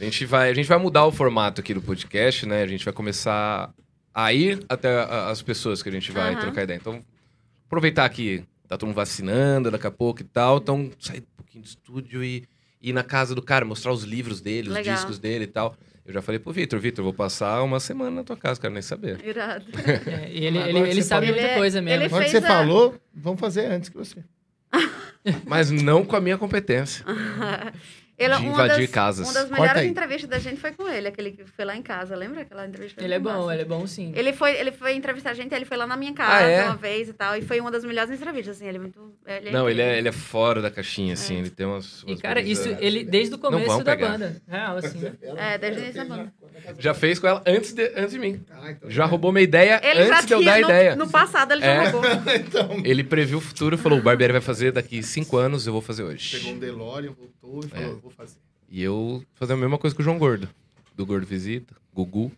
A gente, vai, a gente vai mudar o formato aqui do podcast, né? A gente vai começar a ir até as pessoas que a gente vai trocar ideia. Então, aproveitar que tá todo mundo vacinando daqui a pouco e tal. Então, sair um pouquinho do estúdio e ir na casa do cara, mostrar os livros dele, os Legal. discos dele e tal. Eu já falei pro Vitor, Vitor, vou passar uma semana na tua casa, quero nem saber. Irado. É, e ele, ele, ele sabe falou- muita Ele- coisa mesmo. ele Agora que fez você a- falou, vamos fazer antes que você. Mas não com a minha competência. Ele, De uma invadir das, casas. Uma das melhores entrevistas da gente foi com ele, aquele que foi lá em casa. Lembra aquela entrevista? Ele é bom, massa. ele é bom sim. Ele foi, ele foi entrevistar a gente, ele foi lá na minha casa Ah, é? uma vez e tal. E foi uma das melhores entrevistas, assim. Ele é muito. Ele é Não, ele é, ele é fora da caixinha, assim. Ele tem umas. E, umas cara, brisas- isso ele desde o começo da pegar. banda. Real, assim, né? É, desde o início da banda. Já fez com ela antes de, antes de mim. Ah, então. Já roubou minha ideia Ele já antes de eu dar a no, ideia. no passado, ele já É. roubou. então. Ele previu o futuro e falou: o Barbieri vai fazer daqui cinco anos, eu vou fazer hoje. Pegou um DeLorean, voltou e falou, É. vou fazer. E eu fazer a mesma coisa com o João Gordo. Do Gordo Visita, Gugu.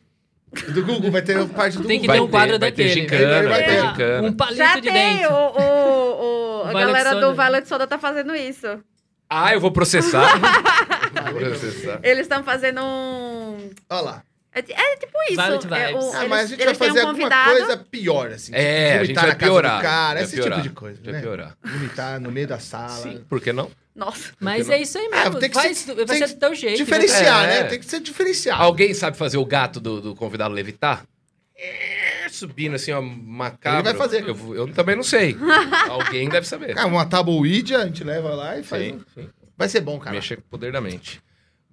Do Google vai ter parte do Tem que ter um quadro vai daquele. Ter gincana, vai ter É. gincana. Um palito Já de tem, dente. o, o, o- a Violet galera Soda. do Violet Soda tá fazendo isso. Ah, eu vou processar. vou processar. Eles estão fazendo um... Olha lá. É, é tipo isso. É, o- Ah, eles, mas a gente vai fazer um alguma coisa pior, assim. É, a gente vai piorar. cara, vai esse piorar. tipo de coisa, Vai né? piorar. Vomitar no meio da sala. Sim, por que não? Nossa. Mas é isso aí Ah, mesmo. tem que Faz, ser- vai tem ser do teu jeito. Diferenciar, É. né? Tem que ser diferenciado. Alguém sabe fazer o gato do, do convidado levitar? É, subindo assim, ó, macabro. Ele vai fazer. Eu, eu também não sei. Alguém deve saber. Cara, uma tábua Ouija, a gente leva lá e faz. Sim, um- sim. Vai ser bom, cara. Mexer com o poder da mente.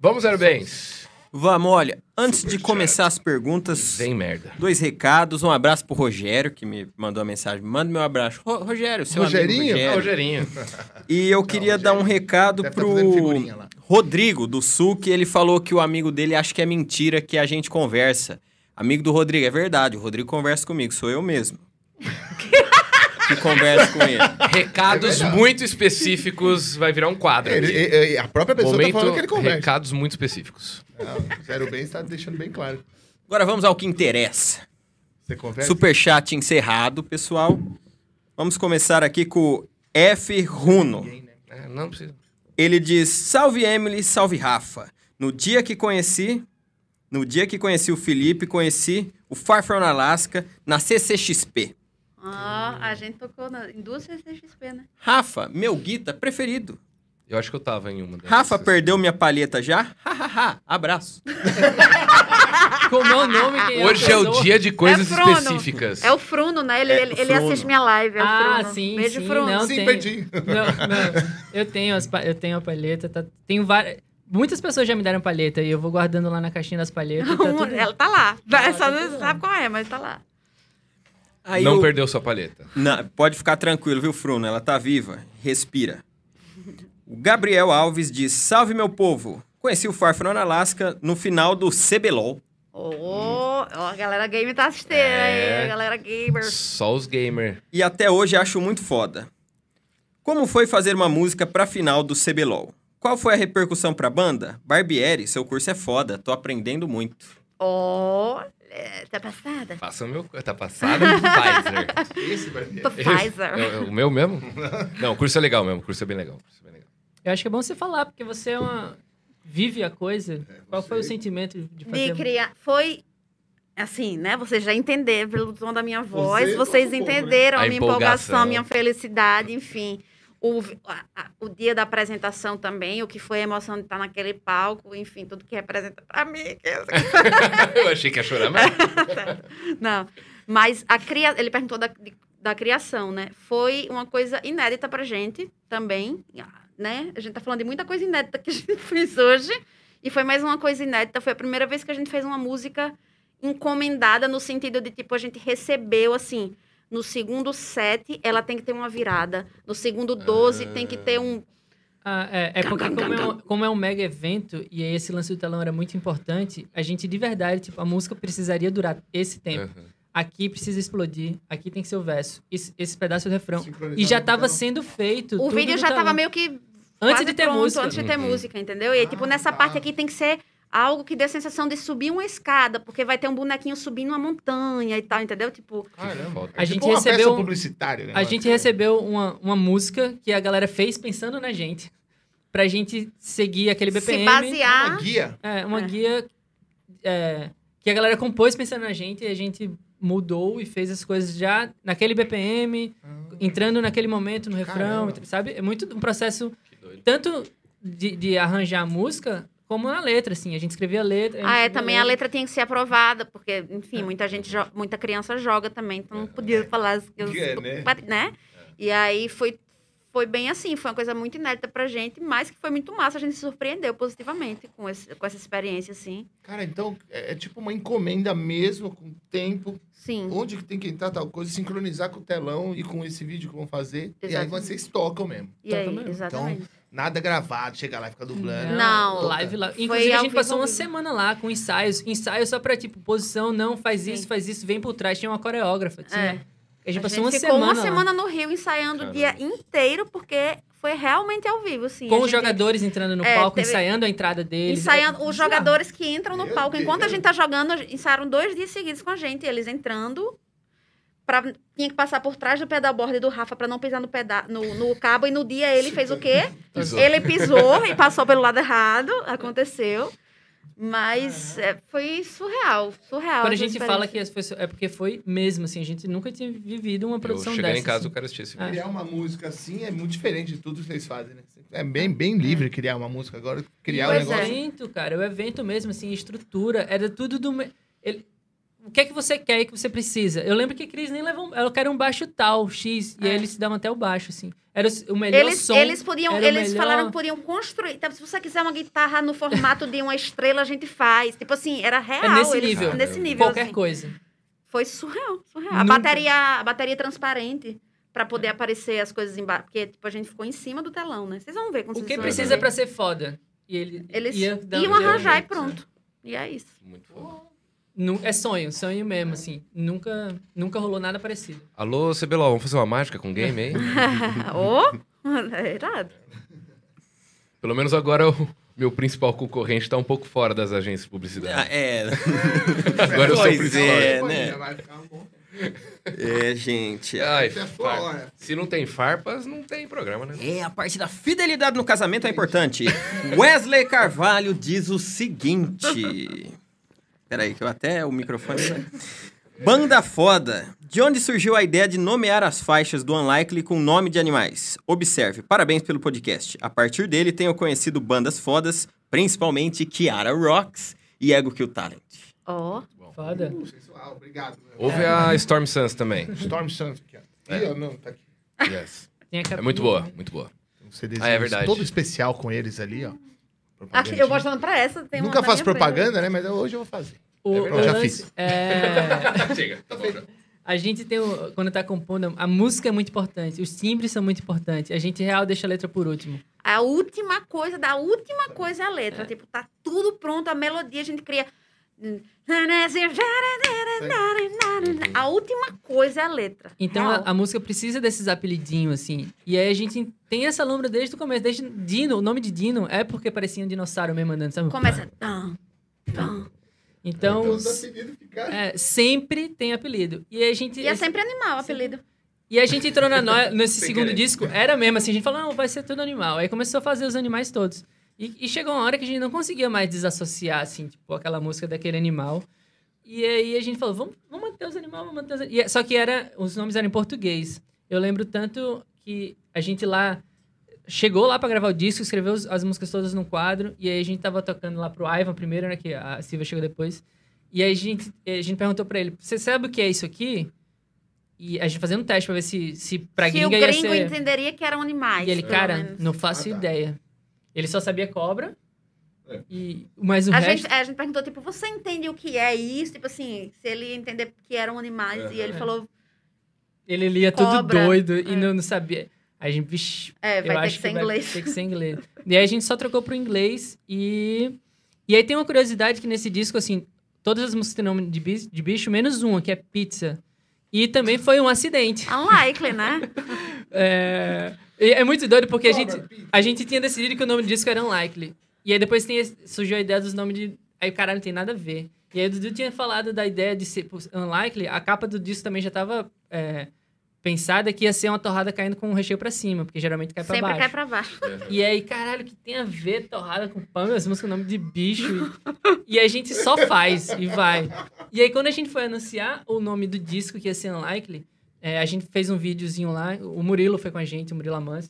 Vamos, Zero Bens. Vamos, olha, antes de começar as perguntas, Vem merda. dois recados. Um abraço pro Rogério, que me mandou a mensagem. Manda meu abraço. Ro- Rogério, seu Rogerinho? amigo Rogério. Rogerinho. E eu queria dar um recado Deve tá pro. Rodrigo, do Sul, que ele falou que o amigo dele acha que é mentira que a gente conversa. Amigo do Rodrigo, é verdade, o Rodrigo conversa comigo, sou eu mesmo. que converso com ele. Recados muito específicos vai virar um quadro. Ele- ele- a própria pessoa Momento, tá falando que ele conversa. recados muito específicos. O Zero Bem está deixando bem claro. Agora vamos ao que interessa. Você conversa? Superchat encerrado, pessoal. Vamos começar aqui com o F. Runo. É, não precisa. Ele diz: Salve Emily, salve Rafa. No dia que conheci, no dia que conheci o Felipe, conheci o Far From Alaska na CCXP. Ah, a gente tocou na, em duas CCXP, né? Rafa, meu guita preferido. Eu acho que eu tava em uma dessas. Rafa perdeu minha palheta já? Hahaha, abraço. Como é o nome? Quem a Hoje é o dia de coisas É específicas. É o Fruno, né? Ele, É, ele, o ele Fruno. assiste minha live. É o Ah, Fruno. sim, Beijo, sim, Fruno. não. Sim, tem. perdi. Não, não. Eu tenho, as, pa- eu tenho a palheta. Tá, tenho várias. Muitas pessoas já me deram palheta e eu vou guardando lá na caixinha das palhetas. Tá tudo... Ela tá lá. Só tá não sabe qual é, mas tá lá. Aí não o- perdeu sua palheta. Não, pode ficar tranquilo, viu, Fruno? Ela tá viva. Respira. O Gabriel Alves diz: Salve, meu povo. Conheci o Far From Alaska no final do CBLOL. Ô, ó, a galera game tá assistindo É. aí, a galera gamer. Só os gamer. E até hoje acho muito foda. Como foi fazer uma música pra final do CBLOL? Qual foi a repercussão pra banda? Barbieri, seu curso é foda, tô aprendendo muito. Ó, é, tá passada? Passa o meu. Tá passado no Pfizer. Esse ter. Pfizer. É, é o meu mesmo? Não, o curso é legal mesmo. O curso é bem legal. o curso é bem legal. Eu acho que é bom você falar, porque você é uma. Vive a coisa. Qual foi o sentimento de fazer? De criar. Foi. Assim, né? Vocês já entenderam pelo tom da minha voz, Você, vocês nosso povo, né? entenderam A a minha empolgação. empolgação, a minha felicidade, enfim. O, a- o dia da apresentação também, o que foi a emoção de estar naquele palco, enfim, tudo que representa pra mim. que eu- achei que ia chorar, mas. Não, mas a cria... ele perguntou da, da criação, né? Foi uma coisa inédita pra gente também, né? A gente tá falando de muita coisa inédita que a gente fez hoje. E foi mais uma coisa inédita. Foi a primeira vez que a gente fez uma música encomendada no sentido de, tipo, a gente recebeu, assim... No segundo set, ela tem que ter uma virada. No segundo 12, tem que ter um... Ah, é, é porque como é, um, como é um mega evento, e aí esse lance do telão era muito importante, a gente de verdade, tipo, a música precisaria durar esse tempo. Uhum. Aqui precisa explodir, aqui tem que ser o verso, esse, esse pedaço do refrão. Sincronizado E já no tava telão. sendo feito. O tudo vídeo já telão. tava meio que Antes de ter pronto, música. Antes de ter Uhum. música, entendeu? E aí, tipo, Ah, nessa tá. parte aqui tem que ser algo que dê a sensação de subir uma escada, porque vai ter um bonequinho subindo uma montanha e tal, entendeu? Tipo, Caramba. Foda. A É gente tipo uma recebeu peça um- publicitária, né? A gente recebeu uma, uma música que a galera fez pensando na gente. Pra gente seguir aquele se BPM. basear. Uma guia. É, uma É. guia é, que a galera compôs pensando na gente e a gente mudou e fez as coisas já naquele BPM, entrando naquele momento no refrão, Caramba. sabe? É muito um processo tanto de, de arranjar a música como na letra, assim. A gente escrevia a letra. gente Ah, é, também a letra tinha que ser aprovada, porque, enfim, muita gente, muita criança joga também, então não podia falar as coisas, É, né? né? E aí foi, foi bem assim, foi uma coisa muito inédita pra gente, mas que foi muito massa, a gente se surpreendeu positivamente com, esse, com essa experiência, assim. Cara, então é, é tipo uma encomenda mesmo, com tempo. Sim. Onde que tem que entrar tal coisa, sincronizar com o telão e com esse vídeo que vão fazer. E aí Exatamente. vocês tocam mesmo. E aí, Exatamente. exatamente. Nada gravado, chega lá e fica dublando. Não. live lá. Foi Inclusive, a ao gente passou uma vivo. semana lá com ensaios. Ensaios só pra, tipo, posição, não, faz Sim. isso, faz isso, vem por trás. Tinha uma coreógrafa. Tinha... É. A gente A passou gente uma ficou semana uma lá. semana no Rio ensaiando o dia inteiro, porque foi realmente ao vivo, assim. Com A os gente- jogadores entrando no É, palco, teve- ensaiando a entrada deles. Ensaiando, É os jogadores que entram no Meu palco, enquanto a Deus. gente tá jogando, ensaiaram dois dias seguidos com a gente, eles entrando. Pra, tinha que passar por trás do pedalboard do Rafa pra não pisar no, peda no, no cabo. E no dia ele fez o quê? Pisou. Ele pisou e passou pelo lado errado. Aconteceu. Mas é, foi surreal. Surreal. Quando a gente fala que foi- é porque foi mesmo, assim, a gente nunca tinha vivido uma Eu produção chegar dessa. em casa, assim. eu quero assistir esse Ah. vídeo. Criar uma música assim é muito diferente de tudo que vocês fazem, né? É bem, bem livre criar uma música. Agora, criar um o negócio. evento, cara, o evento mesmo, assim, estrutura, era tudo do. Ele... O que é que você quer e que você precisa? Eu lembro que a Cris nem levou. Ela quer um baixo tal, X, e É. aí eles se davam até o baixo, assim. Era o- melhor Eles, som. eles podiam, eles melhor- falaram que podiam construir. Então, se você quiser uma guitarra no formato de uma estrela, a gente faz. Tipo assim, era real. É nesse eles- nível. Nesse nível. Qualquer assim. coisa. Foi surreal, surreal. A Nunca. bateria, a bateria transparente pra poder aparecer as coisas embaixo, porque tipo a gente ficou em cima do telão, né? Vocês vão ver quando O vocês que precisa pra ser foda? E ele eles ia iam, arranjar e pronto. E é isso. Muito foda. Nu- É sonho, sonho mesmo, assim. Nunca, nunca rolou nada parecido. Alô, CBLO, vamos fazer uma mágica com game aí? Ô, é irado. Pelo menos agora o meu principal concorrente tá um pouco fora das agências de Ah, publicidade. é, Agora eu sou o principal. é, né? Vai ficar um bom. é, gente. Ai, é a sua far- hora. Se não tem farpas, não tem programa, né? É, a parte da fidelidade no casamento é importante. Wesley Carvalho diz o seguinte. Peraí, que eu até o microfone. Banda foda. De onde surgiu a ideia de nomear as faixas do Unlikely com nome de animais? Observe, parabéns pelo podcast. A partir dele tenho conhecido bandas fodas, principalmente Kiara Rocks e Ego Kill Talent. Ó, Foda. Uh, sensual, obrigado. meu. Houve a Storm Suns também. Storm Suns aqui, ó. Ih, ó, não, tá aqui. Yes. É muito boa, muito boa. Um CDzinho Ah, é verdade. todo especial com eles ali, ó. Aqui, eu mostrando pra essa. Tem Nunca faço propaganda, né? Mas hoje eu vou fazer. O, É verdade. Já fiz. É... Chega, tá bom já. A gente tem, o- quando tá compondo, a música é muito importante, os timbres são muito importantes. A gente real deixa a letra por último. A última coisa, da última coisa é a letra. Tipo, tá tudo pronto, a melodia a gente cria. A última coisa é a letra. Então a, a música precisa desses apelidinhos, assim. E aí a gente tem essa lombra desde o começo. Desde Dino, o nome de Dino é porque parecia um dinossauro mesmo andando, sabe? Começa. Tum, tum. Então, Os apelidos ficaram. é, sempre tem apelido. E a gente. E é sempre animal o apelido. E a gente entrou na noia, nesse segundo disco, era mesmo assim, a gente falou, não, vai ser tudo animal. Aí começou a fazer os animais todos. E, e chegou uma hora que a gente não conseguia mais desassociar, assim, tipo, aquela música daquele animal. E aí a gente falou, vamos, vamos manter os animais, vamos manter os animais. Só que era, os nomes eram em português. Eu lembro tanto que a gente lá chegou lá pra gravar o disco, escreveu os- as músicas todas num quadro, e aí a gente tava tocando lá pro Ivan primeiro, né, que a Silvia chegou depois. E aí a gente, a gente perguntou pra ele, você sabe o que é isso aqui? E a gente fazendo um teste pra ver se, se pra Se o gringa ia gringo ser... entenderia que eram animais. E ele, cara, menos. não faço Ah, tá. ideia. Ele só sabia cobra, É. e, mas o A resto... gente, a gente perguntou, tipo, você entende o que é isso? Tipo assim, se ele ia entender que eram animais. E ele É. falou, Ele lia tudo doido e é. não, não sabia. Aí a gente, vixi, é, eu vai ter acho que ser vai inglês. ter que ser inglês. e aí a gente só trocou pro inglês e... E aí tem uma curiosidade que nesse disco, assim, todas as músicas têm nome de bicho, de bicho menos uma, que é pizza. E também foi um acidente. Unlikely, né? É, e é muito doido porque a gente, a gente tinha decidido que o nome do disco era Unlikely. E aí depois tem, surgiu a ideia dos nomes de. Aí, caralho, não tem nada a ver. E aí o Dudu tinha falado da ideia de ser pô, Unlikely. A capa do disco também já tava é, pensada que ia ser uma torrada caindo com o recheio pra cima, porque geralmente cai pra Sempre baixo. cai pra baixo. E aí, caralho, que tem a ver torrada com pão, as músicas com nome de bicho. E, e a gente só faz e vai. E aí, quando a gente foi anunciar o nome do disco, que ia ser Unlikely, é, a gente fez um videozinho lá, o Murilo foi com a gente, o Murilo Amans.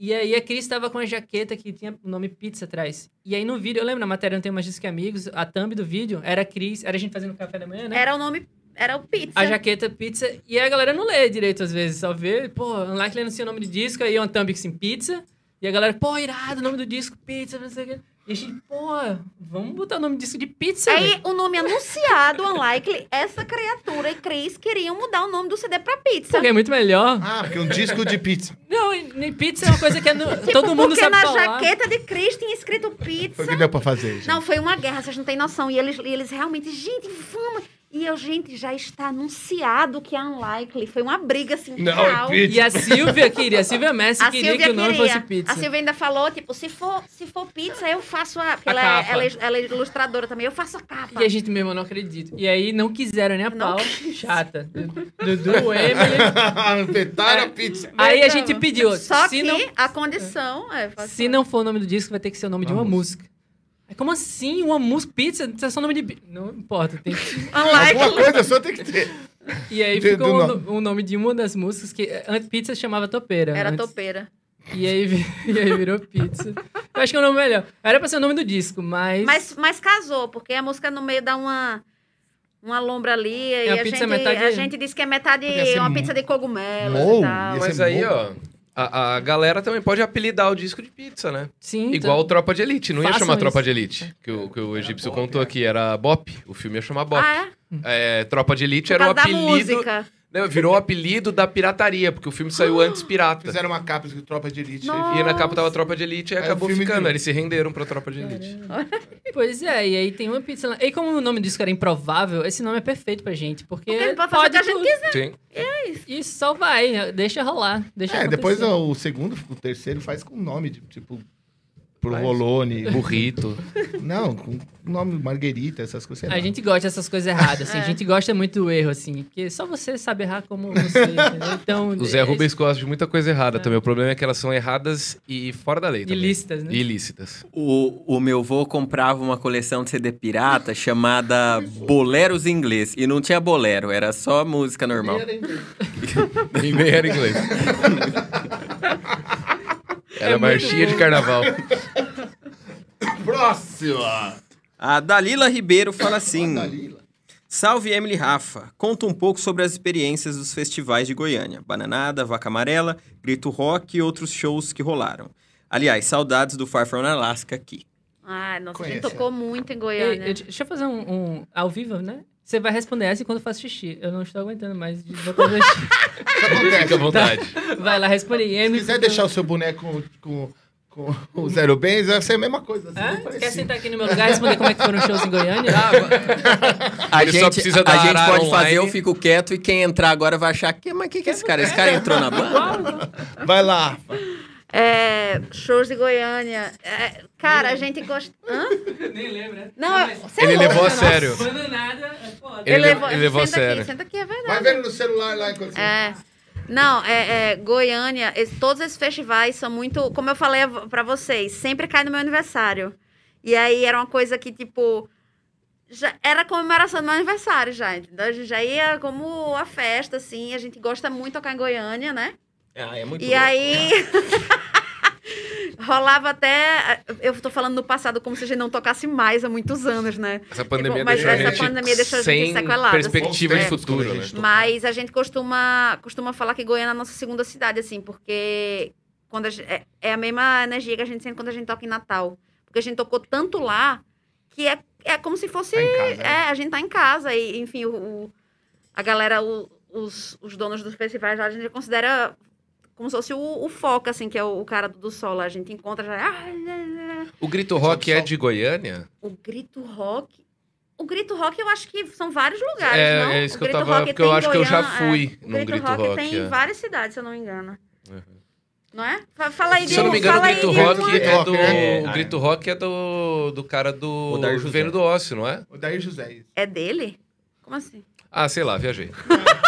E aí a Cris tava com a jaqueta que tinha o nome Pizza atrás. E aí no vídeo, eu lembro, na matéria não tem mais disco que amigos, a thumb do vídeo era a Cris, era a gente fazendo café da manhã, né? Era o nome, era o pizza. A jaqueta pizza. E a galera não lê direito às vezes, só vê, pô, Unlikely anuncia o nome do disco, aí uma thumb assim, pizza. E a galera, pô, irado, o nome do disco, pizza, não sei o quê. E a gente, pô, vamos botar o nome do disco de pizza. Aí o nome anunciado, Unlikely, essa criatura e Chris queriam mudar o nome do CD pra pizza. Porque é muito melhor. Ah, porque um disco de pizza. Não, e nem pizza é uma coisa que é no- Tipo, todo mundo porque sabe na falar. jaqueta de Chris tinha escrito pizza. Foi o que deu pra fazer, gente. Não, foi uma guerra, vocês não têm noção. E eles, e eles realmente, gente, vamos. E eu, gente, já está anunciado que é Unlikely. Foi uma briga, assim, Não, real. é pizza. E a Silvia queria, a Silvia Messi A queria Silvia que o nome queria. fosse pizza. A Silvia ainda falou, tipo, se for, se for pizza, eu faço a... Porque A ela, é, capa. ela, é, ela é ilustradora também. Eu faço a capa. E a gente mesmo não acredita. E aí não quiseram nem a pau. Chata. Dudu, Emily. Petaram É. a pizza. Aí a gente pediu. Só se que não, a condição é... se não for o nome do disco, vai ter que ser o nome de uma Uma música. Aí, Como assim? Uma música? Pizza? Isso é só nome de. Não importa. Tem... Unlikely. Alguma coisa só tem que ter. E aí ficou o, nome. o nome de uma das músicas que. Antes pizza se chamava Topeira. Era antes. topeira. E aí, e aí virou pizza. Eu acho que é o nome melhor. Era pra ser o nome do disco, mas. Mas, mas casou, porque a música no meio dá uma... Uma lombra ali, e a a, pizza gente, metade- a gente disse que é metade uma pizza de cogumelos mou, e tal. ia Mas aí, bom. ó, a, a galera também pode apelidar o disco de pizza, né? Sim. Igual o Tropa de Elite. Não ia Façam chamar isso. Tropa de Elite. Que o, que o egípcio contou aqui. Era Bop. O filme ia chamar Bop. Ah, é? É, Tropa de Elite Por era o apelido. música. Não, virou o apelido da pirataria, porque o filme saiu antes pirata. Fizeram uma capa de tropa de elite. Nossa. E na capa tava Tropa de Elite e Aí acabou ficando. de- Eles se renderam pra Tropa de Elite. Pois é, e aí tem uma pizza lá. E como o nome do disco era improvável, esse nome é perfeito pra gente. Porque, Porque pode fazer o que a gente quiser. Sim. E só vai, deixa rolar. Deixa É, depois acontecer. ó, o segundo, o terceiro faz com nome, de, tipo, pro Faz. Rolone. Burrito. Não, com nome Marguerita, essas coisas. A gente gosta dessas coisas erradas, assim. É. A gente gosta muito do erro, assim. Porque só você sabe errar como você, entendeu? Então... O Zé é- Rubens gosta de muita coisa errada também. O problema é que elas são erradas e fora da lei também. Ilícitas, né? Ilícitas. O, o meu vô comprava uma coleção de CD pirata chamada Boleros em Inglês. E não tinha bolero, era só música normal. E nem era inglês. Era É marchinha de carnaval. Próxima! A Dalila Ribeiro fala assim: Dalila. Salve Emily Rafa, conta um pouco sobre as experiências dos festivais de Goiânia. Bananada, Vaca Amarela, Grito Rock e outros shows que rolaram. Aliás, saudades do Far From Alaska aqui. Ai, nossa, a Conhece, gente tocou muito em Goiânia. eu- deixa eu fazer um, um ao vivo, né? Você vai responder essa enquanto eu faço xixi. Eu não estou aguentando mais de botar meu xixi. Isso acontece. Fica à vontade. Vai lá, responde. Se quiser deixar o seu boneco com, com, com o Zero Bens, vai ser a mesma coisa. assim, bem Quer sentar aqui no meu lugar e responder como é que foram os shows em Goiânia? A Ele só gente, precisa a da gente pode online. fazer, eu fico quieto e quem entrar agora vai achar que, mas o que, que é esse cara? Esse cara entrou na banda? Vai lá. É, shows de Goiânia. É, cara, a gente gosta. Hã? Nem lembra. Não, é- você é Ele louco, levou a sério. Bananada é foda. Ele levou- ele levou a senta sério. Aqui, senta aqui, é verdade. Vai vendo no celular lá enquanto você... É. Não, é, é, Goiânia, esse- todos esses festivais são muito. Como eu falei pra vocês, sempre cai no meu aniversário. E aí era uma coisa que, tipo. Já era comemoração do meu aniversário já, entendeu? A gente já ia como a festa, assim. A gente gosta muito de tocar em Goiânia, né? Ah, é muito E louco. aí. rolava até. Eu tô falando no passado como se a gente não tocasse mais há muitos anos, né? Essa pandemia mas deixou a essa gente pandemia deixou a gente sem sequelada, perspectiva assim. de É. futuro, a né? gente- Mas a gente costuma, costuma falar que Goiânia é a nossa segunda cidade, assim, porque quando a gente- é, é a mesma energia que a gente sente quando a gente toca em Natal. Porque a gente tocou tanto lá que é, é como se fosse. Tá casa, né? É, a gente tá em casa. E, enfim, o, o- a galera, o- os, os donos dos festivais lá, a gente considera como se fosse o, o foco, assim, que é o, o cara do, do sol lá. A gente encontra já. "Ah, O Grito Rock é de Goiânia? O grito rock. O grito rock eu acho que são vários lugares, É, não? é isso O que eu Grito tava- Rock porque eu acho que eu já Goiânia, fui é. num O Grito Rock, Rock, tem é. em várias cidades, se eu não me engano. Uhum. Não é? Fa- Fala aí de Se eu não me um- engano, o Grito Rock Grito é Rock, do. né? O Grito Rock é do, do cara do. O Dair do José. Vênus do Ócio, não é? O Daí José. É dele? Como assim? Ah, sei lá, viajei.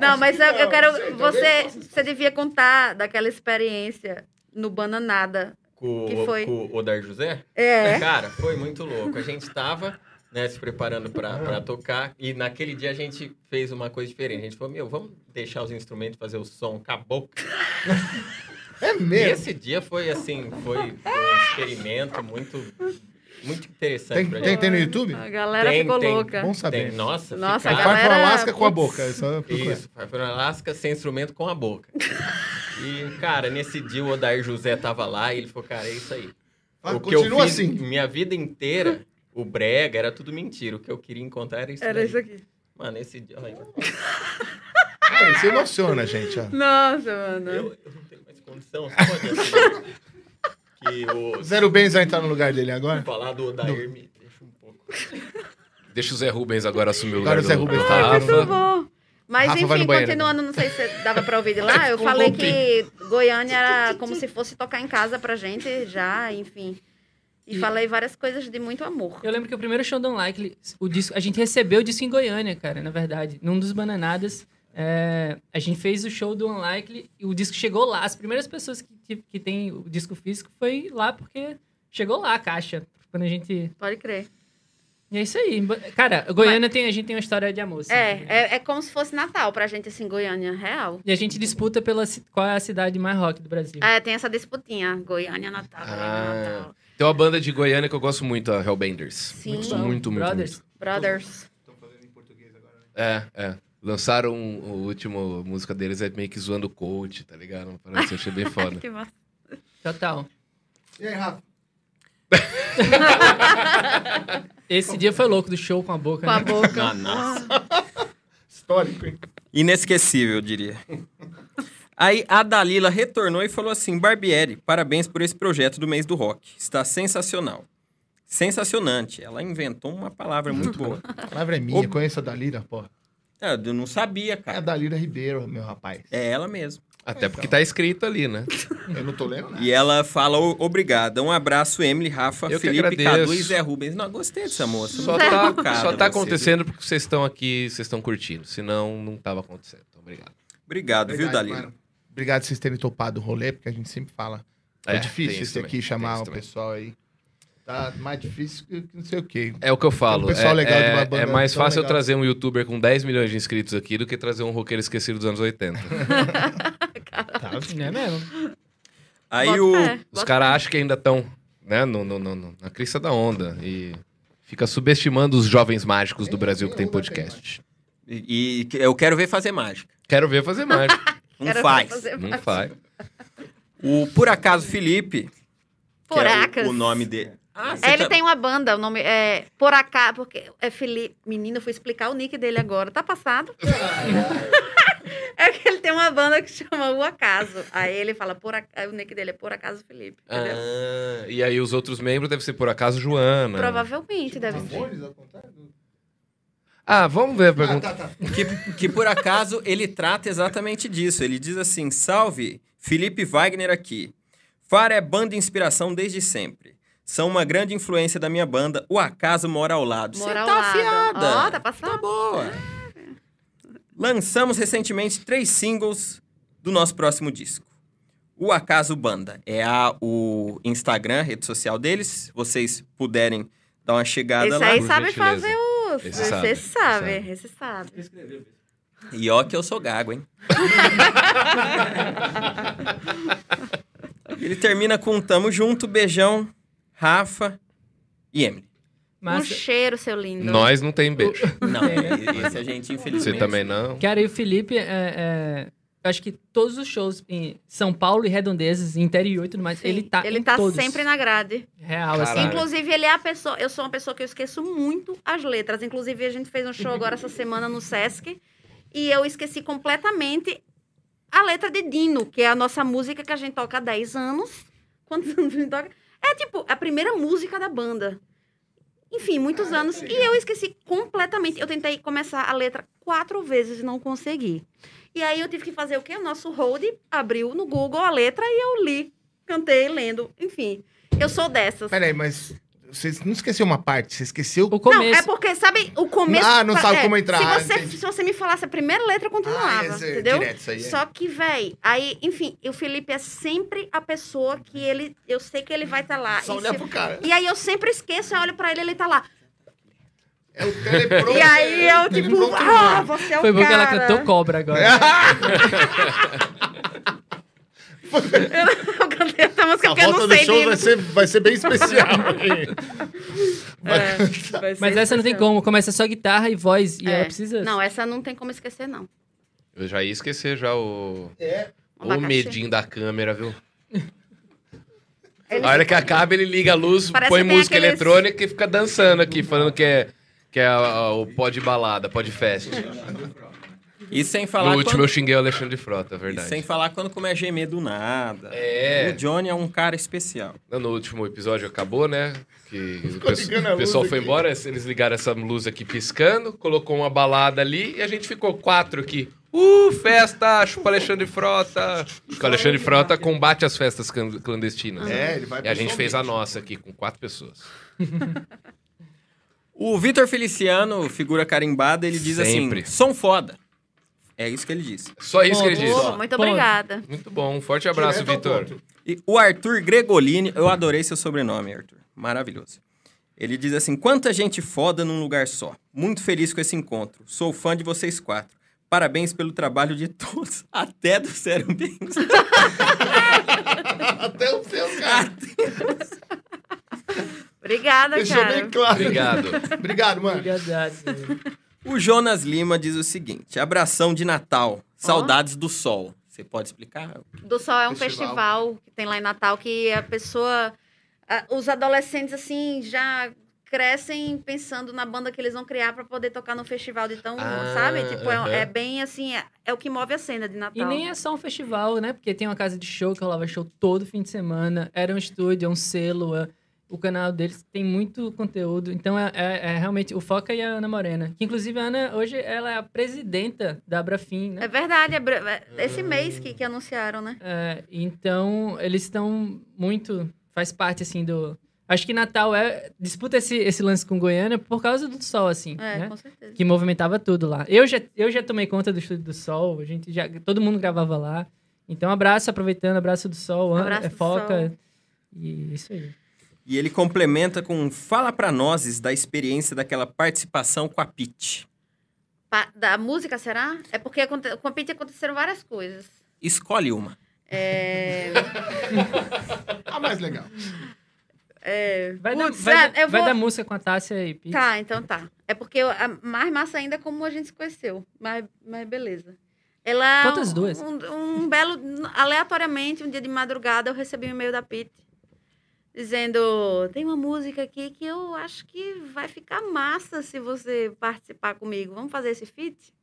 Não, mas eu, eu quero. sei, você, você devia contar daquela experiência no Bananada. Com, Que foi? com o Odar José? É. Cara, foi muito louco. A gente tava, né, se preparando pra, pra tocar. E naquele dia a gente fez uma coisa diferente. A gente falou, meu, vamos deixar os instrumentos fazer o som com a boca. É E mesmo. esse dia foi, assim, foi um experimento muito, muito interessante Tem, pra tem, tem no YouTube? A galera Tem, ficou tem. louca. Bom saber. Tem, nossa, Nossa, ficar- a Vai para galera- Alasca com a boca. É. Isso, vai para Alasca sem instrumento com a boca. E, cara, nesse dia o Odair José tava lá e ele falou, cara, é isso aí. Ah, o que eu continua fiz assim. minha vida inteira, o brega, era tudo mentira. O que eu queria encontrar era isso Era daí. isso aqui. Mano, esse dia... Olha, É, isso emociona, gente. ó. Nossa, mano. eu, eu não tenho mais condição. Você pode que o... Zero Bens vai entrar no lugar dele agora? Falar do Odair me deixa um pouco... Deixa o Zé Rubens agora assumir o lugar Agora o Zé do, Rubens do tá Rafa. Por favor. Mas Rafa enfim, continuando, não sei se dava pra ouvir de lá, eu falei que Goiânia era como se fosse tocar em casa pra gente já, enfim. E, E- falei várias coisas de muito amor. Eu lembro que o primeiro show do Unlikely, o disco, a gente recebeu o disco em Goiânia, cara, na verdade. Num dos Bananadas, é, a gente fez o show do Unlikely e o disco chegou lá. As primeiras pessoas que, que, que tem o disco físico foi lá porque chegou lá a caixa. Quando a gente... Pode crer. E é isso aí. Cara, Goiânia tem, a gente tem uma história de amor. assim. É, é, é como se fosse Natal pra gente, assim, Goiânia, real. E a gente disputa pela qual é a cidade mais rock do Brasil. É, tem essa disputinha. Goiânia, Natal, Goiânia, Ah, Natal. tem uma banda de Goiânia que eu gosto muito, a Hellbenders. Sim. Muito, muito, muito, Brothers. muito. Brothers. É, é. Lançaram o último música deles, é meio que zoando o coach, tá ligado? Parece, eu achei bem foda. Que massa. Total. E aí, Rafa? Esse dia foi louco do show com a boca. Com a né? boca. Ah, nossa. Histórico, hein? Inesquecível, eu diria. Aí a Dalila retornou e falou assim: Barbieri, parabéns por esse projeto do mês do rock. Está sensacional. Sensacionante. Ela inventou uma palavra muito boa. A palavra é minha, conheço a Dalira, porra. É, Eu não sabia, É a cara. Dalira Ribeiro, meu rapaz. É ela mesmo. Até porque tá escrito ali, né? Eu não tô lendo nada. E ela fala "O- obrigada. Um abraço, Emily, Rafa, Eu Felipe, agradeço. Cadu e Zé Rubens. Não, gostei dessa moça. Só tá, educada só tá viu? acontecendo porque vocês estão aqui, vocês estão curtindo. Senão, não tava acontecendo. Então, obrigado. Obrigado, viu, Verdade, Dalila? mano. Obrigado por vocês terem topado o rolê, porque a gente sempre fala. É, É, difícil isso aqui, também, chamar o pessoal aí. Tá mais difícil que que não sei o quê. É o que eu falo. Um pessoal é, legal de é- uma banda é mais fácil eu legal. trazer um youtuber com 10 milhões de inscritos aqui do que trazer um roqueiro esquecido dos anos 80. Tá? Não é mesmo? Aí Bota o. Os caras acham que ainda estão né, no, no- no- no- na crista da onda e fica subestimando os jovens mágicos do Brasil que tem podcast. E, e eu quero ver fazer mágica. Quero ver fazer mágica. Não Quero faz. fazer Não faz. O Por Acaso Felipe, que é Poracas. o, o nome dele. Ah, É, ele tá- tem uma banda, o nome é Por Acaso, porque é Felipe. Menino, eu fui explicar o nick dele agora. Tá passado? é que ele tem uma banda que chama O Acaso. Aí ele fala, por Ac- aí o nick dele é Por Acaso Felipe. Entendeu? Ah, e aí os outros membros devem ser por acaso Joana. Provavelmente deve ser. Ah, vamos ver a Ah, pergunta. tá, tá. que, que por acaso ele trata exatamente disso. Ele diz assim: Salve, Felipe Wagner aqui. Fara é banda de inspiração desde sempre. São uma grande influência da minha banda. O acaso mora ao lado. Você Mora ao tá lado. afiada. Ó, tá Tá passando. boa. Lançamos recentemente três singles do nosso próximo disco. O Acaso Banda é a, o Instagram, a rede social deles. Se vocês puderem dar uma chegada Esse lá. aí por sabe gentileza. fazer o. Esse Esse sabe, sabe. esse sabe. Esse sabe. E ó que eu sou gago, hein? Ele termina com tamo junto, beijão, Rafa e Emily. Um Massa. cheiro, seu lindo. Nós não tem beijo. Não, esse a gente Você infelizmente... também não. Cara, e o Felipe, é, é, eu acho que todos os shows em São Paulo e Redondezas, interior e tudo mais, Sim, ele tá Ele em tá todos. sempre na grade. Real, Caralho. assim. Inclusive, ele é a pessoa. Eu sou uma pessoa que eu esqueço muito as letras. Inclusive, a gente fez um show agora essa semana no Sesc. E eu esqueci completamente a letra de Dino, que é a nossa música que a gente toca há 10 anos. Quantos anos a gente toca? É tipo a primeira música da banda. Enfim, muitos anos. E eu esqueci completamente. Eu tentei começar a letra quatro vezes e não consegui. E aí eu tive que fazer o quê? O nosso hold abriu no Google a letra e eu li, cantei, lendo. Enfim, eu sou dessas. Peraí, mas você não esqueceu uma parte, você esqueceu... O começo. Não, é porque, sabe, o começo. Ah, não sabe é, como entrar, Se ah, você, entendi. se você me falasse a primeira letra, eu continuava, esse é entendeu? direto, isso aí, é. Só que, véi, aí, enfim, o Felipe é sempre a pessoa que ele. Eu sei que ele vai estar lá. Só olhar se- pro cara. e aí eu sempre esqueço, eu olho pra ele ele tá lá. É o teleprompter. E aí eu, tipo, ah, você é o Foi bom que ela cara. cantou cobra agora. Eu cantei essa música A porque eu volta não do sei show de- vai ser, vai ser bem especial. É, Mas essa não tem especial. como. Começa só guitarra e voz. E É. ela precisa. Não, essa não tem como esquecer, não. Eu já ia esquecer já o. O Abacaxi. medinho da câmera, viu? Ele- A hora que acaba, ele liga a luz, Parece põe música aqueles- eletrônica e fica dançando aqui, falando que é, que é a- a- o pó de balada, pó de fest. E sem No falar último quando... eu xinguei o Alexandre Frota, é E verdade. sem falar quando começa a gemer do nada. É. O Johnny é um cara especial. No último episódio acabou, né? Que o, Ficou pesso- ligando a o pessoal foi aqui. embora, eles ligaram essa luz aqui piscando, colocou uma balada ali e a gente ficou quatro aqui. Uh, festa! Chupa Alexandre Frota! Porque o Alexandre Frota combate as festas clandestinas. né? É, ele vai E a gente fez a nossa aqui com quatro pessoas. O Vitor Feliciano, figura carimbada, ele diz Sempre. assim: som foda. É isso que ele disse. Só isso que ele disse. Muito obrigada. Muito bom. Um forte abraço, Vitor. E o Arthur Gregolini, eu adorei seu sobrenome, Arthur. Maravilhoso. Ele diz assim: quanta gente foda num lugar só. Muito feliz com esse encontro. Sou fã de vocês quatro. Parabéns pelo trabalho de todos, até do Sério Bens. Até o seu, cara. Obrigada, Deixou cara. bem claro. Obrigado. Obrigado, mano. Obrigado. O Jonas Lima diz o seguinte: abração de Natal, saudades do sol. Você pode explicar? Do Sol é um Festival. festival. que tem lá em Natal que a pessoa. a- os adolescentes, assim, já crescem pensando na banda que eles vão criar pra poder tocar no festival de tão, Ah, sabe? Tipo, é- aham. é, bem assim, é, é o que move a cena de Natal. E nem é só um festival, né? Porque tem uma casa de show que rolava show todo fim de semana. Era um estúdio, é um selo. O canal deles tem muito conteúdo. Então, é, é- é realmente o Foca e a Ana Morena. Que, inclusive, a Ana, hoje, ela é a presidenta da Abrafim, né? É verdade, é esse mês que, que anunciaram, né? É, então, eles estão muito... Faz parte, assim, do... Acho que Natal é... Disputa esse, esse lance com Goiânia por causa do sol, assim, É, né? com certeza. que movimentava tudo lá. Eu já, eu já tomei conta do Estúdio do Sol, a gente já, todo mundo gravava lá. Então, abraço, aproveitando, abraço do Sol, Abraço é do Foca. Sol. E isso aí. E ele complementa com: fala pra nós da experiência daquela participação com a Pete. Pa- da música, será? É porque com a Pete aconteceram várias coisas. Escolhe uma. É... A mais legal. é... Vai, dar, Putz, vai, é, dar- eu vai vou- dar música com a Tássia e Pete. Tá, então tá. É porque a mais massa ainda é como a gente se conheceu. Mas, mas beleza. Ela. Quantas duas? Um, um belo. Aleatoriamente, um dia de madrugada, eu recebi um e-mail da Pete. Dizendo: tem uma música aqui que eu acho que vai ficar massa se você participar comigo. Vamos fazer esse feat?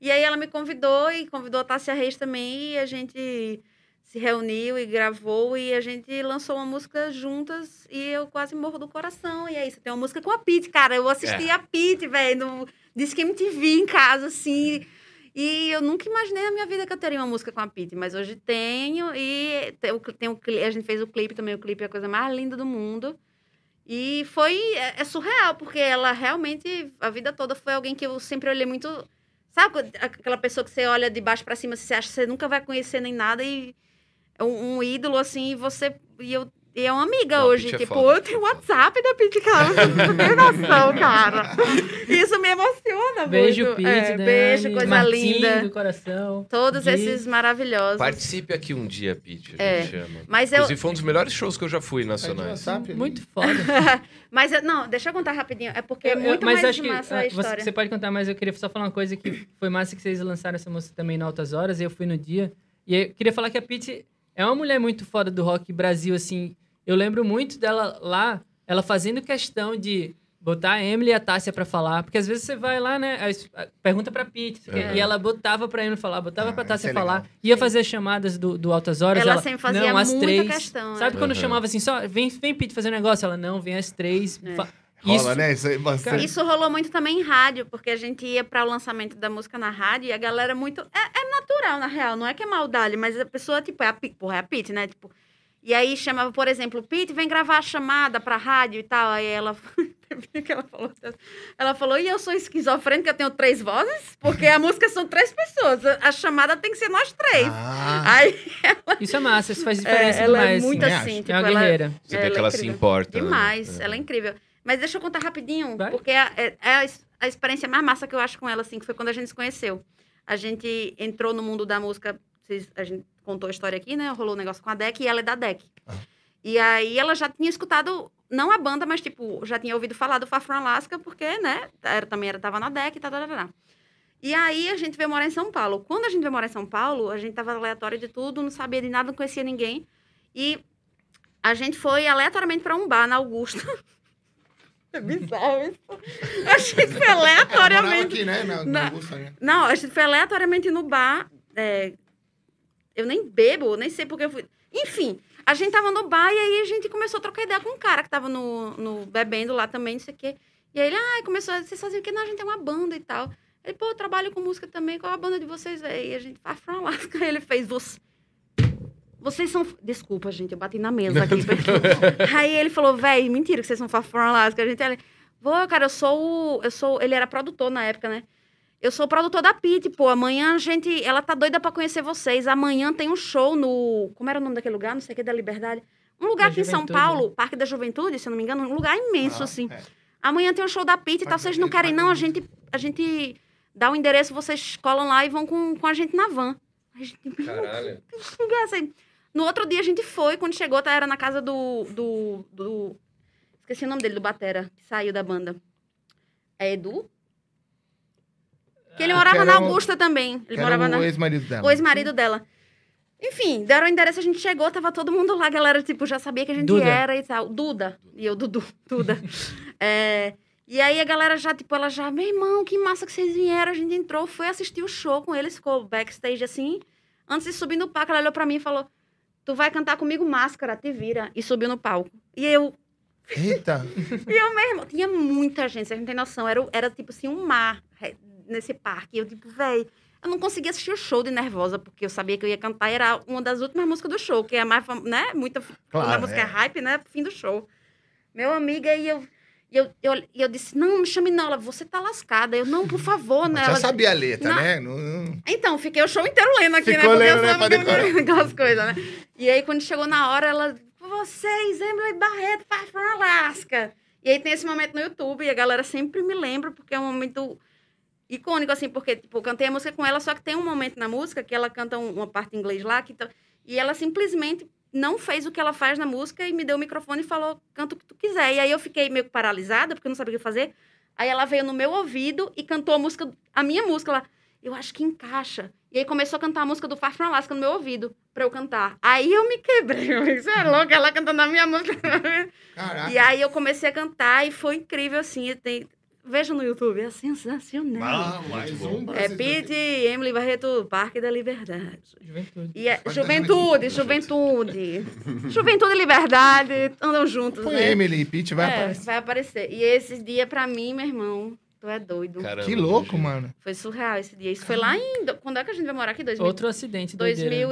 E aí ela me convidou e convidou a Tássia Reis também. E a gente se reuniu e gravou e a gente lançou uma música juntas e eu quase morro do coração. E é isso, tem uma música com a Pete, cara. Eu assisti a Pete, velho, no Disque MTV em casa, assim. E eu nunca imaginei na minha vida que eu teria uma música com a Pete, mas hoje tenho. E tem, o- a gente fez o clipe também, o clipe é a coisa mais linda do mundo. E foi é, é surreal, porque ela realmente, a vida toda, foi alguém que eu sempre olhei muito. Sabe aquela pessoa que você olha de baixo pra cima, você acha que você nunca vai conhecer nem nada, e é um, um ídolo assim, e você. E eu. E é uma amiga Não, hoje. É tipo, foda, eu tenho o WhatsApp da Pete, cara. Você não tem noção, cara. Isso me emociona Beijo, muito. Pete, É, Dani, beijo, coisa Martim linda. do coração. Todos Gui. esses maravilhosos. Participe aqui um dia, Pete. A É. gente chama. Mas eu. Inclusive, foi um dos melhores shows que eu já fui nacionais. WhatsApp. Muito foda. Mas eu- não, deixa eu contar rapidinho. É porque é eu- muito mas mais acho que massa ah, a você, história. você pode contar, mas eu queria só falar uma coisa que foi massa que vocês lançaram essa música também em Altas Horas, e eu fui no dia. E eu queria falar que a Pete é uma mulher muito foda do rock Brasil, assim. Eu lembro muito dela lá, ela fazendo questão de botar a Emily e a Tássia pra falar, porque às vezes você vai lá, né, pergunta pra Pete, É. e ela botava pra Emily falar, botava Ah, pra isso Tássia é falar, legal. ia fazer as chamadas do, do Altas Horas, Ela ela, sempre fazia não, às muita três. questão, é. Sabe quando Uhum. chamava assim, só, vem, vem Pete fazer um negócio? Ela, não, vem às três. É. Fa- Rola, Isso- né? Isso aí bastante. Isso rolou muito também em rádio, porque a gente ia para o lançamento da música na rádio e a galera muito. É, é natural, na real, não é que é maldade, mas a pessoa, tipo, é a porra, é a Pete, né? Tipo. E aí chamava, por exemplo, Pete, vem gravar a chamada pra rádio e tal. Aí ela. que ela falou, ela falou, e eu sou esquizofrênica, eu tenho três vozes? Porque a música são três pessoas. A chamada tem que ser nós três. Ah, Aí Isso é massa, isso faz diferença é, ela demais. é muito assim, acho. tipo, é uma ela, guerreira. Você Ela vê é que ela se incrível. importa. né? Demais, É. ela é incrível. Mas deixa eu contar rapidinho, Vai. porque é, é- é a experiência mais massa que eu acho com ela, assim, que foi quando a gente se conheceu. A gente entrou no mundo da música, vocês- a gente contou a história aqui, né? Rolou um negócio com a DEC e ela é da DEC. E aí ela já tinha escutado, não a banda, mas tipo, já tinha ouvido falar do Far From Alaska, porque, né, era, também era, tava na DEC e tal, tal, tal, tal. E aí a gente veio morar em São Paulo. Quando a gente veio morar em São Paulo, a gente tava aleatório de tudo, não sabia de nada, não conhecia ninguém. E a gente foi aleatoriamente para um bar na Augusta. É bizarro isso. A gente foi É, aleatoriamente. aqui, né? Na- na Augusta, né? Não, a gente foi aleatoriamente no bar. é, Eu nem bebo, nem sei porque eu fui. Enfim, a gente tava no bar e aí a gente começou a trocar ideia com um cara que tava no, no bebendo lá também, não sei o quê. E aí ele, ai, começou a vocês faziam o quê? Não, a gente tem uma banda e tal. Ele, pô, eu trabalho com música também, qual é a banda de vocês aí? E a gente, Far From Alaska. Ele fez, você... Vocês são... Desculpa, gente, eu bati na mesa aqui. aí ele falou, véi, mentira que vocês são From Alaska. A gente, ele, pô, cara, eu sou o... Eu sou... Ele era produtor na época, né? Eu sou produtor da Pit, pô. Amanhã a gente. Ela tá doida pra conhecer vocês. Amanhã tem um show no. Como era o nome daquele lugar? Não sei o que, da Liberdade. Um lugar Da aqui em São Juventude, Paulo, Parque da Juventude, se eu não me engano. Um lugar imenso, Ah, assim. é. Amanhã tem um show da Pit e tal. Vocês não querem, não? A gente, a gente dá o endereço, vocês colam lá e vão com, com a gente na van. A gente, Caralho. assim. No outro dia a gente foi, quando chegou, tá, era na casa do, do, do- Esqueci o nome dele, do Batera, que saiu da banda. É Edu? Que ele Ah, morava na o- Augusta também. Ele morava na. o ex-marido dela. O ex-marido dela. Enfim, deram o endereço, a gente chegou, tava todo mundo lá, a galera, tipo, já sabia que a gente Duda. era e tal. Duda. E eu, Dudu, Duda. É, e aí a galera já, tipo, ela já, meu irmão, que massa que vocês vieram. A gente entrou, foi assistir o show com eles, ficou backstage assim. Antes de subir no palco, ela olhou pra mim e falou: Tu vai cantar comigo máscara, te vira. E subiu no palco. E eu, Eita. e eu mesmo, tinha muita gente, vocês não têm noção. Era, era tipo assim, um mar nesse parque. E eu, tipo, véi, eu não conseguia assistir o show de nervosa, porque eu sabia que eu ia cantar, era uma das últimas músicas do show, que é a mais, né? Muita. Claro, a música é. é. hype, né? Fim do show. Meu amigo, aí eu. E eu, eu, e eu disse, não, me chame não. Ela, você tá lascada. Eu, não, por favor, né? Já Ela, sabia a letra, Não. né? Não- não- então, fiquei o show inteiro lendo aqui, Ficou né? Porque lendo, né, eu pra decorar. aquelas coisas, né? E aí, quando chegou na hora, ela... Vocês, Emily Barreto, Far From Alaska. E aí tem esse momento no YouTube, e a galera sempre me lembra, porque é um momento icônico, assim, porque, tipo, eu cantei a música com ela, só que tem um momento na música que ela canta um- uma parte em inglês lá, que tá- e ela simplesmente não fez o que ela faz na música e me deu o microfone e falou, canta o que tu quiser. E aí eu fiquei meio paralisada, porque eu não sabia o que fazer. Aí ela veio no meu ouvido e cantou a música, a minha música lá. Eu acho que encaixa. E aí começou a cantar a música do Far From Alaska no meu ouvido, pra eu cantar. Aí eu me quebrei. Você é louca? Ela cantando a minha música. Caraca. e aí eu comecei a cantar e foi incrível, assim. Tem... Veja no YouTube, é sensacional. Ah, mais um é. Pete Emily Barreto, Parque da Liberdade. Juventude. E é juventude, juventude. juventude e liberdade andam juntos, Põe né? Emily e Pete, vai é, aparecer. vai aparecer. E esse dia, pra mim, meu irmão, tu é doido. Caramba. Que louco, mano. Foi surreal esse dia. Isso foi lá em... Quando é que a gente vai morar aqui? 2000, Outro acidente doideira.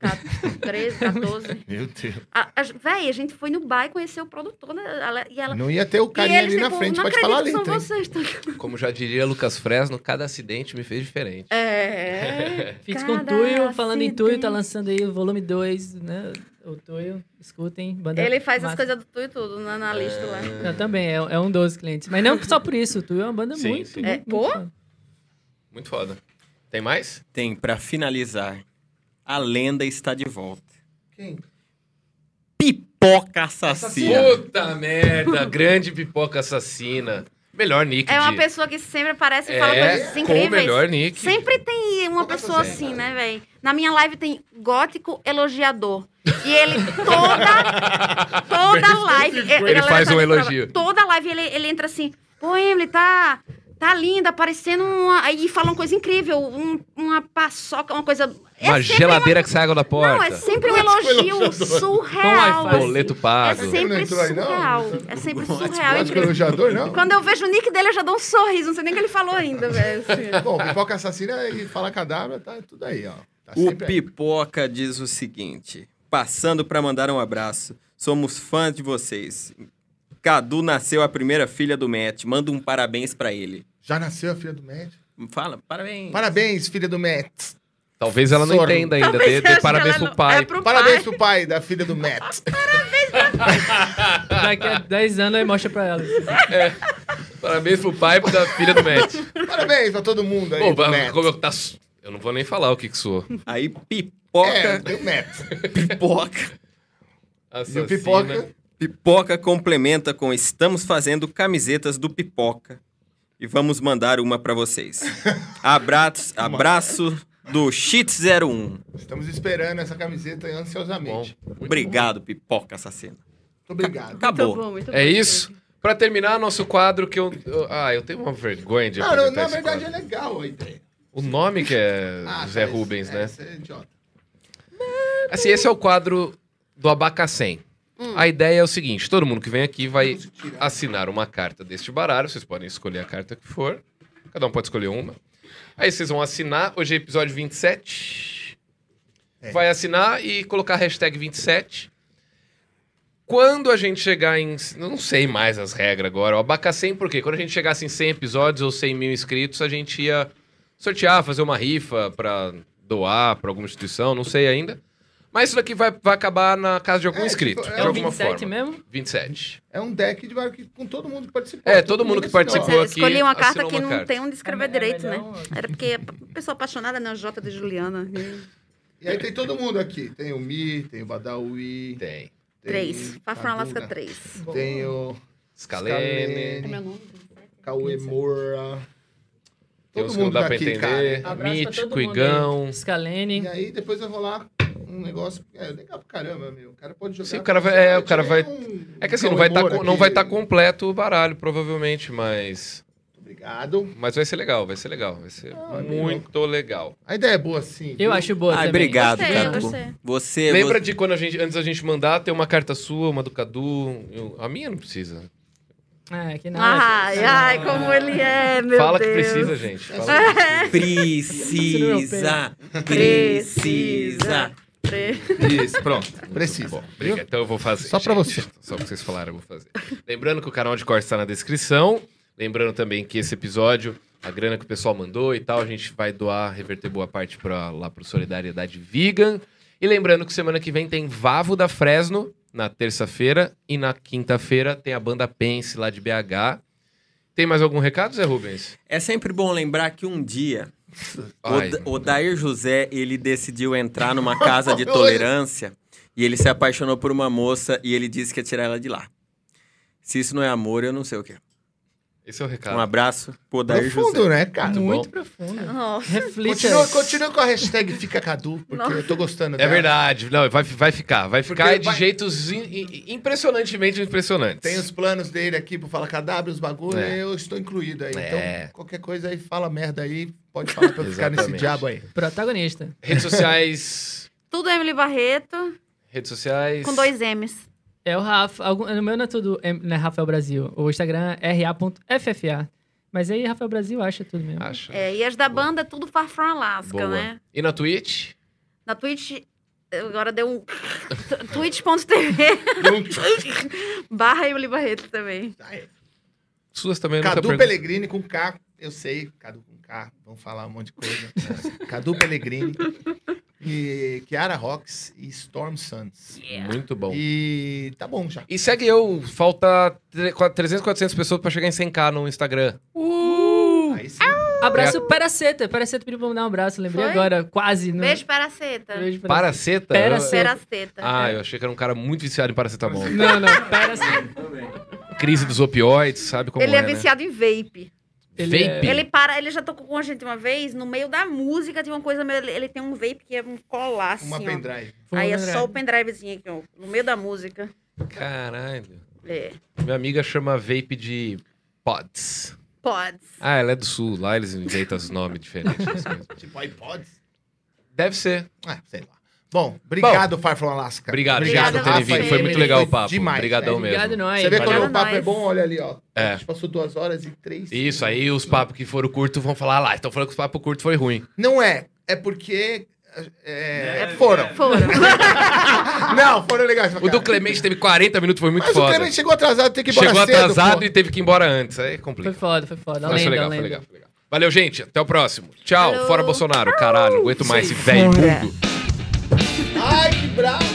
2013, 14. Meu Deus. A, a, véi, a gente foi no bar e conheceu o produtor, né? Ela- e ela... Não ia ter o carinha ali na frente pra te falar a acredito que letra, são vocês. tá? Como já diria Lucas Fresno, cada acidente me fez diferente. É. Fix com cada Tuyo, falando em Tuyo, tá acidente. lançando aí o volume 2, né? O Tuyo, escutem. Banda Ele faz as massa. coisas do tu e tudo na, na lista lá. Eu também, é, é um dos clientes. Mas não só por isso, o Tuyo é uma banda Sim, muito, sim. muito, É, muito pô? foda. Muito foda. Tem mais? Tem, pra finalizar, a lenda está de volta. Quem? Pipoca assassina. Puta merda, grande pipoca assassina. Melhor nick É uma de... pessoa que sempre aparece e fala É, coisas com o incríveis. melhor nick. Sempre tem uma que é pessoa assim, né, velho? Na minha live tem gótico elogiador. E ele toda toda live, a galera faz um elogio. Toda live ele, ele entra assim: "Pô, Emily, tá tá linda, parecendo uma aí fala uma coisa incrível, um- uma paçoca, uma coisa é Uma sempre geladeira que sai água da porta. Não, é sempre um elogio surreal. Wi-Fi. Boleto É pago. Não sempre surreal. É sempre surreal. Gótico incrível. elogiador, não? Quando eu vejo o nick dele, eu já dou um sorriso. Não sei nem o que ele falou ainda, velho. assim. Bom, pipoca assassina e fala cadáver, tá tudo aí, ó. Tá O sempre aí. Pipoca diz o seguinte: passando pra mandar um abraço. Somos fãs de vocês. Cadu nasceu a primeira filha do Matt. Manda um parabéns pra ele. Já nasceu a filha do Matt? Fala, parabéns. Parabéns, filha do Matt. Talvez ela não Sorro. entenda ainda. Talvez Dê, dê parabéns pro pai. É pro Parabéns pai. pro pai da filha do Matt. Daqui a 10 anos aí mostra pra ela. Parabéns pro pai e da filha do Matt. Parabéns pra todo mundo aí. Pô, do pra- Matt. como eu, tá, eu não vou nem falar o que que soou. Aí, pipoca. É, deu Matt. Pipoca. E Assassina. o pipoca. Pipoca complementa com estamos fazendo camisetas do Pipoca. E vamos mandar uma pra vocês. Abraço, abraço do Cheat01. Estamos esperando essa camiseta ansiosamente. Bom, Obrigado, Pipoca assassina. Muito obrigado. Acabou. Muito bom, muito bom. É isso. Pra terminar, nosso quadro que eu... eu- Ah, eu tenho uma vergonha de Não, na esse verdade quadro. é legal a ideia. O nome que é Ah, Zé tá, Rubens, é, né? esse é idiota. Assim, esse é o quadro do Abacacém. A ideia é o seguinte: todo mundo que vem aqui vai assinar uma carta deste baralho. Vocês podem escolher a carta que for. Cada um pode escolher uma. Aí vocês vão assinar. Hoje é episódio 27. É. Vai assinar e colocar a hashtag 27. Quando a gente chegar em. Não sei mais as regras agora. O Abacacém, por quê? Quando a gente chegasse em 100 episódios ou 100 mil inscritos, a gente ia sortear, fazer uma rifa pra doar pra alguma instituição, não sei ainda. Mas isso daqui vai, vai acabar na casa de algum É, inscrito, tipo, de É o alguma 27 forma. mesmo? 27. É um deck de vários que- com todo mundo que participou. É, todo mundo que participou. É, aqui, escolhi uma carta que uma não carta. tem onde escrever É me- é direito, né? melhor- Era porque a pessoa apaixonada na J de Juliana. E aí tem todo mundo aqui. Tem o Mi, tem o Badawi. Tem. tem Três. Fafron Alaska Kaduna, 3. Tem o Scalene. Scalene, Cauê Moura. Todo mundo dá pra aqui, entender. cara. Abraço pra Mítico, todo mundo Igão. aí. Scalene. E aí depois vai rolar um negócio. É legal pra caramba, meu. O cara pode jogar. Sim, o cara vai- é, o cara vai- Um É que assim, não Cauê vai estar não vai tá completo o baralho, provavelmente, mas. Obrigado. Mas vai ser legal, vai ser legal. Vai ser Ah, muito legal. A ideia é boa, sim. Eu viu? acho boa Ai, também. obrigado, Gostei, Cadu. gostei. Você. Lembra você- de quando a gente, antes da gente mandar, ter uma carta sua, uma do Cadu. eu- a minha não precisa. É, que nada. Ai, ai, como ele é, meu Fala Deus. que precisa, gente. Fala que precisa. Precisa. Precisa. Isso, pronto. Precisa. Bom, obrigado. Então eu vou fazer. Só pra gente. você. Só pra vocês falarem, eu vou fazer. Lembrando que o canal de corte está na descrição. Lembrando também que esse episódio, a grana que o pessoal mandou e tal, a gente vai doar, reverter boa parte pra, lá pro Solidariedade Vegan. E lembrando que semana que vem tem Vavo da Fresno, na terça-feira. E na quinta-feira tem a banda Pense lá de BH. Tem mais algum recado, Zé Rubens? É sempre bom lembrar que um dia Ai, Da- o Dair José, ele decidiu entrar numa casa de tolerância e ele se apaixonou por uma moça e ele disse que ia tirar ela de lá. Se isso não é amor, eu não sei o que. Esse é o recado. Um abraço pro Dair Profundo, José. né, cara? Muito Muito bom. profundo. Nossa. Reflita. Continua, continua com a hashtag Fica Cadu, porque eu tô gostando É dela. verdade. Não, vai, vai ficar. Vai ficar Porque de vai- jeitos in- in- impressionantemente impressionantes. Tem os planos dele aqui pro Fala Cadáver, os bagulho, É. eu estou incluído aí. É. Então, qualquer coisa aí, fala merda aí, pode falar pra eu ficar nesse diabo aí. Protagonista. Redes sociais. Tudo Emily Barreto, Redes sociais. com dois M's. É o Rafa. Algum, no meu não é tudo é, não é Rafael Brasil. O Instagram é ra.ffa. Mas aí Rafael Brasil acha tudo mesmo. Acha. É, e as da banda, tudo Far From Alaska, Boa. né? E na Twitch? Na Twitch, agora deu um... twitch.tv barra Emily Barreto também. Suas também eu nunca Cadu perguntei. Pellegrini com K, eu sei, Cadu com K, vamos falar um monte de coisa. Cadu Pellegrini, e Kiara Rocks e Storm Suns. Muito bom. E tá bom já. E segue eu. Falta tre- qua- 300, 400 pessoas pra chegar em 100k no Instagram. Aí sim. Abraço Peraceta. Peraceta pediu pra me dar um abraço. Lembrei Foi? agora, quase. Não... Beijo para a seta. Beijo Peraceta. Paraceta? Peraceta. Peraceta. Ah, eu achei que era um cara muito viciado em paracetamol. Não, não. Peraceta. Crise dos opioides, sabe como ele é, é, né? viciado em vape. Ele é- Vape? Ele para, ele já tocou com a gente uma vez, no meio da música tinha uma coisa, meio- ele, ele tem um vape que é um colar assim, Uma ó. pendrive. Aí é pendrive. só o pendrivezinho aqui, ó, no meio da música. Caralho. É. Minha amiga chama vape de pods. Pods. Ah, ela é do sul. Lá eles inventam os nomes diferentes. das coisas. Tipo iPods. Deve ser. Ah, sei lá. Bom, obrigado, Far From Alaska. Obrigado, Obrigado gente, por terem vindo. Foi muito legal o papo. Demais, Obrigadão né? mesmo. Obrigado, nós. Você vê quando o papo é Nós. bom, olha ali, ó. É. A gente passou duas horas e três. Isso, aí os papos que foram curtos vão falar lá. Estão falando que os papos curtos foi ruim. Não é. É porque. É, foram. Foram. Não, foram legais. O do. Clemente teve 40 minutos, foi muito Mas o foda. Clemente chegou atrasado, tem que ir embora Chegou cedo, atrasado pô. e teve que ir embora antes. Aí é Foi complicado. foda, foi foda. Mas foi lenda, legal, a foi legal, foi legal. Valeu, gente. Até o próximo. Tchau. Falou. Fora Bolsonaro. Caralho, não aguento mais esse velho Ai, que bravo!